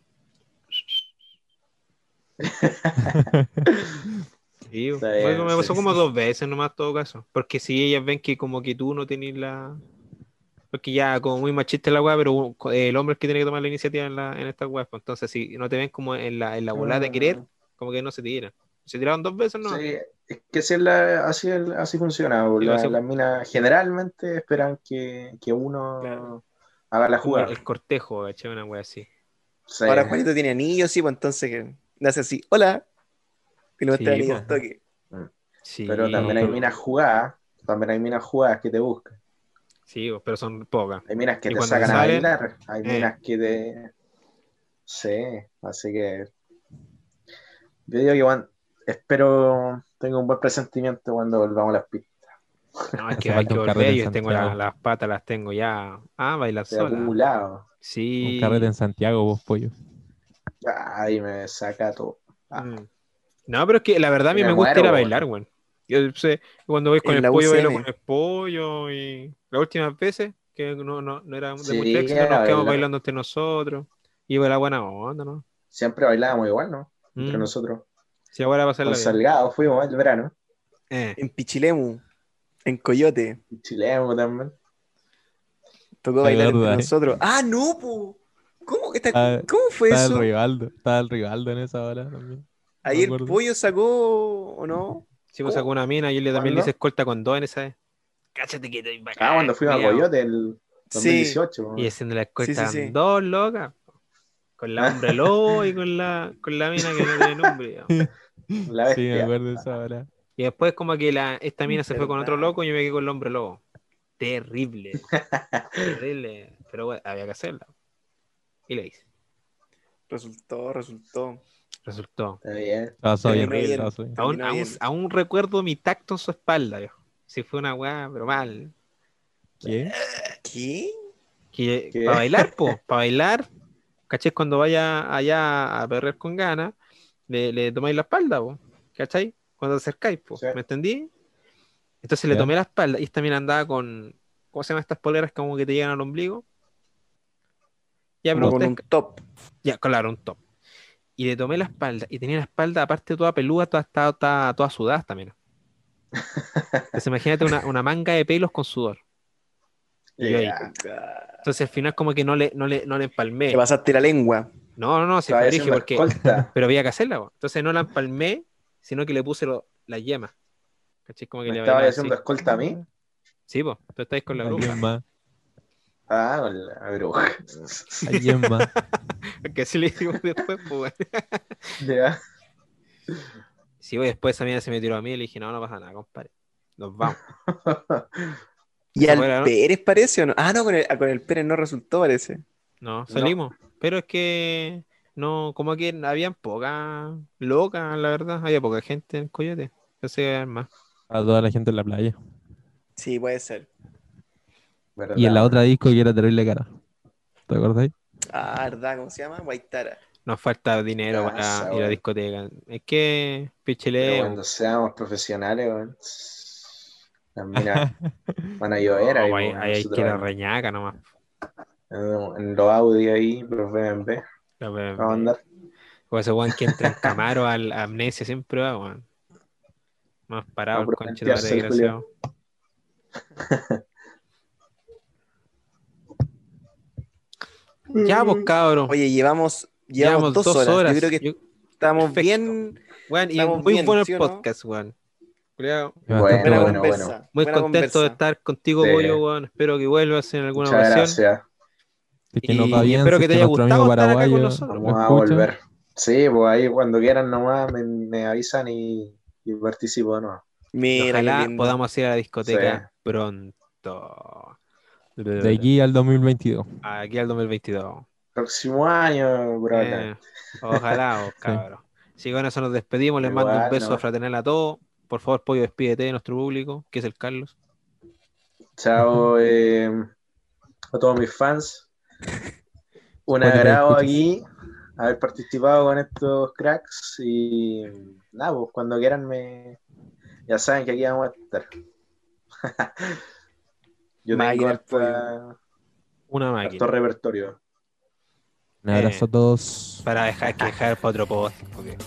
Sí, bueno, me sí, pasó como dos veces nomás todo caso. Porque si ellas ven que como que tú no tenés la... Porque ya como muy machista la weá, pero el hombre es que tiene que tomar la iniciativa en, la, en esta weá. pues, Entonces si no te ven como en la, en la volada de querer, como que no se tiran. Se tiraron dos veces, ¿no? Sí, es que así, es la- así, así funciona. Sí, La- así- las minas generalmente esperan que, que uno Claro. haga la jugada. el cortejo, ¿cachai? Una weá así. Sí. Ahora Juanito tiene anillos, sí, pues entonces que le hace así, hola. Sí, pues. al toque. Sí, Pero también hay minas jugadas, también hay minas jugadas que te buscan. Sí, pero son pocas. Hay minas que Y te sacan a bailar, hay eh. minas que te... Sí, así que... Yo digo que bueno, espero, tengo un buen presentimiento cuando volvamos a las pistas. No, es que hay que volver. Yo en tengo la- las patas, las tengo ya. Ah, bailar Estoy sola. acumulado. Sí. Un carrete en Santiago, vos, pollo. Ay, me saca todo. Ah. Mm. No, pero es que la verdad a mí Me me gusta muero, ir a bailar, weón. Yo sé, cuando voy con En el pollo, bailo con el pollo y las últimas veces, que no, no, no era de Sí, mucho éxito, nos quedamos bailando entre nosotros. Y la buena onda, ¿no? Siempre bailábamos igual, ¿no? Entre Mm. nosotros. Sí, ahora va a ser la Salgado fuimos el verano. eh. En Pichilemu, en Coyote, Y Chileno también. tocó Ay, bailar entre nosotros. ¡Ah, no, po! ¿Cómo, esta- Ah, ¿cómo fue Estaba eso? el Rivaldo, estaba el Rivaldo en esa hora también. Ahí el pollo sacó, ¿o no? Sí, pues sacó una mina y él le- también le hice escolta con dos en esa vez. Cáchate que estoy bacán. Ah, cuando fuimos a. Coyote el 2018. Y haciendo la escolta Sí, sí, sí. eran dos locas. Con la hombre lobo y con la, con la mina que no tiene nombre. Sí, me acuerdo de esa hora. Y después como que la, esta mina se fue con otro loco y yo me quedé con el hombre lobo. Terrible. Terrible. Pero bueno, había que hacerla. Y la hice. Resultó, resultó. Resultó. Está bien. Aún, recuerdo mi tacto en su espalda, viejo. Si fue una weá, pero mal. ¿Qué? ¿Qué? Que, ¿Qué? Para bailar, po, para bailar, ¿cachai? Cuando vaya allá a perder con ganas, le, le tomáis la espalda, po, ¿cachai? Cuando te acercáis, po, Sí. ¿me entendí? Entonces le tomé la espalda y también andaba con, ¿cómo se llaman estas poleras como que te llegan al ombligo? Ya, pero con un top. ya, claro, un top. Y le tomé la espalda y tenía la espalda, aparte toda peluda, toda, toda, toda, toda sudada también. Entonces imagínate una, una manga de pelos con sudor. Entonces al final como que no le, no le, no le empalmé. Te pasaste la lengua. No, no, no, se fue haciendo porque... escolta. Pero había que hacerla, po. Entonces no la empalmé, sino que le puse lo- la yema. ¿Cachai? Como que ¿Me le estaba haciendo así. escolta a mí? Sí, pues, tú estáis con la bruja. Ah, con la bruja. Alguien más. Que así le dijimos después, pues. Ya. Sí, pues, después esa mina se me tiró a mí y le dije, no, no pasa nada, compadre. Nos vamos. ¿Y al fuera, ¿no? Pérez parece o no? Ah, no, con el, con el Pérez no resultó, parece. No, salimos. Pero es que no, como que habían poca loca, la verdad. Había poca gente en Coyote. Entonces había más. A toda la gente en la playa. Sí, puede ser. ¿Verdad? Y en la otra disco que era terrible cara. ¿Te acordáis? Ah, ¿verdad? ¿Cómo se llama? Guaitara. Nos falta dinero Casa, para ir a discoteca. Es que Pero Pichileo. cuando seamos profesionales, weón, las minas van a llover ahí. No, ahí, weón, ahí hay nosotros que ir a reñaca nomás. en, en los audios ahí, los BMB, La wea- vamos a andar. O ese weón que entra en Camaro al Amnesia siempre va, weón. Más parado, A el conche de desgraciado. Ya, pues cabrón. Oye, llevamos, llevamos, dos, horas. Yo creo que Yo- estamos perfecto. bien. weón, y estamos muy bien, bueno el ¿sí o no? podcast, weón. Bueno, bueno, bueno. Muy buena contento de estar contigo, Sí. Pollo, weón. Espero que vuelvas en alguna Muchas ocasión. gracias. Que Y nos va bien. espero que te haya gustado amigo estar acá con nosotros. Vamos a volver. Sí, pues ahí cuando quieran nomás me, me avisan y, y participo de nuevo. Mira, Ojalá podamos ir a la discoteca pronto. De aquí al 2022. Aquí al 2022. Próximo año, bro. Eh, ojalá, oh, cabrón. Si con eso nos despedimos, les mando un beso ¿no? fraternal a todos. Por favor, Pollo, despídete de nuestro público, que es el Carlos. Chao eh, a todos mis fans. Un agrado aquí haber participado con estos cracks y nada, pues cuando quieran me ya saben que aquí vamos a estar. Yo tengo harta- Una harto máquina. repertorio. Un abrazo Eh. a todos. Para dejar que dejar para otro podcast. porque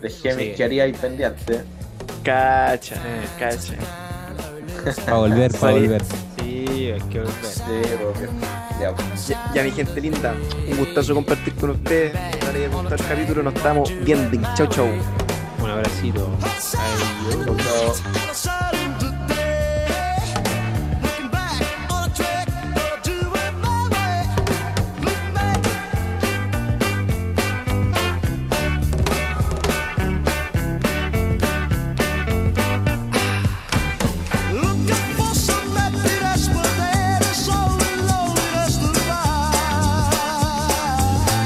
de Gemis Sí. que haría ahí pendiente. Cacha, Eh. cacha. Para volver, para Sí. volver. Sí, hay que volver. Sí, porque- ya, pues. Ya, ya, mi gente linda, un gustazo compartir con ustedes. Gustó el capítulo, nos estamos viendo. Chau, chau. Un abracito. Adiós. Chau, chau.